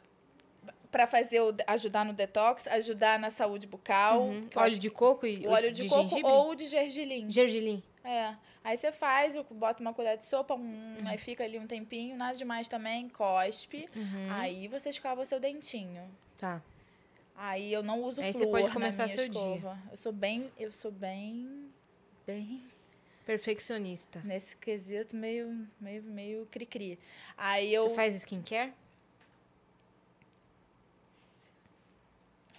Pra fazer o, ajudar no detox, ajudar na saúde bucal. Uhum. Óleo acho de coco e o óleo de, coco gengibre? ou de gergelim. gergelim. É. Aí você faz, eu boto uma colher de sopa, hum, aí fica ali um tempinho, nada demais também, cospe. Uhum. Aí você escova o seu dentinho. Tá. Aí eu não uso Aí você flúor pode na começar minha seu dia. escova. Eu sou bem, eu sou bem, bem Perfeccionista. nesse quesito meio, meio, meio cri-cri. Aí eu Você faz skincare?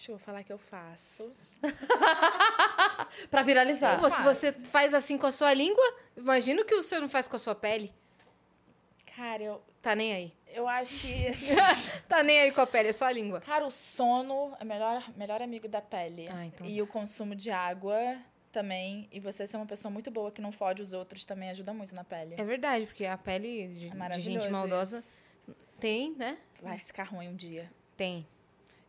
Que eu vou falar que eu faço. Pra viralizar. Pô, se você faz assim com a sua língua, imagina o que você não faz com a sua pele. Cara, eu, Tá nem aí. eu acho que Tá nem aí com a pele, é só a língua. Cara, o sono é o melhor, melhor amigo da pele. Ah, então e o consumo de água também. E você ser uma pessoa muito boa que não fode os outros também ajuda muito na pele. É verdade, porque a pele de, É de gente maldosa isso. tem, né? Vai ficar ruim um dia. Tem.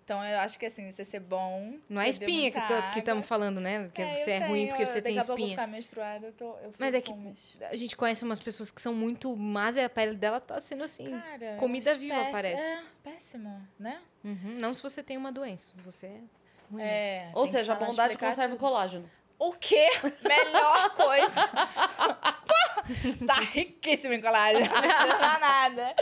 Então eu acho que assim, você ser bom. Não é espinha que estamos falando, né? Que É, você é ruim porque você tem espinha. ficar menstruada, eu, tô, eu Mas é que umas- a gente conhece umas pessoas que são muito más e a pele dela tá sendo assim. Cara, comida viva, péss- parece. É, péssimo, né? Uhum. Não se você tem uma doença, se você é ruim. É, Ou seja, a bondade conserva o tudo. colágeno. O quê? Melhor coisa. tá riquíssimo em colágeno. Não precisa nada.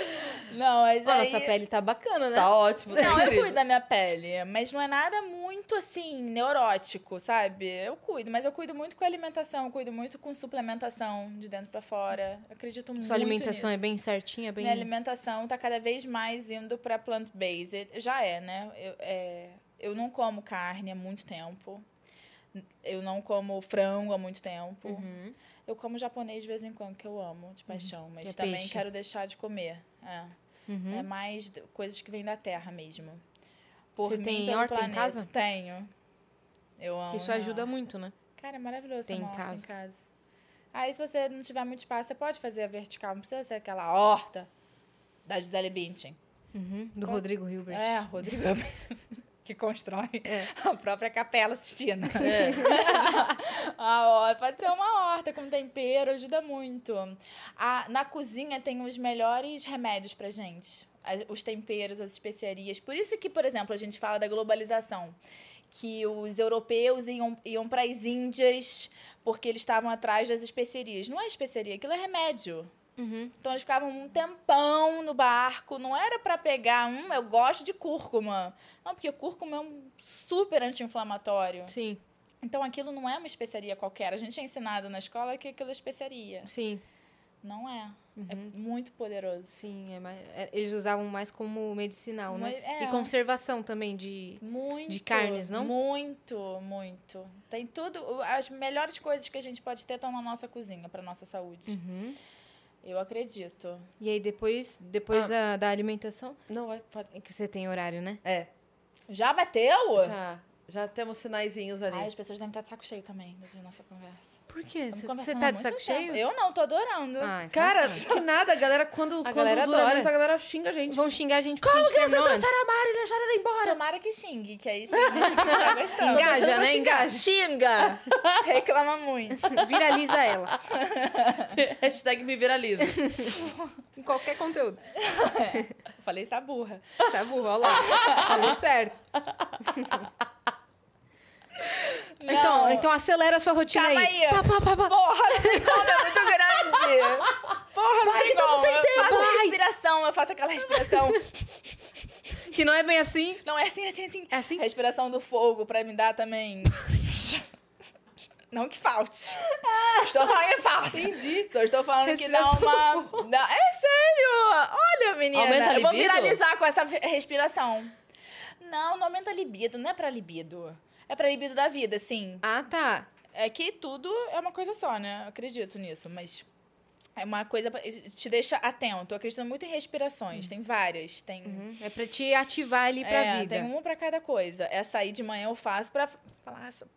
Não, mas Ó, aí... nossa pele tá bacana, né? Tá ótimo. tá Não, eu cuido da minha pele, mas não é nada muito assim, neurótico, sabe? Eu cuido, mas eu cuido muito com alimentação, eu cuido muito com suplementação de dentro pra fora. Eu acredito muito Sua alimentação é nisso. bem certinha, bem. Minha alimentação tá cada vez mais indo pra plant-based. Já é, né? Eu, é, eu não como carne há muito tempo. Eu não como frango há muito tempo. Uhum. Eu como japonês de vez em quando, que eu amo, de paixão. Mas É também peixe. quero deixar de comer. É. Uhum. É mais coisas que vêm da terra mesmo. Por Você mim, tem horta em planeta. casa? Tenho. Eu amo. Isso ajuda muito, né? Cara, é maravilhoso Tem em horta casa. em casa. Aí, se você não tiver muito espaço, você pode fazer a vertical. Não precisa ser aquela horta da Gisele Bündchen. Uhum. Do Rodrigo Hilbert. É, Rodrigo que constrói a própria capela Sistina. É. a horta, pode ser uma horta com tempero, ajuda muito. A, na cozinha tem os melhores remédios pra gente. Os temperos, as especiarias. Por isso que, por exemplo, a gente fala da globalização. Que os europeus iam, iam para as Índias porque eles estavam atrás das especiarias. Não é especiaria, aquilo é remédio. Uhum. Então eles ficavam um tempão no barco. Não era pra pegar, hum, eu gosto de cúrcuma. Não, porque cúrcuma é um super anti-inflamatório. Sim, Então aquilo não é uma especiaria qualquer. A gente é ensinado na escola que aquilo é especiaria. sim, Não é. É muito poderoso. sim. é mais- é, eles usavam mais como medicinal, né? É. E conservação também de. Muito. De carnes, não? Muito, muito. Tem tudo. As melhores coisas que a gente pode ter estão na nossa cozinha, pra nossa saúde. Uhum. Eu acredito. E aí depois, depois da, da alimentação, Não, vai. vai. é que você tem horário, né? É. Já bateu? Já. Já temos sinaizinhos ali. Ai, as pessoas devem estar de saco cheio também da nossa conversa. Por quê? Você tá de saco tempo. cheio? Eu não, tô adorando. Ah, então Cara, tá. que nada, a galera, quando, quando galera dura adora. muito, a galera xinga a gente. Vão xingar a gente a Como que vocês trouxeram a Mari e deixaram ela embora? Tomara que xingue, que aí sim, né? tá gostando. Engaja, né? Engaja. Xinga! Reclama muito. Viraliza ela. Hashtag me viraliza. Em qualquer conteúdo. Falei essa burra. Olha lá. Falou certo. Então, então acelera a sua rotina Calma aí. aí. Pá, pá, pá, pá. Porra, não tem como, é muito grande. Porra, não Vai, tem tamo como. sem eu tempo. faço Vai. respiração, eu faço aquela respiração. Que não é bem assim. Não, é assim, assim, assim. É assim? Respiração do fogo pra me dar também. Não que falte. Estou falando que falta. Entendi. Só estou falando que dá Respiração uma. dá- É sério! Olha, menina. Aumenta a eu vou libido? viralizar com essa respiração. Não, não aumenta a libido, não é pra libido. É pra libido da vida, sim. Ah, tá. É que tudo é uma coisa só, né? Eu acredito nisso, mas é uma coisa te deixa atento. Eu acredito muito em respirações, tem várias, tem Uhum. É pra te ativar ali pra é, vida. tem uma pra cada coisa. Essa aí de manhã eu faço pra falar, "Essa-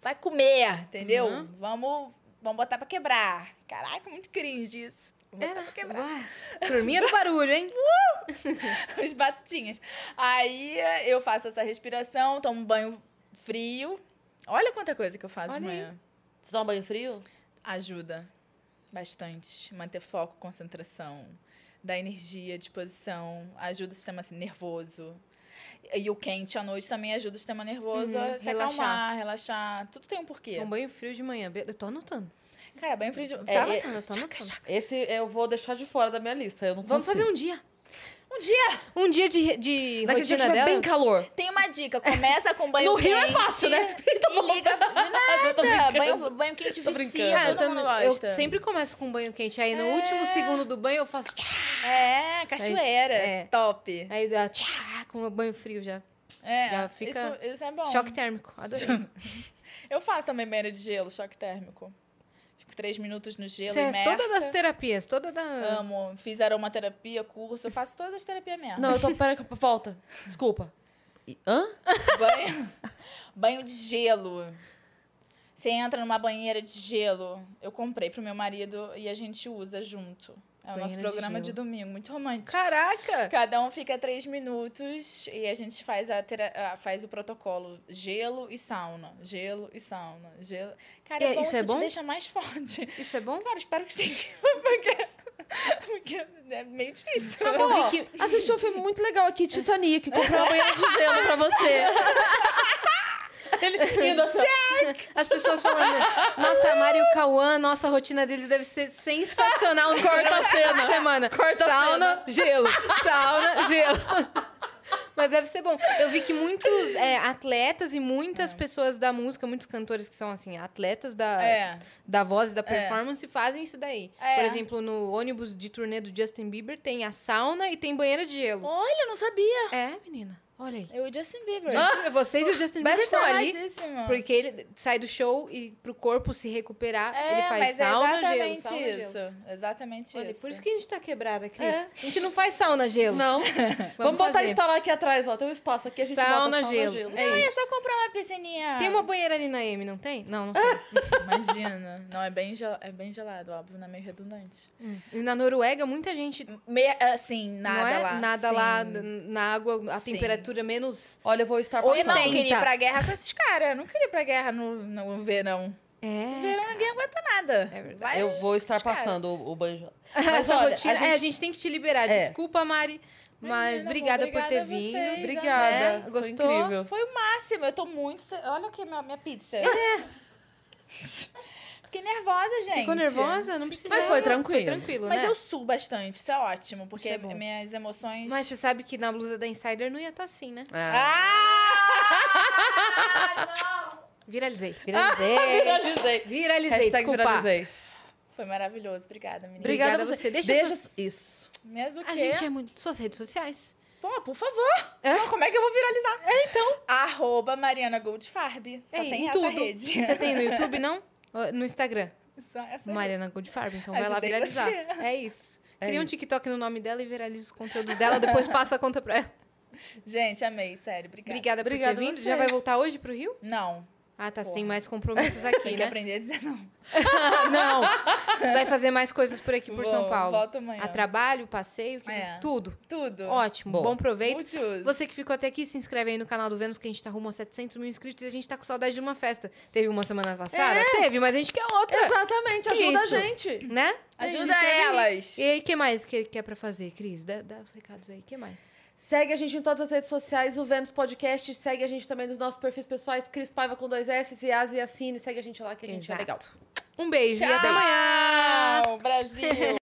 vai comer, entendeu? Uhum. Vamos, vamos botar pra quebrar. Caraca, muito cringe isso. Vamos botar Era. pra quebrar. Ué, Turminha do barulho, hein? Os batutinhas. Aí eu faço essa respiração, tomo um banho frio. Olha quanta coisa que eu faço de Olha aí. manhã. Você toma banho frio? Ajuda bastante. Manter foco, concentração, dar energia, disposição, ajuda o sistema assim, nervoso. E o quente à noite também ajuda o sistema nervoso Uhum, a se relaxar. acalmar, relaxar. Tudo tem um porquê. Um banho frio de manhã. Eu tô anotando. Cara, banho frio de... É, Tô Tá? é- anotando, eu tô anotando. Esse eu vou deixar de fora da minha lista. Eu não Vamos consigo. fazer um dia. Um dia! Um dia de, de Naquele dia que rotina tiver dela. bem calor. Tem uma dica. Começa com banho No quente. Rio é fácil, né? E liga... Eu tô Nada. Banho, banho quente Tô vicia, brincando. Ah, eu, todo mundo também- eu gosta. sempre começo com banho quente. Aí no último segundo do banho eu faço. É, cachoeira. É. Top. Aí dá tchá, com o banho frio já. É, Já fica isso, isso é bom. Choque térmico. Adorei. Eu faço também banheiro de gelo, choque térmico. Fico três minutos no gelo, Você é imersa. todas as terapias, toda da. Amo. Fiz aromaterapia, curso. Eu faço todas as terapias mesmo. Não, eu tô. Pera, que- volta. Desculpa. Hã? Banho, banho de gelo. Você entra numa banheira de gelo. Eu comprei pro meu marido e a gente usa junto. É o nosso de programa de, gelo. domingo. Muito romântico. Caraca! Cada um fica três minutos e a gente faz, a tera- ah, faz o protocolo gelo e sauna. Gelo e sauna. Gelo. Cara, E é bom, isso é te bom? deixa mais forte. Isso é bom? Cara, espero que sim. Porque, porque é meio difícil. Eu vi que. Assisti um filme muito legal aqui, Titanic. Comprei uma banheira de gelo pra você. Ele rindo assim. As pessoas falando, nossa, a Mari e o Cauã, nossa, a rotina deles deve ser sensacional no corta a cena. semana. Corta a sauna, gelo. Sauna, gelo. Mas deve ser bom. Eu vi que muitos é, atletas e muitas pessoas da música, muitos cantores que são assim, atletas da, É. da voz e da performance, fazem isso daí. É. Por exemplo, no ônibus de turnê do Justin Bieber tem a sauna e tem banheira de gelo. Olha, não sabia. É, menina. Olha aí. Eu e o Justin Bieber. Justin- vocês e o Justin Bieber estão ali porque ele sai do show e pro corpo se recuperar, É, ele faz mas sauna, é exatamente gelo, sauna, isso. gelo. Exatamente Olha, isso. por isso que a gente tá quebrada, Cris. É. A gente não faz sauna, gelo. Não. Vamos, botar fazer. instalar aqui atrás, ó. Tem um espaço aqui, a gente Sauna, bota sauna, gelo. gelo. É É isso. só comprar uma piscininha. Tem uma banheira ali na M, não tem? Não, não tem. Imagina. Não, é bem, gel... é bem gelado, óbvio, não é meio redundante. Hum. E na Noruega, muita gente Me... Assim, nada não é? lá. nada sim. lá na água, a Sim. temperatura menos... Olha, eu vou estar Ou passando. não, 80. queria ir pra guerra com esses caras. Eu não queria ir pra guerra no, no verão. No É, verão ninguém aguenta nada. É verdade. Eu vou estar passando o, o banho. essa olha, rotina... a É, a gente- gente tem que te liberar. É. Desculpa, Mari, mas Imagina, obrigada por obrigada ter vindo. vocês. Obrigada. É, Foi gostou? incrível. Foi o máximo. Eu tô muito. Olha aqui minha, minha pizza. Fiquei nervosa, gente. Ficou nervosa? Não precisa. Mas foi tranquilo. Foi tranquilo, Mas né? eu suo bastante, isso é ótimo, porque é bom. minhas emoções. Mas você sabe que na blusa da Insider não ia estar assim, né? Ah! Viralizei, viralizei. Viralizei. viralizei, Hashtag desculpa. viralizei. Foi maravilhoso. Obrigada, menina. Obrigada Obrigada a você. Deixa Deixa suas- isso. Mesmo que. A gente é muito... Suas redes sociais. Pô, por favor. Senão, como é que eu vou viralizar? É, então. Arroba Mariana Goldfarb. Só Ei, tem em essa tudo. rede. Você tem no YouTube, não? No Instagram. Essa Mariana Goldfarb, então vai lá viralizar. você. É isso. É Cria um isso. TikTok no nome dela e viraliza os conteúdos dela, depois passa a conta pra ela. Gente, amei, sério. Obrigada. Obrigada, Obrigada por ter vindo. você. Já vai voltar hoje pro Rio? Não, Ah, tá. Você tem mais compromissos aqui, tem que né? aprender a dizer não. não. Vai fazer mais coisas por aqui por São Paulo. Volto amanhã. A trabalho, passeio, que- É. tudo. Tudo. Ótimo. Bom. Bom proveito. Multiuso. Você que ficou até aqui, se inscreve aí no canal do Vênus, que a gente tá rumo a 700 mil inscritos e a gente tá com saudade de uma festa. Teve uma semana passada? Teve, mas a gente quer outra, Exatamente, Que ajuda isso? a gente. né? Ajuda aí. elas. E aí, o que mais que, que é pra fazer, Cris? Dá, dá os recados aí. O que mais? Segue a gente em todas as redes sociais, o Vênus Podcast. Segue a gente também nos nossos perfis pessoais, Cris Paiva com dois S, e Assine. Segue a gente lá que a gente é legal. Um beijo e até amanhã! Tchau, Brasil.